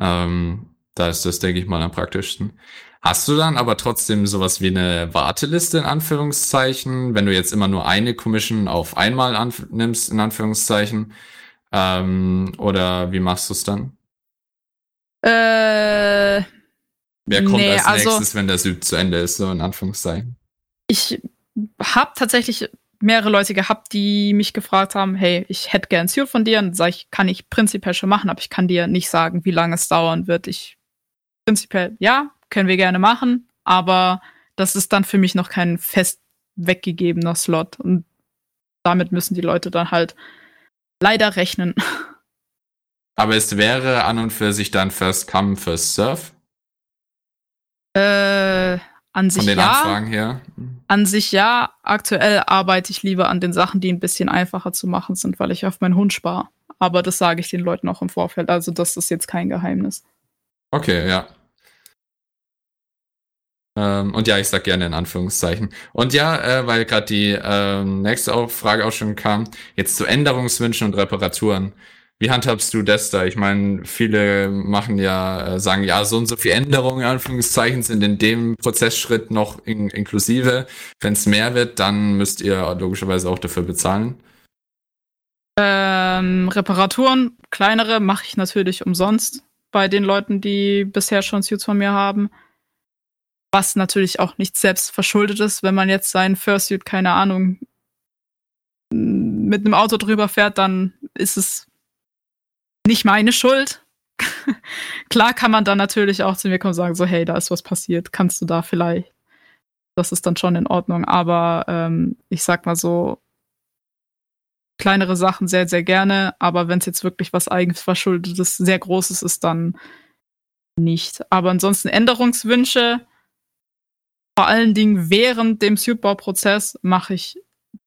Ähm, da ist das, denke ich mal, am praktischsten. Hast du dann aber trotzdem sowas wie eine Warteliste in Anführungszeichen, wenn du jetzt immer nur eine Commission auf einmal nimmst, in Anführungszeichen? Ähm, oder wie machst du es dann? Äh, Wer kommt nee, als also nächstes, wenn der Süd zu Ende ist, so in Anführungszeichen? Ich habe tatsächlich mehrere Leute gehabt, die mich gefragt haben, hey, ich hätte gern Suit von dir. Und sage ich, kann ich prinzipiell schon machen, aber ich kann dir nicht sagen, wie lange es dauern wird. Ich prinzipiell, ja, können wir gerne machen, aber das ist dann für mich noch kein fest weggegebener Slot. Und damit müssen die Leute dann halt leider rechnen. Aber es wäre an und für sich dann First Come, First Serve? Äh, an sich Von den ja. Anfragen her? An sich ja. Aktuell arbeite ich lieber an den Sachen, die ein bisschen einfacher zu machen sind, weil ich auf meinen Hund spare. Aber das sage ich den Leuten auch im Vorfeld. Also das ist jetzt kein Geheimnis. Okay, ja. Ähm, und ja, ich sag gerne in Anführungszeichen. Und ja, äh, weil gerade die ähm, nächste Frage auch schon kam, jetzt zu Änderungswünschen und Reparaturen. Wie handhabst du das da? Ich meine, viele machen ja, äh, sagen ja, so und so viele Änderungen, in Anführungszeichen, sind in dem Prozessschritt noch in, inklusive. Wenn es mehr wird, dann müsst ihr logischerweise auch dafür bezahlen. Ähm, Reparaturen, kleinere, mache ich natürlich umsonst bei den Leuten, die bisher schon Suits von mir haben. Was natürlich auch nicht selbst verschuldet ist, wenn man jetzt seinen Fursuit, keine Ahnung, mit einem Auto drüber fährt, dann ist es nicht meine Schuld. Klar kann man dann natürlich auch zu mir kommen und sagen, so, hey, da ist was passiert, kannst du da vielleicht. Das ist dann schon in Ordnung. Aber ähm, ich sag mal so, kleinere Sachen sehr, sehr gerne. Aber wenn es jetzt wirklich was eigens verschuldetes, sehr Großes ist, dann nicht. Aber ansonsten Änderungswünsche, vor allen Dingen während dem Suitbau-Prozess, mache ich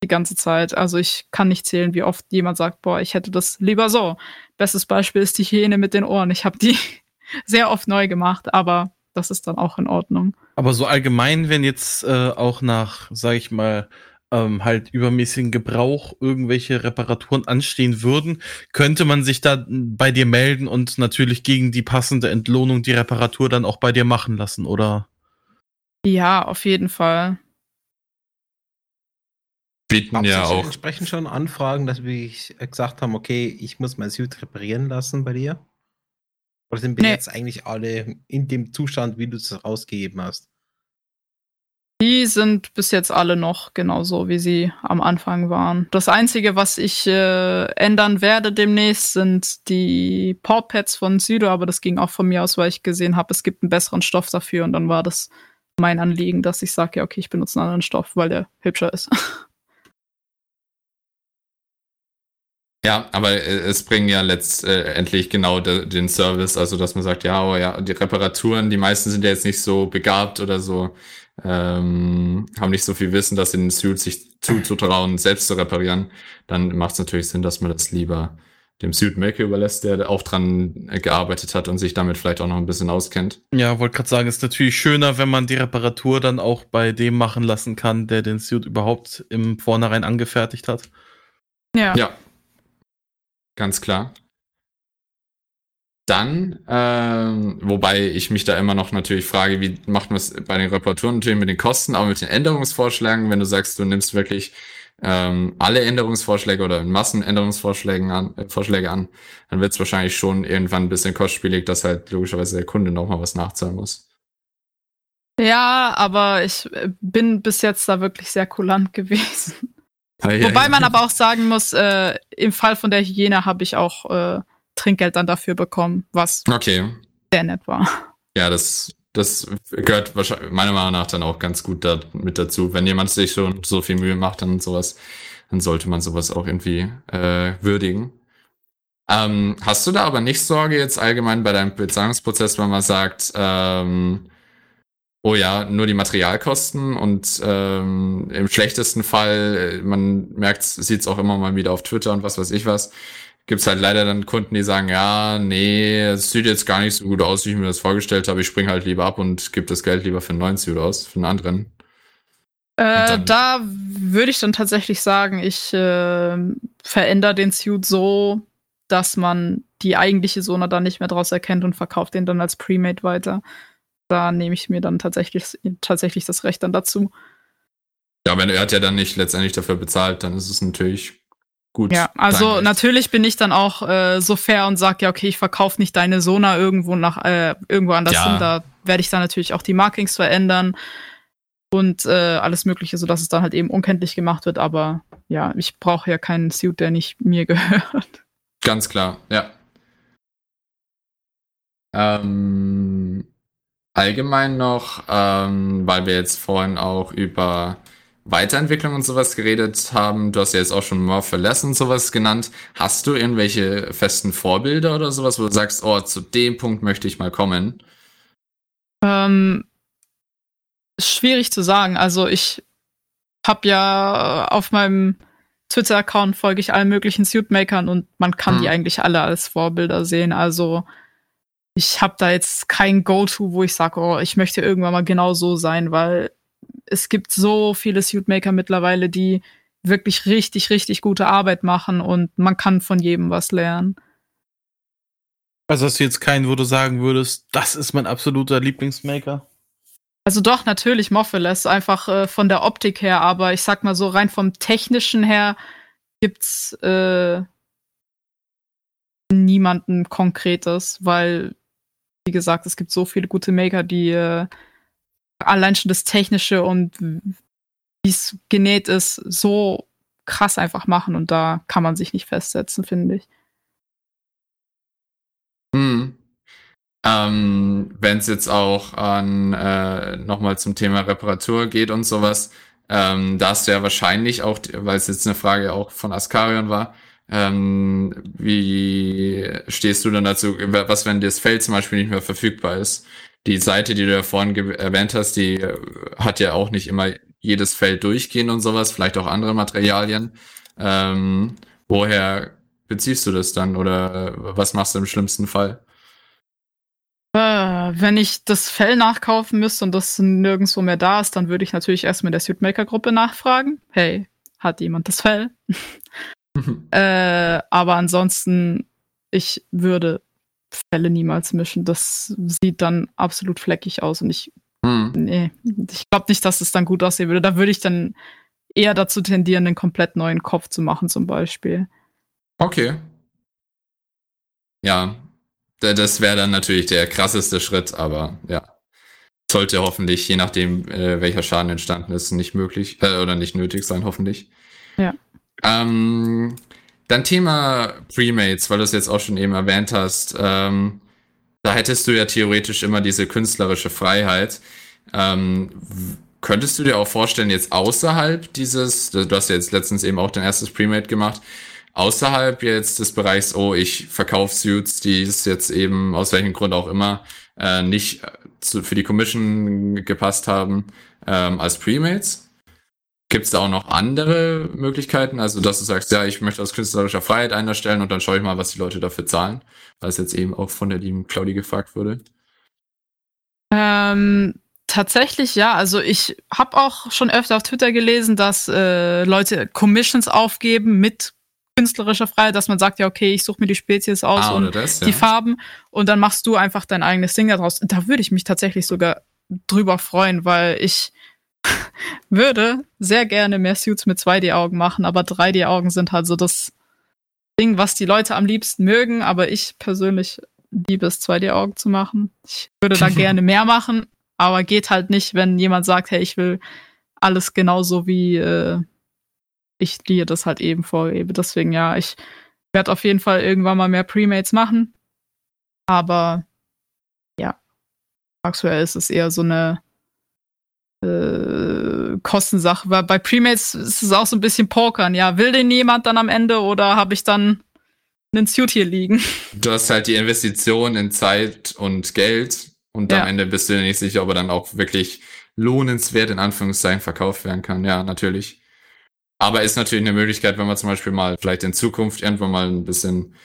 die ganze Zeit. Also ich kann nicht zählen, wie oft jemand sagt, boah, ich hätte das lieber so. Bestes Beispiel ist die Hyäne mit den Ohren. Ich habe die sehr oft neu gemacht, aber das ist dann auch in Ordnung. Aber so allgemein, wenn jetzt äh, auch nach, sag ich mal, ähm, halt übermäßigen Gebrauch irgendwelche Reparaturen anstehen würden, könnte man sich da bei dir melden und natürlich gegen die passende Entlohnung die Reparatur dann auch bei dir machen lassen, oder? Ja, auf jeden Fall bieten ja auch. entsprechend schon Anfragen, dass wir gesagt haben, okay, ich muss mein Suit reparieren lassen bei dir? Oder sind wir nee. jetzt eigentlich alle in dem Zustand, wie du es rausgegeben hast? Die sind bis jetzt alle noch genauso, wie sie am Anfang waren. Das Einzige, was ich äh, ändern werde demnächst, sind die Pawpads von Südo, aber das ging auch von mir aus, weil ich gesehen habe, es gibt einen besseren Stoff dafür und dann war das mein Anliegen, dass ich sage, ja, okay, ich benutze einen anderen Stoff, weil der hübscher ist. Ja, aber äh, es bringen ja letztendlich äh, genau de, den Service, also dass man sagt, ja, oh ja, die Reparaturen, die meisten sind ja jetzt nicht so begabt oder so, ähm, haben nicht so viel Wissen, dass in den Suit sich zuzutrauen, selbst zu reparieren, dann macht es natürlich Sinn, dass man das lieber dem Suitmaker überlässt, der auch dran gearbeitet hat und sich damit vielleicht auch noch ein bisschen auskennt. Ja, wollte gerade sagen, ist natürlich schöner, wenn man die Reparatur dann auch bei dem machen lassen kann, der den Suit überhaupt im Vornherein angefertigt hat. Ja. Ja. Ganz klar. Dann, ähm, wobei ich mich da immer noch natürlich frage, wie macht man es bei den Reparaturen natürlich mit den Kosten, aber mit den Änderungsvorschlägen, wenn du sagst, du nimmst wirklich ähm, alle Änderungsvorschläge oder in Massen Änderungsvorschläge an, äh, Vorschläge an, dann wird es wahrscheinlich schon irgendwann ein bisschen kostspielig, dass halt logischerweise der Kunde nochmal was nachzahlen muss. Ja, aber ich äh, bin bis jetzt da wirklich sehr kulant gewesen. Ja, Wobei ja. man aber auch sagen muss, äh, im Fall von der Hygiene habe ich auch äh, Trinkgeld dann dafür bekommen, was Okay. sehr nett war. Ja, das, das gehört wahrscheinlich meiner Meinung nach dann auch ganz gut da, mit dazu. Wenn jemand sich schon so viel Mühe macht und sowas, dann sollte man sowas auch irgendwie äh, würdigen. Ähm, hast du da aber nicht Sorge jetzt allgemein bei deinem Bezahlungsprozess, wenn man sagt, ähm, oh ja, nur die Materialkosten und ähm, im schlechtesten Fall, äh, man merkt, sieht es auch immer mal wieder auf Twitter und was weiß ich was, gibt's halt leider dann Kunden, die sagen, ja, nee, es sieht jetzt gar nicht so gut aus, wie ich mir das vorgestellt habe. Ich spring halt lieber ab und gebe das Geld lieber für einen neuen Suit aus, für einen anderen. Äh, da würde ich dann tatsächlich sagen, ich äh, verändere den Suit so, dass man die eigentliche Sona dann nicht mehr draus erkennt und verkauft den dann als Premade weiter. Da nehme ich mir dann tatsächlich, tatsächlich das Recht dann dazu. Ja, wenn er hat ja dann nicht letztendlich dafür bezahlt, dann ist es natürlich gut. Ja, also natürlich bin ich dann auch äh, so fair und sage, ja, okay, ich verkaufe nicht deine Sona irgendwo nach äh, irgendwo anders Ja. hin. Da werde ich dann natürlich auch die Markings verändern und äh, alles Mögliche, sodass es dann halt eben unkenntlich gemacht wird. Aber ja, ich brauche ja keinen Suit, der nicht mir gehört. Ganz klar, ja. Ähm, allgemein noch, ähm, weil wir jetzt vorhin auch über Weiterentwicklung und sowas geredet haben, du hast ja jetzt auch schon More for Less und sowas genannt. Hast du irgendwelche festen Vorbilder oder sowas, wo du sagst, oh, zu dem Punkt möchte ich mal kommen? Ähm, schwierig zu sagen. Also ich habe ja auf meinem Twitter-Account folge ich allen möglichen Suitmakern und man kann Mhm. die eigentlich alle als Vorbilder sehen. Also ich habe da jetzt kein Go-To, wo ich sage, oh, ich möchte irgendwann mal genau so sein, weil es gibt so viele Suitmaker mittlerweile, die wirklich richtig, richtig gute Arbeit machen und man kann von jedem was lernen. Also hast du jetzt keinen, wo du sagen würdest, das ist mein absoluter Lieblingsmaker? Also doch, natürlich Moffeles, einfach äh, von der Optik her, aber ich sag mal so, rein vom Technischen her gibt's äh, niemanden Konkretes, weil, wie gesagt, es gibt so viele gute Maker, die äh, allein schon das Technische und wie es genäht ist, so krass einfach machen und da kann man sich nicht festsetzen, finde ich. Hm. Ähm, Wenn es jetzt auch an äh, nochmal zum Thema Reparatur geht und sowas, ähm, da hast du ja wahrscheinlich auch, weil es jetzt eine Frage auch von Askarion war, ähm, wie stehst du dann dazu, was wenn das Feld zum Beispiel nicht mehr verfügbar ist? Die Seite, die du ja vorhin erwähnt hast, die äh, hat ja auch nicht immer jedes Feld durchgehend und sowas, vielleicht auch andere Materialien. Ähm, woher beziehst du das dann oder was machst du im schlimmsten Fall? Äh, wenn ich das Fell nachkaufen müsste und das nirgendwo mehr da ist, dann würde ich natürlich erstmal der Suitmaker-Gruppe nachfragen. Hey, hat jemand das Fell? Äh, aber ansonsten, ich würde Fälle niemals mischen. Das sieht dann absolut fleckig aus und ich, Hm. nee, ich glaube nicht, dass es dann gut aussehen würde. Da würde ich dann eher dazu tendieren, einen komplett neuen Kopf zu machen, zum Beispiel. Okay. Ja, da- das wäre dann natürlich der krasseste Schritt, aber ja. Sollte hoffentlich, je nachdem, äh, welcher Schaden entstanden ist, nicht möglich äh, oder nicht nötig sein, hoffentlich. Ja. Ähm, dann Thema Premates, weil du es jetzt auch schon eben erwähnt hast. Ähm, da hättest du ja theoretisch immer diese künstlerische Freiheit. Ähm, könntest du dir auch vorstellen, jetzt außerhalb dieses, du hast ja jetzt letztens eben auch dein erstes Premade gemacht, außerhalb jetzt des Bereichs, oh, ich verkaufe Suits, die es jetzt eben aus welchem Grund auch immer äh, nicht zu, für die Commission gepasst haben, ähm, als Premates? Gibt es da auch noch andere Möglichkeiten? Also, dass du sagst, ja, ich möchte aus künstlerischer Freiheit einen erstellen und dann schaue ich mal, was die Leute dafür zahlen, weil es jetzt eben auch von der lieben Claudi gefragt wurde. Ähm, tatsächlich ja. Also ich habe auch schon öfter auf Twitter gelesen, dass äh, Leute Commissions aufgeben mit künstlerischer Freiheit, dass man sagt, ja, okay, ich suche mir die Spezies aus Ah, und das, ja. die Farben und dann machst du einfach dein eigenes Ding daraus. Da würde ich mich tatsächlich sogar drüber freuen, weil ich würde sehr gerne mehr Suits mit 2D-Augen machen, aber 3D-Augen sind halt so das Ding, was die Leute am liebsten mögen, aber ich persönlich liebe es, 2D-Augen zu machen. Ich würde da gerne mehr machen, aber geht halt nicht, wenn jemand sagt, hey, ich will alles genauso wie äh, ich dir das halt eben vorgebe. Deswegen ja, ich werde auf jeden Fall irgendwann mal mehr Premates machen. Aber ja, aktuell ist es eher so eine äh, Kostensache. Weil bei Premates ist es auch so ein bisschen Pokern. Ja, will den jemand dann am Ende oder habe ich dann einen Suit hier liegen? Du hast halt die Investition in Zeit und Geld und Ja. am Ende bist du dir nicht sicher, ob er dann auch wirklich lohnenswert in Anführungszeichen verkauft werden kann. Ja, natürlich. Aber ist natürlich eine Möglichkeit, wenn man zum Beispiel mal vielleicht in Zukunft irgendwann mal ein bisschen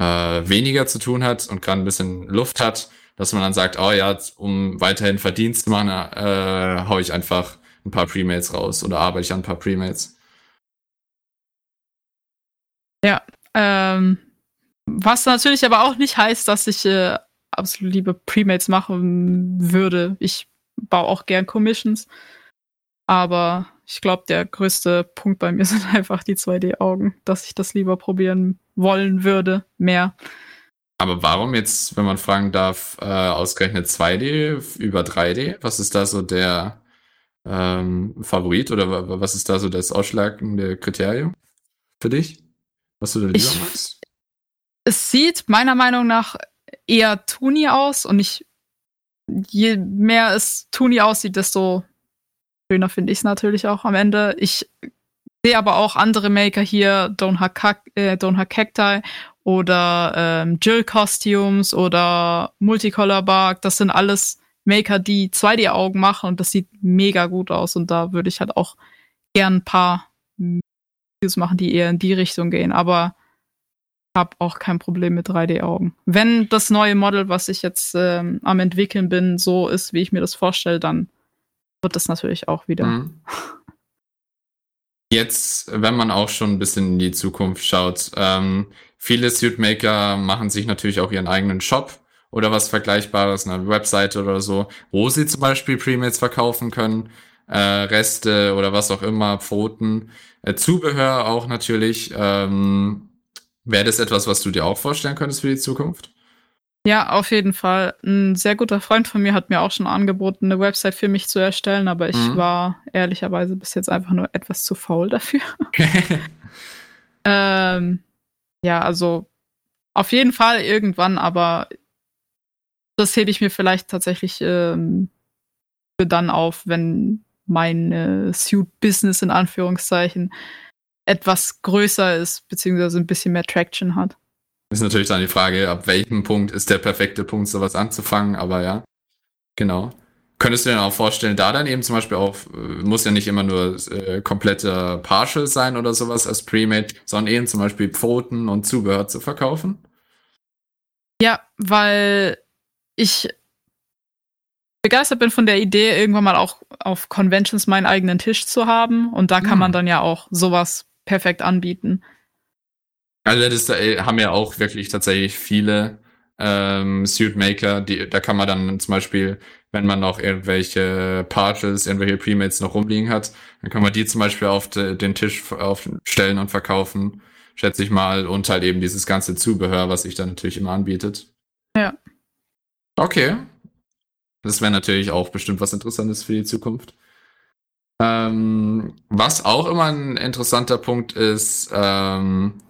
äh, weniger zu tun hat und gerade ein bisschen Luft hat, dass man dann sagt, oh ja, um weiterhin Verdienst zu machen, äh, hau ich einfach ein paar Premates raus oder arbeite ich an ein paar Premates. Ähm, was natürlich aber auch nicht heißt, dass ich äh, absolut liebe Premates machen würde. Ich baue auch gern Commissions. Aber ich glaube, der größte Punkt bei mir sind einfach die 2D-Augen, dass ich das lieber probieren wollen würde. Mehr. Aber warum jetzt, wenn man fragen darf, äh, ausgerechnet 2D über 3D? Was ist da so der ähm, Favorit oder wa- wa- was ist da so das ausschlagende Kriterium für dich? Was du da lieber Ich- magst? Es sieht meiner Meinung nach eher Tuni aus und ich, je mehr es Tuni aussieht, desto schöner finde ich es natürlich auch am Ende. Ich sehe aber auch andere Maker hier, Don't Hack- äh, Don't Hack Cacti oder ähm, Jill Costumes oder Multicolor Bark. Das sind alles Maker, die 2D-Augen machen und das sieht mega gut aus. Und da würde ich halt auch gern ein paar Videos machen, die eher in die Richtung gehen. Aber habe auch kein Problem mit 3D-Augen. Wenn das neue Model, was ich jetzt ähm, am entwickeln bin, so ist, wie ich mir das vorstelle, dann wird das natürlich auch wieder. Mhm. Jetzt, wenn man auch schon ein bisschen in die Zukunft schaut, ähm, viele Suitmaker machen sich natürlich auch ihren eigenen Shop oder was Vergleichbares, eine Webseite oder so, wo sie zum Beispiel Premates verkaufen können, äh, Reste oder was auch immer, Pfoten, äh, Zubehör auch natürlich. Ähm, Wäre das etwas, was du dir auch vorstellen könntest für die Zukunft? Ja, auf jeden Fall. Ein sehr guter Freund von mir hat mir auch schon angeboten, eine Website für mich zu erstellen, aber ich Mhm. war ehrlicherweise bis jetzt einfach nur etwas zu faul dafür. ähm, ja, also auf jeden Fall irgendwann, aber das hebe ich mir vielleicht tatsächlich ähm, für dann auf, wenn mein äh, Suit-Business in Anführungszeichen etwas größer ist, beziehungsweise ein bisschen mehr Traction hat. Ist natürlich dann die Frage, ab welchem Punkt ist der perfekte Punkt, sowas anzufangen, aber ja, genau. Könntest du dir dann auch vorstellen, da dann eben zum Beispiel auch, äh, muss ja nicht immer nur äh, kompletter Partial sein oder sowas als Premade, sondern eben zum Beispiel Pfoten und Zubehör zu verkaufen? Ja, weil ich begeistert bin von der Idee, irgendwann mal auch auf Conventions meinen eigenen Tisch zu haben. Und da kann Hm. man dann ja auch sowas perfekt anbieten. Also das da, äh, haben ja auch wirklich tatsächlich viele ähm, Suitmaker, die, da kann man dann zum Beispiel, wenn man noch irgendwelche Partials, irgendwelche Premates noch rumliegen hat, dann kann man die zum Beispiel auf de, den Tisch aufstellen und verkaufen, schätze ich mal, und halt eben dieses ganze Zubehör, was sich dann natürlich immer anbietet. Ja. Okay. Das wäre natürlich auch bestimmt was Interessantes für die Zukunft. Ähm, was auch immer ein interessanter Punkt ist, ähm,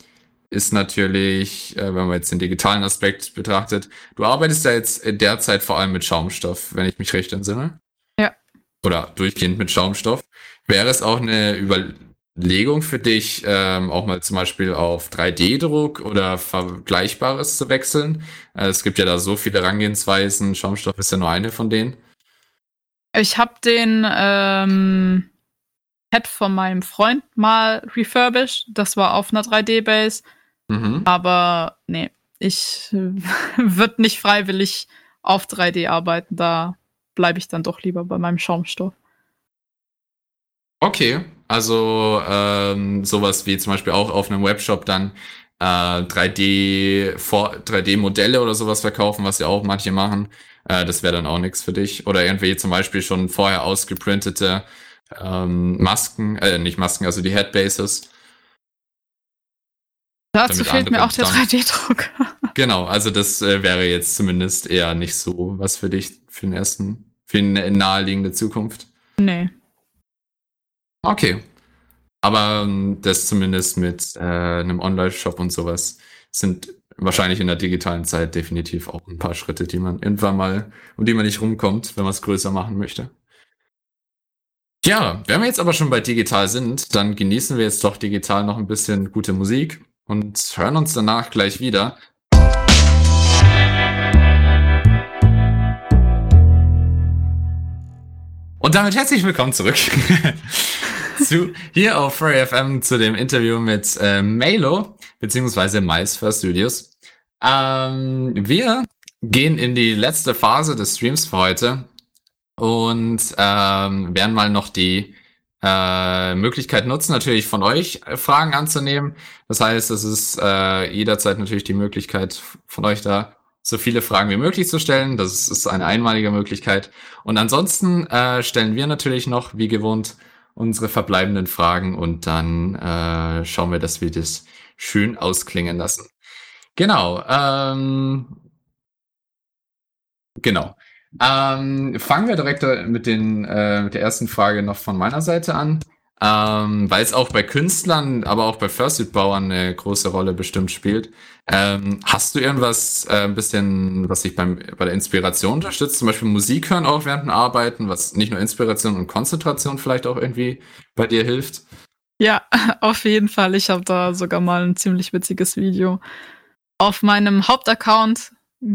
ist natürlich, äh, wenn man jetzt den digitalen Aspekt betrachtet, du arbeitest ja jetzt derzeit vor allem mit Schaumstoff, wenn ich mich recht entsinne. Ja. Oder durchgehend mit Schaumstoff. Wäre es auch eine Überlegung für dich, ähm, auch mal zum Beispiel auf 3D-Druck oder Vergleichbares zu wechseln? Äh, es gibt ja da so viele Herangehensweisen, Schaumstoff ist ja nur eine von denen. Ich habe den, ähm, Pad von meinem Freund mal refurbished. Das war auf einer 3D-Base. Mhm. Aber nee, ich äh, würde nicht freiwillig auf 3D arbeiten. Da bleibe ich dann doch lieber bei meinem Schaumstoff. Okay, also ähm, sowas wie zum Beispiel auch auf einem Webshop dann äh, 3D vor 3D-Modelle oder sowas verkaufen, was ja auch manche machen. Äh, das wäre dann auch nichts für dich. Oder irgendwie zum Beispiel schon vorher ausgeprintete ähm, Masken, äh, nicht Masken, also die Headbases. Dazu fehlt mir auch der dann- 3D-Druck. Genau, also das äh, wäre jetzt zumindest eher nicht so was für dich für den ersten, für eine naheliegende Zukunft. nee. Okay. Aber ähm, das zumindest mit äh, einem Online-Shop und sowas sind wahrscheinlich in der digitalen Zeit definitiv auch ein paar Schritte, die man irgendwann mal, um die man nicht rumkommt, wenn man es größer machen möchte. Ja, wenn wir jetzt aber schon bei digital sind, dann genießen wir jetzt doch digital noch ein bisschen gute Musik und hören uns danach gleich wieder. Und damit herzlich willkommen zurück zu hier auf Furry FM zu dem Interview mit äh, Melo beziehungsweise Mais First Studios. Ähm, wir gehen in die letzte Phase des Streams für heute und ähm, werden mal noch die äh, Möglichkeit nutzen, natürlich von euch Fragen anzunehmen. Das heißt, es ist äh, jederzeit natürlich die Möglichkeit von euch da so viele Fragen wie möglich zu stellen. Das ist, ist eine einmalige Möglichkeit. Und ansonsten äh, stellen wir natürlich noch, wie gewohnt, unsere verbleibenden Fragen und dann äh, schauen wir, dass wir das schön ausklingen lassen. Genau. Ähm, genau. Ähm, fangen wir direkt mit, den, äh, mit der ersten Frage noch von meiner Seite an. Ähm, weil es auch bei Künstlern, aber auch bei Fursuit-Bauern eine große Rolle bestimmt spielt. Ähm, hast du irgendwas äh, ein bisschen, was dich beim, bei der Inspiration unterstützt? Zum Beispiel Musik hören auch während dem Arbeiten, was nicht nur Inspiration und Konzentration vielleicht auch irgendwie bei dir hilft? Ja, auf jeden Fall. Ich habe da sogar mal ein ziemlich witziges Video auf meinem Hauptaccount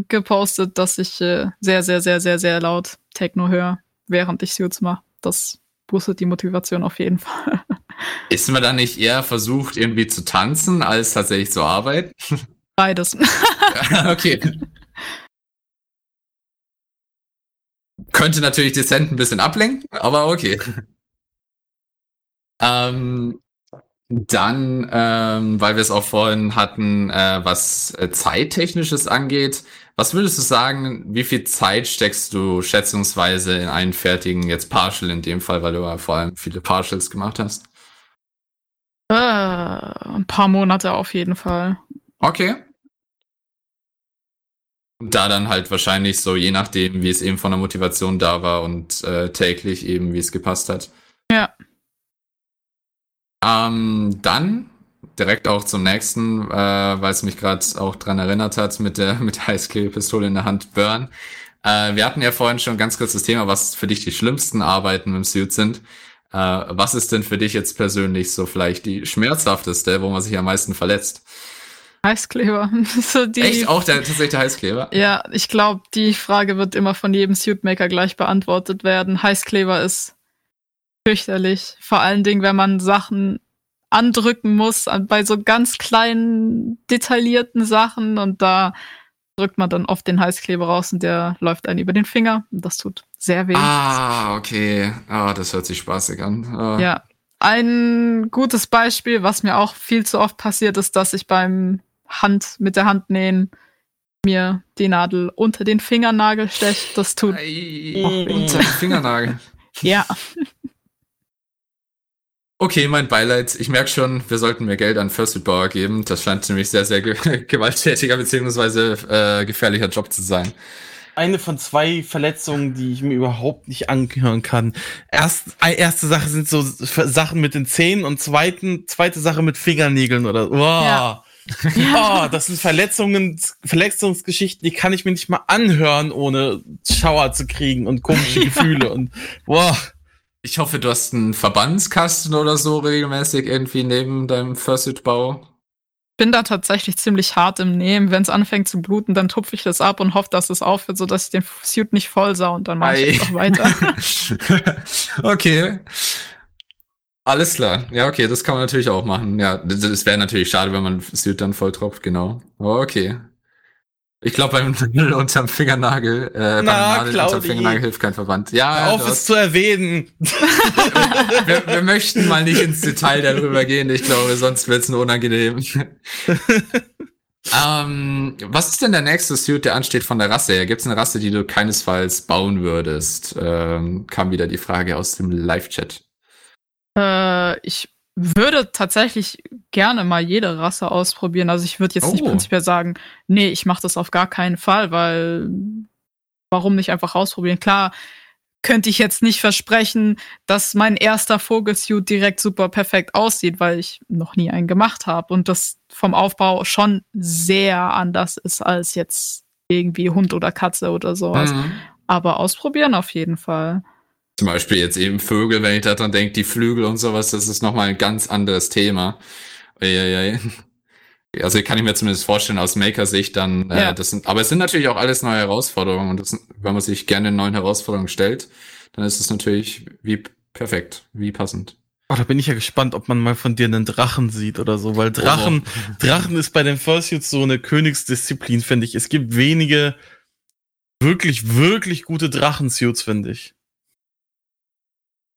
gepostet, dass ich äh, sehr, sehr, sehr, sehr, sehr laut Techno höre, während ich Suits mache. Das boostet die Motivation auf jeden Fall. Ist man da nicht eher versucht, irgendwie zu tanzen, als tatsächlich zu arbeiten? Beides. okay. Könnte natürlich dezent ein bisschen ablenken, aber okay. ähm, dann, ähm, weil wir es auch vorhin hatten, äh, was äh, Zeittechnisches angeht, was würdest du sagen, wie viel Zeit steckst du schätzungsweise in einen fertigen, jetzt Partial in dem Fall, weil du ja vor allem viele Partials gemacht hast? äh, ein paar Monate auf jeden Fall. Okay. Da dann halt wahrscheinlich so, je nachdem, wie es eben von der Motivation da war und äh, täglich eben, wie es gepasst hat. Ja. Ähm, dann direkt auch zum nächsten, äh, weil es mich gerade auch dran erinnert hat mit der mit der Heißklebepistole in der Hand Burn. Äh, wir hatten ja vorhin schon ganz kurz das Thema, was für dich die schlimmsten Arbeiten im Suit sind. Äh, was ist denn für dich jetzt persönlich so vielleicht die schmerzhafteste, wo man sich am meisten verletzt? Heißkleber. so die, Echt auch der tatsächlich der Heißkleber? Ja, ich glaube, die Frage wird immer von jedem Suitmaker gleich beantwortet werden. Heißkleber ist fürchterlich. Vor allen Dingen, wenn man Sachen andrücken muss, bei so ganz kleinen, detaillierten Sachen und da drückt man dann oft den Heißkleber raus und der läuft einen über den Finger und das tut sehr weh. Ah, okay. Ah, das hört sich spaßig an. Ah. Ja. Ein gutes Beispiel, was mir auch viel zu oft passiert, ist, dass ich beim Hand mit der Hand nähen mir die Nadel unter den Fingernagel stecht. Das tut Ei, unter den Fingernagel. ja Okay, mein Beileid. Ich merke schon, wir sollten mehr Geld an Fursuit Bauer geben. Das scheint nämlich sehr, sehr ge gewalttätiger beziehungsweise äh, gefährlicher Job zu sein. Eine von zwei Verletzungen, die ich mir überhaupt nicht anhören kann. Erst, erste Sache sind so Sachen mit den Zähnen und zweiten, zweite Sache mit Fingernägeln oder. Wow. Ja. Oh, das sind Verletzungen, Verletzungsgeschichten, die kann ich mir nicht mal anhören, ohne Schauer zu kriegen und komische Gefühle und wow. Ich hoffe, du hast einen Verbandskasten oder so regelmäßig irgendwie neben deinem Fursuit-Bau. bin da tatsächlich ziemlich hart im Nehmen. Wenn es anfängt zu bluten, dann tupfe ich das ab und hoffe, dass es aufhört, sodass ich den Suit nicht voll sah und dann mache ich einfach weiter. okay. Alles klar. Ja, okay, das kann man natürlich auch machen. Ja, das, wäre natürlich schade, wenn man Suit dann voll tropft, genau. Okay. Ich glaube, beim Nagel unterm Fingernagel, äh, Na, beim Nadel Claudi. unterm Fingernagel hilft kein Verband. Ja, Hör auf es zu erwähnen. wir, wir möchten mal nicht ins Detail darüber gehen. Ich glaube, sonst wird es nur unangenehm. ähm, was ist denn der nächste Suit, der ansteht von der Rasse her? Gibt es eine Rasse, die du keinesfalls bauen würdest? Ähm, kam wieder die Frage aus dem Live-Chat. Äh, ich würde tatsächlich gerne mal jede Rasse ausprobieren. Also ich würde jetzt nicht Oh. prinzipiell sagen, nee, ich mache das auf gar keinen Fall, weil warum nicht einfach ausprobieren? Klar, könnte ich jetzt nicht versprechen, dass mein erster Vogelsuit direkt super perfekt aussieht, weil ich noch nie einen gemacht habe und das vom Aufbau schon sehr anders ist als jetzt irgendwie Hund oder Katze oder sowas. Mhm. Aber ausprobieren auf jeden Fall. Zum Beispiel jetzt eben Vögel, wenn ich daran denke, die Flügel und sowas, das ist nochmal ein ganz anderes Thema. Also kann ich mir zumindest vorstellen aus Maker-Sicht dann, äh, Ja. das sind, aber es sind natürlich auch alles neue Herausforderungen und das, wenn man sich gerne neuen Herausforderungen stellt, dann ist es natürlich wie perfekt, wie passend. Oh, da bin ich ja gespannt, ob man mal von dir einen Drachen sieht oder so, weil Drachen, Drachen ist bei den Fursuits so eine Königsdisziplin, finde ich. Es gibt wenige wirklich, wirklich gute Drachensuits, finde ich.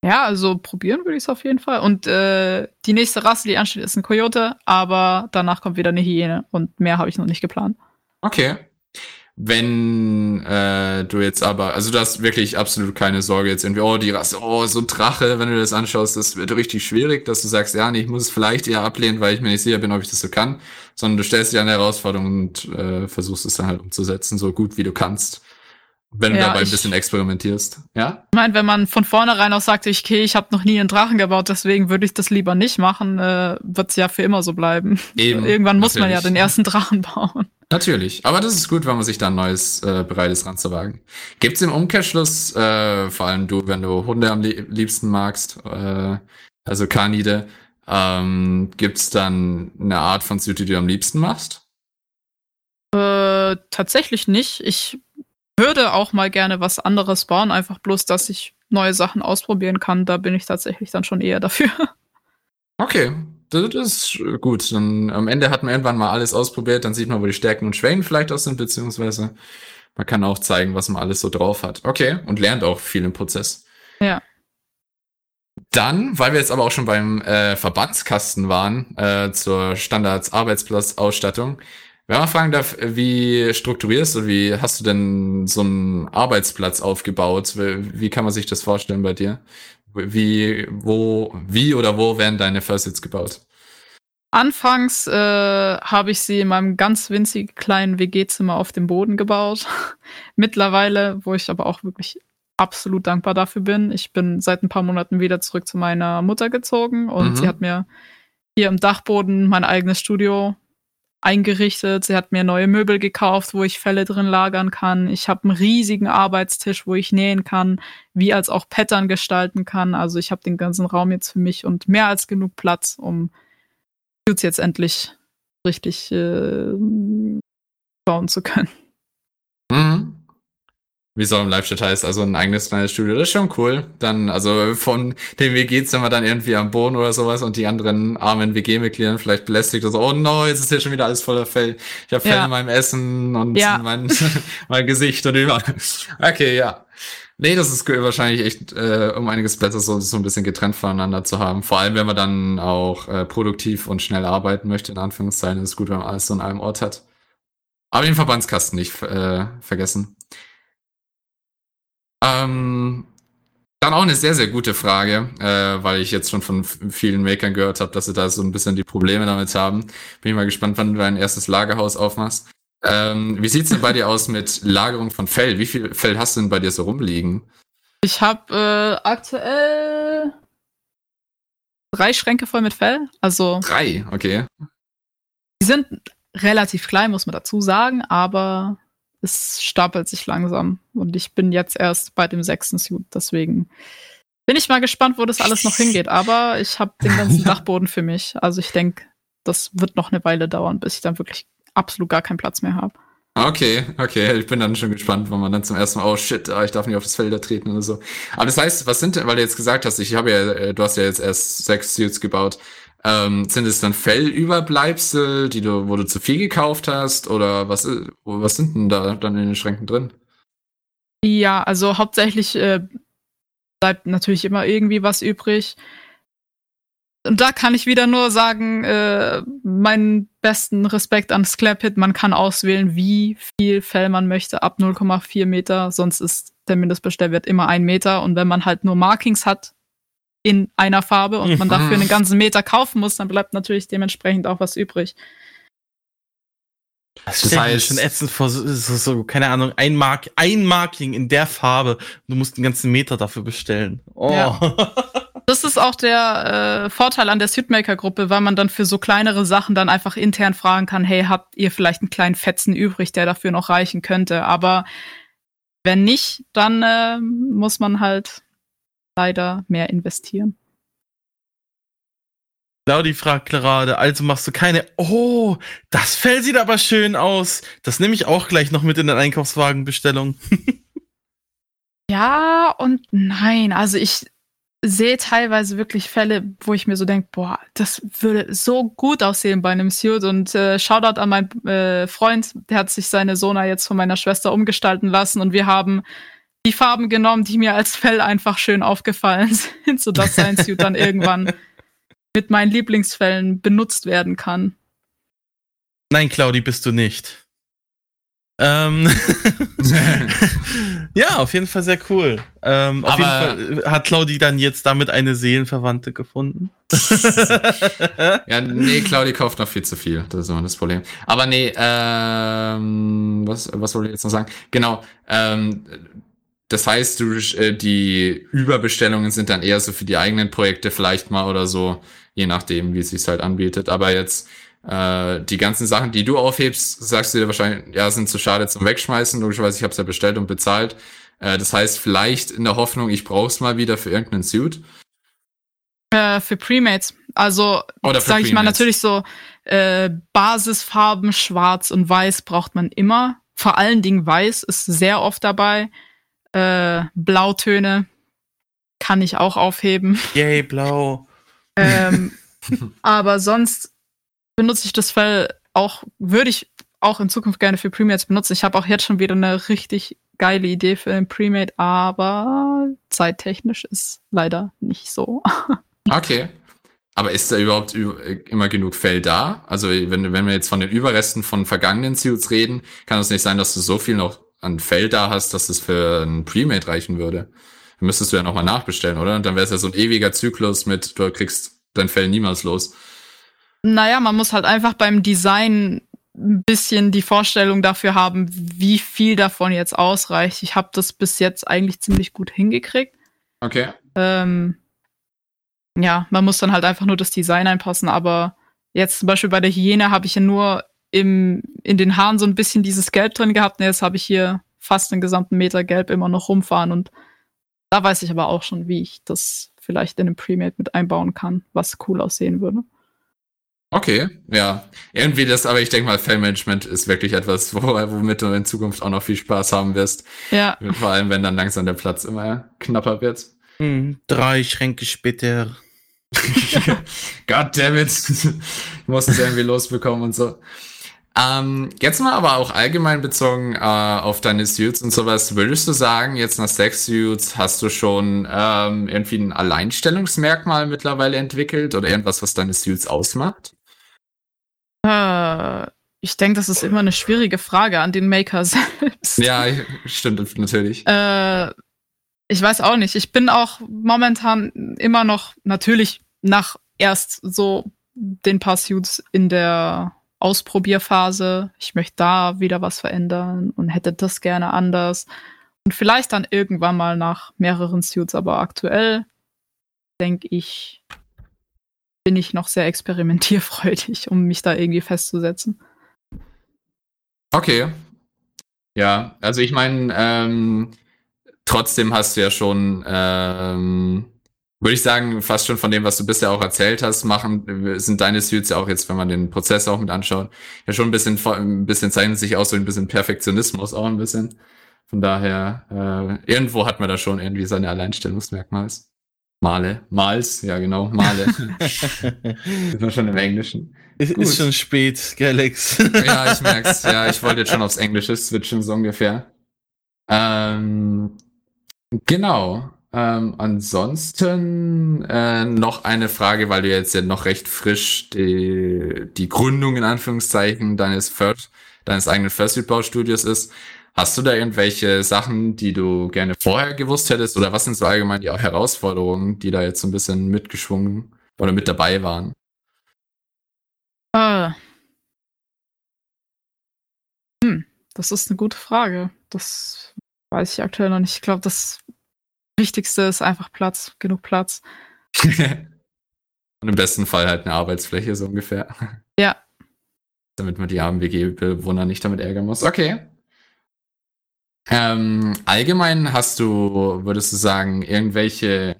Ja, also probieren würde ich es auf jeden Fall. Und äh, die nächste Rasse, die ansteht, ist ein Coyote, aber danach kommt wieder eine Hyäne und mehr habe ich noch nicht geplant. Okay. Wenn äh, du jetzt aber, also du hast wirklich absolut keine Sorge jetzt irgendwie, oh, die Rasse, oh, so ein Drache, wenn du das anschaust, das wird richtig schwierig, dass du sagst, ja, nee, ich muss es vielleicht eher ablehnen, weil ich mir nicht sicher bin, ob ich das so kann, sondern du stellst dir eine Herausforderung und äh, versuchst es dann halt umzusetzen, so gut wie du kannst. Wenn du Ja, dabei ein ich- bisschen experimentierst. Ja? Ich meine, wenn man von vornherein auch sagt, ich, okay, ich habe noch nie einen Drachen gebaut, deswegen würde ich das lieber nicht machen, äh, wird es ja für immer so bleiben. Eben. Irgendwann muss man ja den ersten Drachen bauen. Natürlich, aber das ist gut, wenn man sich da ein neues äh, bereit ist ranzuwagen. Gibt's im Umkehrschluss, äh, vor allem du, wenn du Hunde am lie- liebsten magst, äh, also Kanide, ähm, gibt's dann eine Art von Suit, die du am liebsten machst? Äh, tatsächlich nicht. Ich würde auch mal gerne was anderes bauen, einfach bloß, dass ich neue Sachen ausprobieren kann. Da bin ich tatsächlich dann schon eher dafür. Okay, das, ist gut. Dann am Ende hat man irgendwann mal alles ausprobiert, dann sieht man, wo die Stärken und Schwächen vielleicht auch sind, beziehungsweise man kann auch zeigen, was man alles so drauf hat. Okay, und lernt auch viel im Prozess. Ja. Dann, weil wir jetzt aber auch schon beim äh, Verbandskasten waren, äh, zur Standards-Arbeitsplatzausstattung, wenn man fragen darf, wie strukturierst du, wie hast du denn so einen Arbeitsplatz aufgebaut? Wie, kann man sich das vorstellen bei dir? Wie, wo, wie oder wo werden deine Fursuits gebaut? Anfangs äh, habe ich sie in meinem ganz winzig kleinen WG-Zimmer auf dem Boden gebaut. Mittlerweile, wo ich aber auch wirklich absolut dankbar dafür bin. Ich bin seit ein paar Monaten wieder zurück zu meiner Mutter gezogen und Mhm. sie hat mir hier im Dachboden mein eigenes Studio eingerichtet. Sie hat mir neue Möbel gekauft, wo ich Felle drin lagern kann. Ich habe einen riesigen Arbeitstisch, wo ich nähen kann, wie als auch Pattern gestalten kann. Also ich habe den ganzen Raum jetzt für mich und mehr als genug Platz, um Suits jetzt endlich richtig äh, bauen zu können. Mhm. Wie es auch im Live-Chat heißt, also ein eigenes kleines Studio, das ist schon cool. Dann, also von dem WG-Zimmer dann irgendwie am Boden oder sowas und die anderen armen WG-Mitgliedern vielleicht belästigt oder so, oh no, jetzt ist hier schon wieder alles voller Fell. Ich habe Fell Ja. in meinem Essen und Ja. mein, mein Gesicht und überall. Okay, ja. Nee, das ist wahrscheinlich echt äh, um einiges besser, so, so ein bisschen getrennt voneinander zu haben. Vor allem, wenn man dann auch äh, produktiv und schnell arbeiten möchte, in Anführungszeichen, ist es gut, wenn man alles so an einem Ort hat. Aber den Verbandskasten nicht äh, vergessen. Ähm, dann auch eine sehr, sehr gute Frage, äh, weil ich jetzt schon von vielen Makern gehört habe, dass sie da so ein bisschen die Probleme damit haben. Bin ich mal gespannt, wann du dein erstes Lagerhaus aufmachst. Ähm, wie sieht's denn bei dir aus mit Lagerung von Fell? Wie viel Fell hast du denn bei dir so rumliegen? Ich habe äh, aktuell drei Schränke voll mit Fell. Also Drei, okay. die sind relativ klein, muss man dazu sagen, aber es stapelt sich langsam. Und ich bin jetzt erst bei dem sechsten Suit, deswegen bin ich mal gespannt, wo das alles noch hingeht. Aber ich habe den ganzen Dachboden für mich. Also ich denke, das wird noch eine Weile dauern, bis ich dann wirklich absolut gar keinen Platz mehr habe. Okay, okay, ich bin dann schon gespannt, wenn man dann zum ersten Mal, oh shit, ah, ich darf nicht auf das Felder treten oder so. Aber das heißt, was sind denn, weil du jetzt gesagt hast, ich habe ja, äh, du hast ja jetzt erst sechs Suits gebaut, ähm, sind es dann Fellüberbleibsel, die du, wo du zu viel gekauft hast, oder was, was sind denn da dann in den Schränken drin? Ja, also hauptsächlich äh, bleibt natürlich immer irgendwie was übrig. Und da kann ich wieder nur sagen, äh, meinen besten Respekt an Sclapit. Man kann auswählen, wie viel Fell man möchte, ab 0,4 Meter. Sonst ist der Mindestbestellwert immer ein Meter. Und wenn man halt nur Markings hat in einer Farbe und man dafür einen ganzen Meter kaufen muss, dann bleibt natürlich dementsprechend auch was übrig. Das, das heißt schon ätzend vor, so, so, so, keine Ahnung, ein, Mark, ein Marking in der Farbe. Du musst einen ganzen Meter dafür bestellen. Oh. Ja. Das ist auch der äh, Vorteil an der Suitmaker-Gruppe, weil man dann für so kleinere Sachen dann einfach intern fragen kann, hey, habt ihr vielleicht einen kleinen Fetzen übrig, der dafür noch reichen könnte? Aber wenn nicht, dann äh, muss man halt leider mehr investieren. Claudi fragt gerade, also machst du keine, oh, das Fell sieht aber schön aus. Das nehme ich auch gleich noch mit in den Einkaufswagenbestellung. ja und nein. Also ich sehe teilweise wirklich Fälle, wo ich mir so denke, boah, das würde so gut aussehen bei einem Suit. Und äh, Shoutout an meinen äh, Freund, der hat sich seine Sona jetzt von meiner Schwester umgestalten lassen und wir haben die Farben genommen, die mir als Fell einfach schön aufgefallen sind, sodass sein Suit dann irgendwann mit meinen Lieblingsfällen benutzt werden kann. Nein, Claudi, bist du nicht. Ähm ja, auf jeden Fall sehr cool. Ähm, auf Aber jeden Fall hat Claudi dann jetzt damit eine Seelenverwandte gefunden. ja, nee, Claudi kauft noch viel zu viel. Das ist immer das Problem. Aber nee, ähm, was, was wollte ich jetzt noch sagen? Genau, ähm, das heißt, du, äh, die Überbestellungen sind dann eher so für die eigenen Projekte vielleicht mal oder so, je nachdem, wie es sich halt anbietet. Aber jetzt äh, die ganzen Sachen, die du aufhebst, sagst du dir wahrscheinlich, ja, sind zu schade zum Wegschmeißen. Logischerweise, ich habe es ja bestellt und bezahlt. Äh, das heißt, vielleicht in der Hoffnung, ich brauch's mal wieder für irgendeinen Suit. Äh, für Premates. Also, sag ich mal, natürlich so äh, Basisfarben, schwarz und weiß braucht man immer. Vor allen Dingen weiß ist sehr oft dabei. Äh, Blautöne kann ich auch aufheben. Yay, blau. ähm, aber sonst benutze ich das Fell auch, würde ich auch in Zukunft gerne für Premates benutzen. Ich habe auch jetzt schon wieder eine richtig geile Idee für ein Premate, aber zeittechnisch ist leider nicht so. Okay. Aber ist da überhaupt immer genug Fell da? Also wenn, wenn wir jetzt von den Überresten von vergangenen Suits reden, kann es nicht sein, dass du so viel noch an Fell da hast, dass es für ein Premate reichen würde. Dann müsstest du ja nochmal nachbestellen, oder? Und dann wäre es ja so ein ewiger Zyklus mit, du kriegst dein Fell niemals los. Naja, man muss halt einfach beim Design ein bisschen die Vorstellung dafür haben, wie viel davon jetzt ausreicht. Ich habe das bis jetzt eigentlich ziemlich gut hingekriegt. Okay. Ähm, ja, man muss dann halt einfach nur das Design einpassen, aber jetzt zum Beispiel bei der Hyäne habe ich ja nur im, in den Haaren so ein bisschen dieses Gelb drin gehabt und jetzt habe ich hier fast einen gesamten Meter Gelb immer noch rumfahren und da weiß ich aber auch schon, wie ich das vielleicht in einem Premade mit einbauen kann, was cool aussehen würde. Okay, ja. Irgendwie das, aber ich denke mal, Fellmanagement ist wirklich etwas, wo, womit du in Zukunft auch noch viel Spaß haben wirst. Ja. Vor allem, wenn dann langsam der Platz immer knapper wird. Hm, drei Schränke später. God damn it. ich muss es irgendwie losbekommen und so. Ähm, jetzt mal aber auch allgemein bezogen äh, auf deine Suits und sowas, würdest du sagen, jetzt nach sechs Suits hast du schon ähm, irgendwie ein Alleinstellungsmerkmal mittlerweile entwickelt oder irgendwas, was deine Suits ausmacht? Äh, ich denke, das ist immer eine schwierige Frage an den Maker selbst. Ja, stimmt natürlich. Äh, ich weiß auch nicht. Ich bin auch momentan immer noch natürlich nach erst so den paar Suits in der Ausprobierphase. Ich möchte da wieder was verändern und hätte das gerne anders. Und vielleicht dann irgendwann mal nach mehreren Suits, aber aktuell denke ich, bin ich noch sehr experimentierfreudig, um mich da irgendwie festzusetzen. Okay. Ja, also ich meine, ähm, trotzdem hast du ja schon ähm, würde ich sagen, fast schon von dem, was du bisher auch erzählt hast, machen, sind deine Suits ja auch jetzt, wenn man den Prozess auch mit anschaut, ja schon ein bisschen, ein bisschen zeichnen sich aus so ein bisschen Perfektionismus auch ein bisschen. Von daher, äh, irgendwo hat man da schon irgendwie seine Alleinstellungsmerkmals. Male, Mals, ja genau, Male. ist man schon im Englischen. Ist, ist schon spät, Galax. ja, ich merk's. Ja, ich wollte jetzt schon aufs Englische switchen, so ungefähr. Ähm, genau. Ähm, ansonsten äh, noch eine Frage, weil du jetzt ja noch recht frisch die, die Gründung in Anführungszeichen deines First, deines eigenen First-Baustudios ist. Hast du da irgendwelche Sachen, die du gerne vorher gewusst hättest? Oder was sind so allgemein die Herausforderungen, die da jetzt so ein bisschen mitgeschwungen oder mit dabei waren? Äh. Hm, das ist eine gute Frage. Das weiß ich aktuell noch nicht. Ich glaube, das Wichtigste ist einfach Platz, genug Platz. Und im besten Fall halt eine Arbeitsfläche, so ungefähr. Ja. Damit man die armen WG-Bewohner nicht damit ärgern muss. Okay. Ähm, allgemein hast du, würdest du sagen, irgendwelche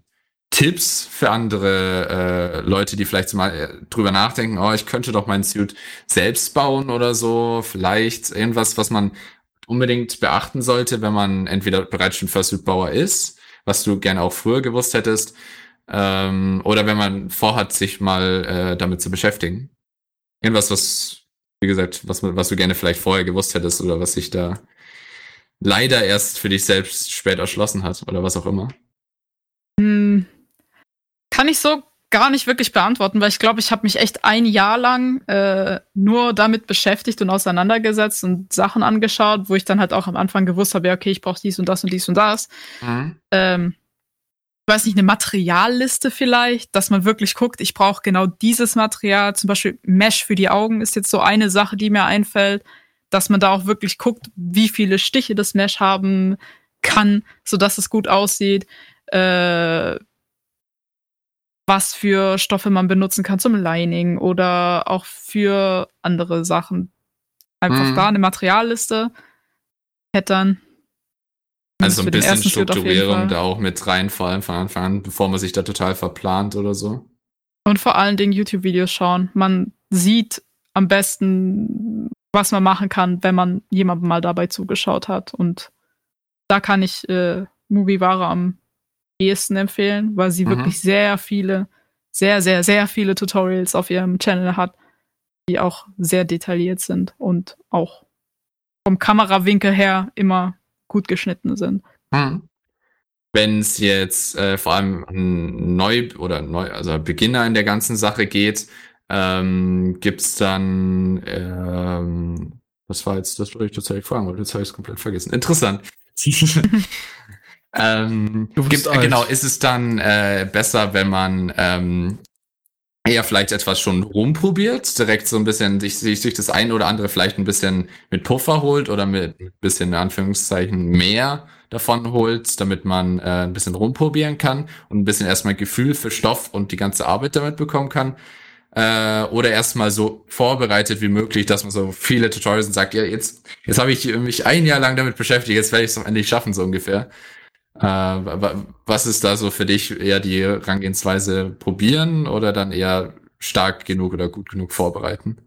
Tipps für andere äh, Leute, die vielleicht mal äh, drüber nachdenken, oh, ich könnte doch meinen Suit selbst bauen oder so, vielleicht irgendwas, was man unbedingt beachten sollte, wenn man entweder bereits schon Fursuit-Bauer ist was du gerne auch früher gewusst hättest, ähm, oder wenn man vorhat, sich mal äh, damit zu beschäftigen. Irgendwas, was, wie gesagt, was, was du gerne vielleicht vorher gewusst hättest oder was sich da leider erst für dich selbst spät erschlossen hat oder was auch immer. Hm, kann ich so gar nicht wirklich beantworten, weil ich glaube, ich habe mich echt ein Jahr lang äh, nur damit beschäftigt und auseinandergesetzt und Sachen angeschaut, wo ich dann halt auch am Anfang gewusst habe, ja, okay, ich brauche dies und das und dies und das. Mhm. Ähm, ich weiß nicht, eine Materialliste vielleicht, dass man wirklich guckt, ich brauche genau dieses Material, zum Beispiel Mesh für die Augen ist jetzt so eine Sache, die mir einfällt, dass man da auch wirklich guckt, wie viele Stiche das Mesh haben kann, sodass es gut aussieht. Äh, was für Stoffe man benutzen kann zum Lining oder auch für andere Sachen. Einfach mhm. da eine Materialliste, Pattern. Also ein bisschen Strukturierung da auch mit rein, vor allem von Anfang an, bevor man sich da total verplant oder so. Und vor allen Dingen YouTube-Videos schauen. Man sieht am besten, was man machen kann, wenn man jemandem mal dabei zugeschaut hat. Und da kann ich äh, Mugiwara am ehesten empfehlen, weil sie mhm. wirklich sehr viele, sehr, sehr, sehr viele Tutorials auf ihrem Channel hat, die auch sehr detailliert sind und auch vom Kamerawinkel her immer gut geschnitten sind. Mhm. Wenn es jetzt äh, vor allem neu oder neu, also Beginner in der ganzen Sache geht, ähm, gibt es dann, ähm, was war jetzt das, was ich tatsächlich fragen wollte? Jetzt habe ich es komplett vergessen. Interessant. Ähm, gibt, alt. genau, ist es dann äh, besser, wenn man ähm, eher vielleicht etwas schon rumprobiert, direkt so ein bisschen sich, sich, sich das ein oder andere vielleicht ein bisschen mit Puffer holt oder mit ein bisschen in Anführungszeichen mehr davon holt, damit man äh, ein bisschen rumprobieren kann und ein bisschen erstmal Gefühl für Stoff und die ganze Arbeit damit bekommen kann. Äh, oder erstmal so vorbereitet wie möglich, dass man so viele Tutorials und sagt, ja, jetzt, jetzt habe ich mich ein Jahr lang damit beschäftigt, jetzt werde ich es am Ende schaffen, so ungefähr. Äh, was ist da so für dich eher die Rangehensweise probieren oder dann eher stark genug oder gut genug vorbereiten?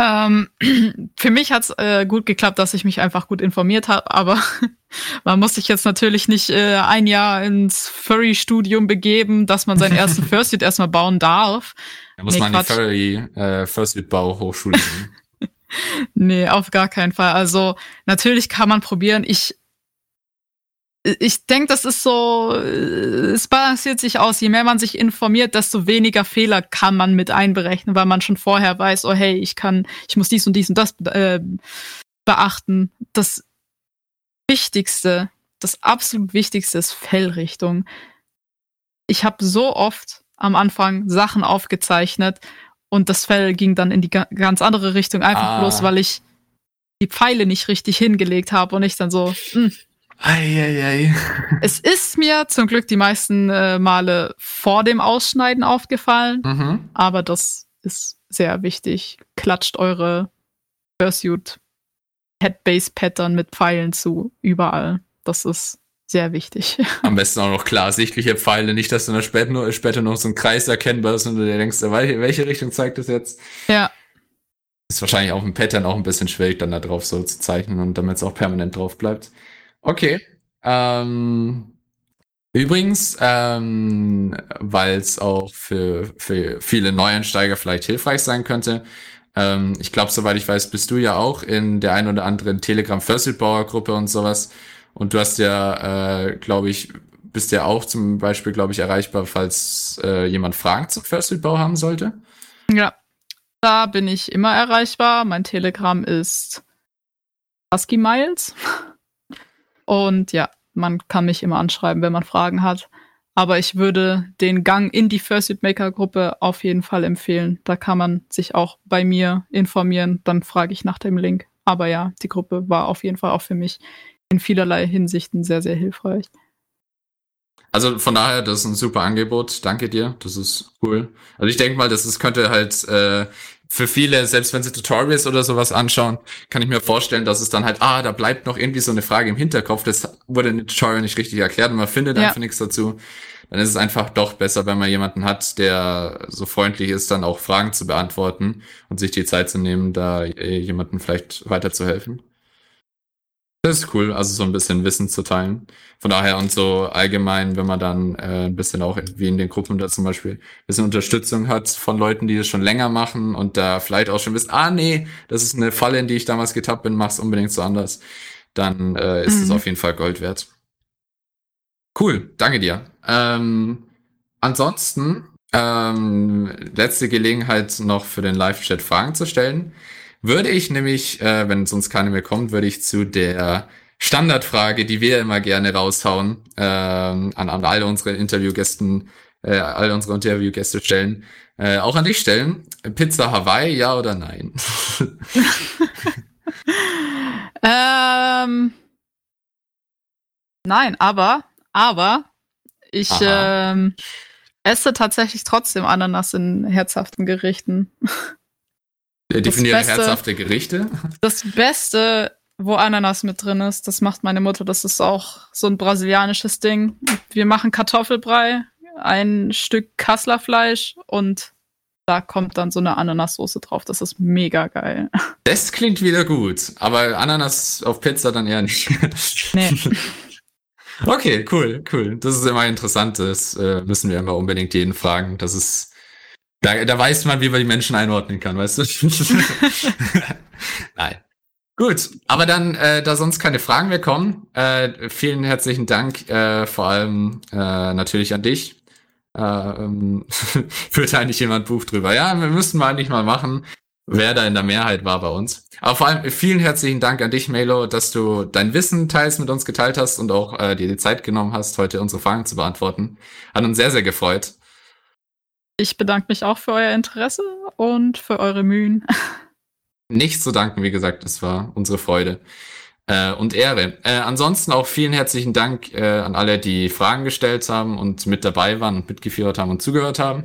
Ähm, für mich hat es äh, gut geklappt, dass ich mich einfach gut informiert habe, aber man muss sich jetzt natürlich nicht äh, ein Jahr ins Furry-Studium begeben, dass man seinen ersten Fursuit erstmal bauen darf. Da muss nee, man Quatsch. die Furry äh, Fursuit-Bau-Hochschule Nee, auf gar keinen Fall. Also natürlich kann man probieren. Ich ich denke, das ist so, es balanciert sich aus. Je mehr man sich informiert, desto weniger Fehler kann man mit einberechnen, weil man schon vorher weiß, oh hey, ich kann, ich muss dies und dies und das äh, beachten. Das Wichtigste, das absolut Wichtigste ist Fellrichtung. Ich habe so oft am Anfang Sachen aufgezeichnet und das Fell ging dann in die ganz andere Richtung, einfach ah. bloß, weil ich die Pfeile nicht richtig hingelegt habe und ich dann so, mh, Eieiei. Es ist mir zum Glück die meisten äh, Male vor dem Ausschneiden aufgefallen, mhm. aber das ist sehr wichtig. Klatscht eure Fursuit Headbase Pattern mit Pfeilen zu überall. Das ist sehr wichtig. Am besten auch noch klar sichtliche Pfeile, nicht, dass du dann später, später noch so ein Kreis erkennbar ist und du dir denkst, welche, welche Richtung zeigt das jetzt? Ja. Ist wahrscheinlich auch im Pattern auch ein bisschen schwierig, dann da drauf so zu zeichnen und damit es auch permanent drauf bleibt. Okay. Ähm, übrigens, ähm, weil es auch für, für viele Neueinsteiger vielleicht hilfreich sein könnte, ähm, ich glaube, soweit ich weiß, bist du ja auch in der ein oder anderen Telegram Fursuit Gruppe und sowas. Und du hast ja, äh, glaube ich, bist ja auch zum Beispiel, glaube ich, erreichbar, falls äh, jemand Fragen zum Fursuit-Bau haben sollte. Ja, da bin ich immer erreichbar. Mein Telegram ist Husky Miles. Und ja, man kann mich immer anschreiben, wenn man Fragen hat. Aber ich würde den Gang in die Fursuit Maker Gruppe auf jeden Fall empfehlen. Da kann man sich auch bei mir informieren. Dann frage ich nach dem Link. Aber ja, die Gruppe war auf jeden Fall auch für mich in vielerlei Hinsichten sehr, sehr hilfreich. Also von daher, das ist ein super Angebot. Danke dir. Das ist cool. Also ich denke mal, das ist, könnte halt äh, für viele, selbst wenn sie Tutorials oder sowas anschauen, kann ich mir vorstellen, dass es dann halt, ah, da bleibt noch irgendwie so eine Frage im Hinterkopf, das wurde in dem Tutorial nicht richtig erklärt und man findet ja. einfach nichts dazu. Dann ist es einfach doch besser, wenn man jemanden hat, der so freundlich ist, dann auch Fragen zu beantworten und sich die Zeit zu nehmen, da äh, jemanden vielleicht weiterzuhelfen. Das ist cool, also so ein bisschen Wissen zu teilen. Von daher und so allgemein, wenn man dann äh, ein bisschen auch wie in den Gruppen da zum Beispiel ein bisschen Unterstützung hat von Leuten, die das schon länger machen und da vielleicht auch schon wissen, ah nee, das ist eine Falle, in die ich damals getappt bin, mach's unbedingt so anders, dann äh, ist es mhm. auf jeden Fall Gold wert. Cool, danke dir. Ähm, ansonsten ähm, letzte Gelegenheit noch für den Live-Chat Fragen zu stellen würde ich nämlich, äh, wenn sonst keine mehr kommt, würde ich zu der Standardfrage, die wir immer gerne raushauen, ähm, an, an alle unsere Interviewgästen, äh, alle unsere Interviewgäste stellen, äh, auch an dich stellen. Pizza Hawaii, ja oder nein? ähm, nein, aber, aber ich ähm, esse tatsächlich trotzdem Ananas in herzhaften Gerichten. Definiere herzhafte Gerichte. Das Beste, wo Ananas mit drin ist, das macht meine Mutter. Das ist auch so ein brasilianisches Ding. Wir machen Kartoffelbrei, ein Stück Kasslerfleisch und da kommt dann so eine Ananassoße drauf. Das ist mega geil. Das klingt wieder gut, aber Ananas auf Pizza dann eher nicht. Nee. Okay, cool, cool. Das ist immer interessant. Das äh, müssen wir immer unbedingt jeden fragen. Das ist da, da weiß man, wie man die Menschen einordnen kann, weißt du? Nein. Gut, aber dann, äh, da sonst keine Fragen mehr kommen, äh, vielen herzlichen Dank, äh, vor allem äh, natürlich an dich. Äh, ähm, führt eigentlich jemand Buch drüber. Ja, wir müssten mal eigentlich mal machen, wer da in der Mehrheit war bei uns. Aber vor allem vielen herzlichen Dank an dich, Melo, dass du dein Wissen teils mit uns geteilt hast und auch äh, dir die Zeit genommen hast, heute unsere Fragen zu beantworten. Hat uns sehr, sehr gefreut. Ich bedanke mich auch für euer Interesse und für eure Mühen. Nicht zu danken, wie gesagt, es war unsere Freude äh, und Ehre. Äh, ansonsten auch vielen herzlichen Dank äh, an alle, die Fragen gestellt haben und mit dabei waren und mitgeführt haben und zugehört haben.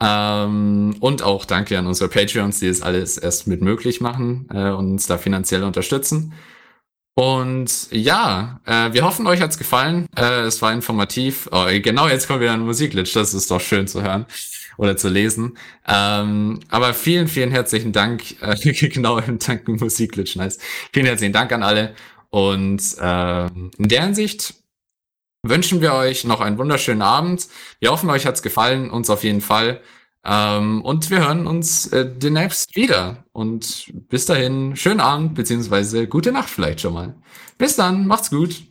Ähm, und auch danke an unsere Patreons, die es alles erst mit möglich machen äh, und uns da finanziell unterstützen. Und ja, äh, wir hoffen, euch hat's gefallen. Äh, es war informativ. Oh, genau, jetzt kommt wieder ein Musikglitch. Das ist doch schön zu hören oder zu lesen. Ähm, aber vielen, vielen herzlichen Dank. Äh, genau, im Dank Musikglitch, nice. Vielen herzlichen Dank an alle. Und äh, in der Hinsicht wünschen wir euch noch einen wunderschönen Abend. Wir hoffen, euch hat's gefallen. Uns auf jeden Fall. Ähm, und wir hören uns äh, demnächst wieder. Und bis dahin, schönen Abend, beziehungsweise gute Nacht vielleicht schon mal. Bis dann, macht's gut.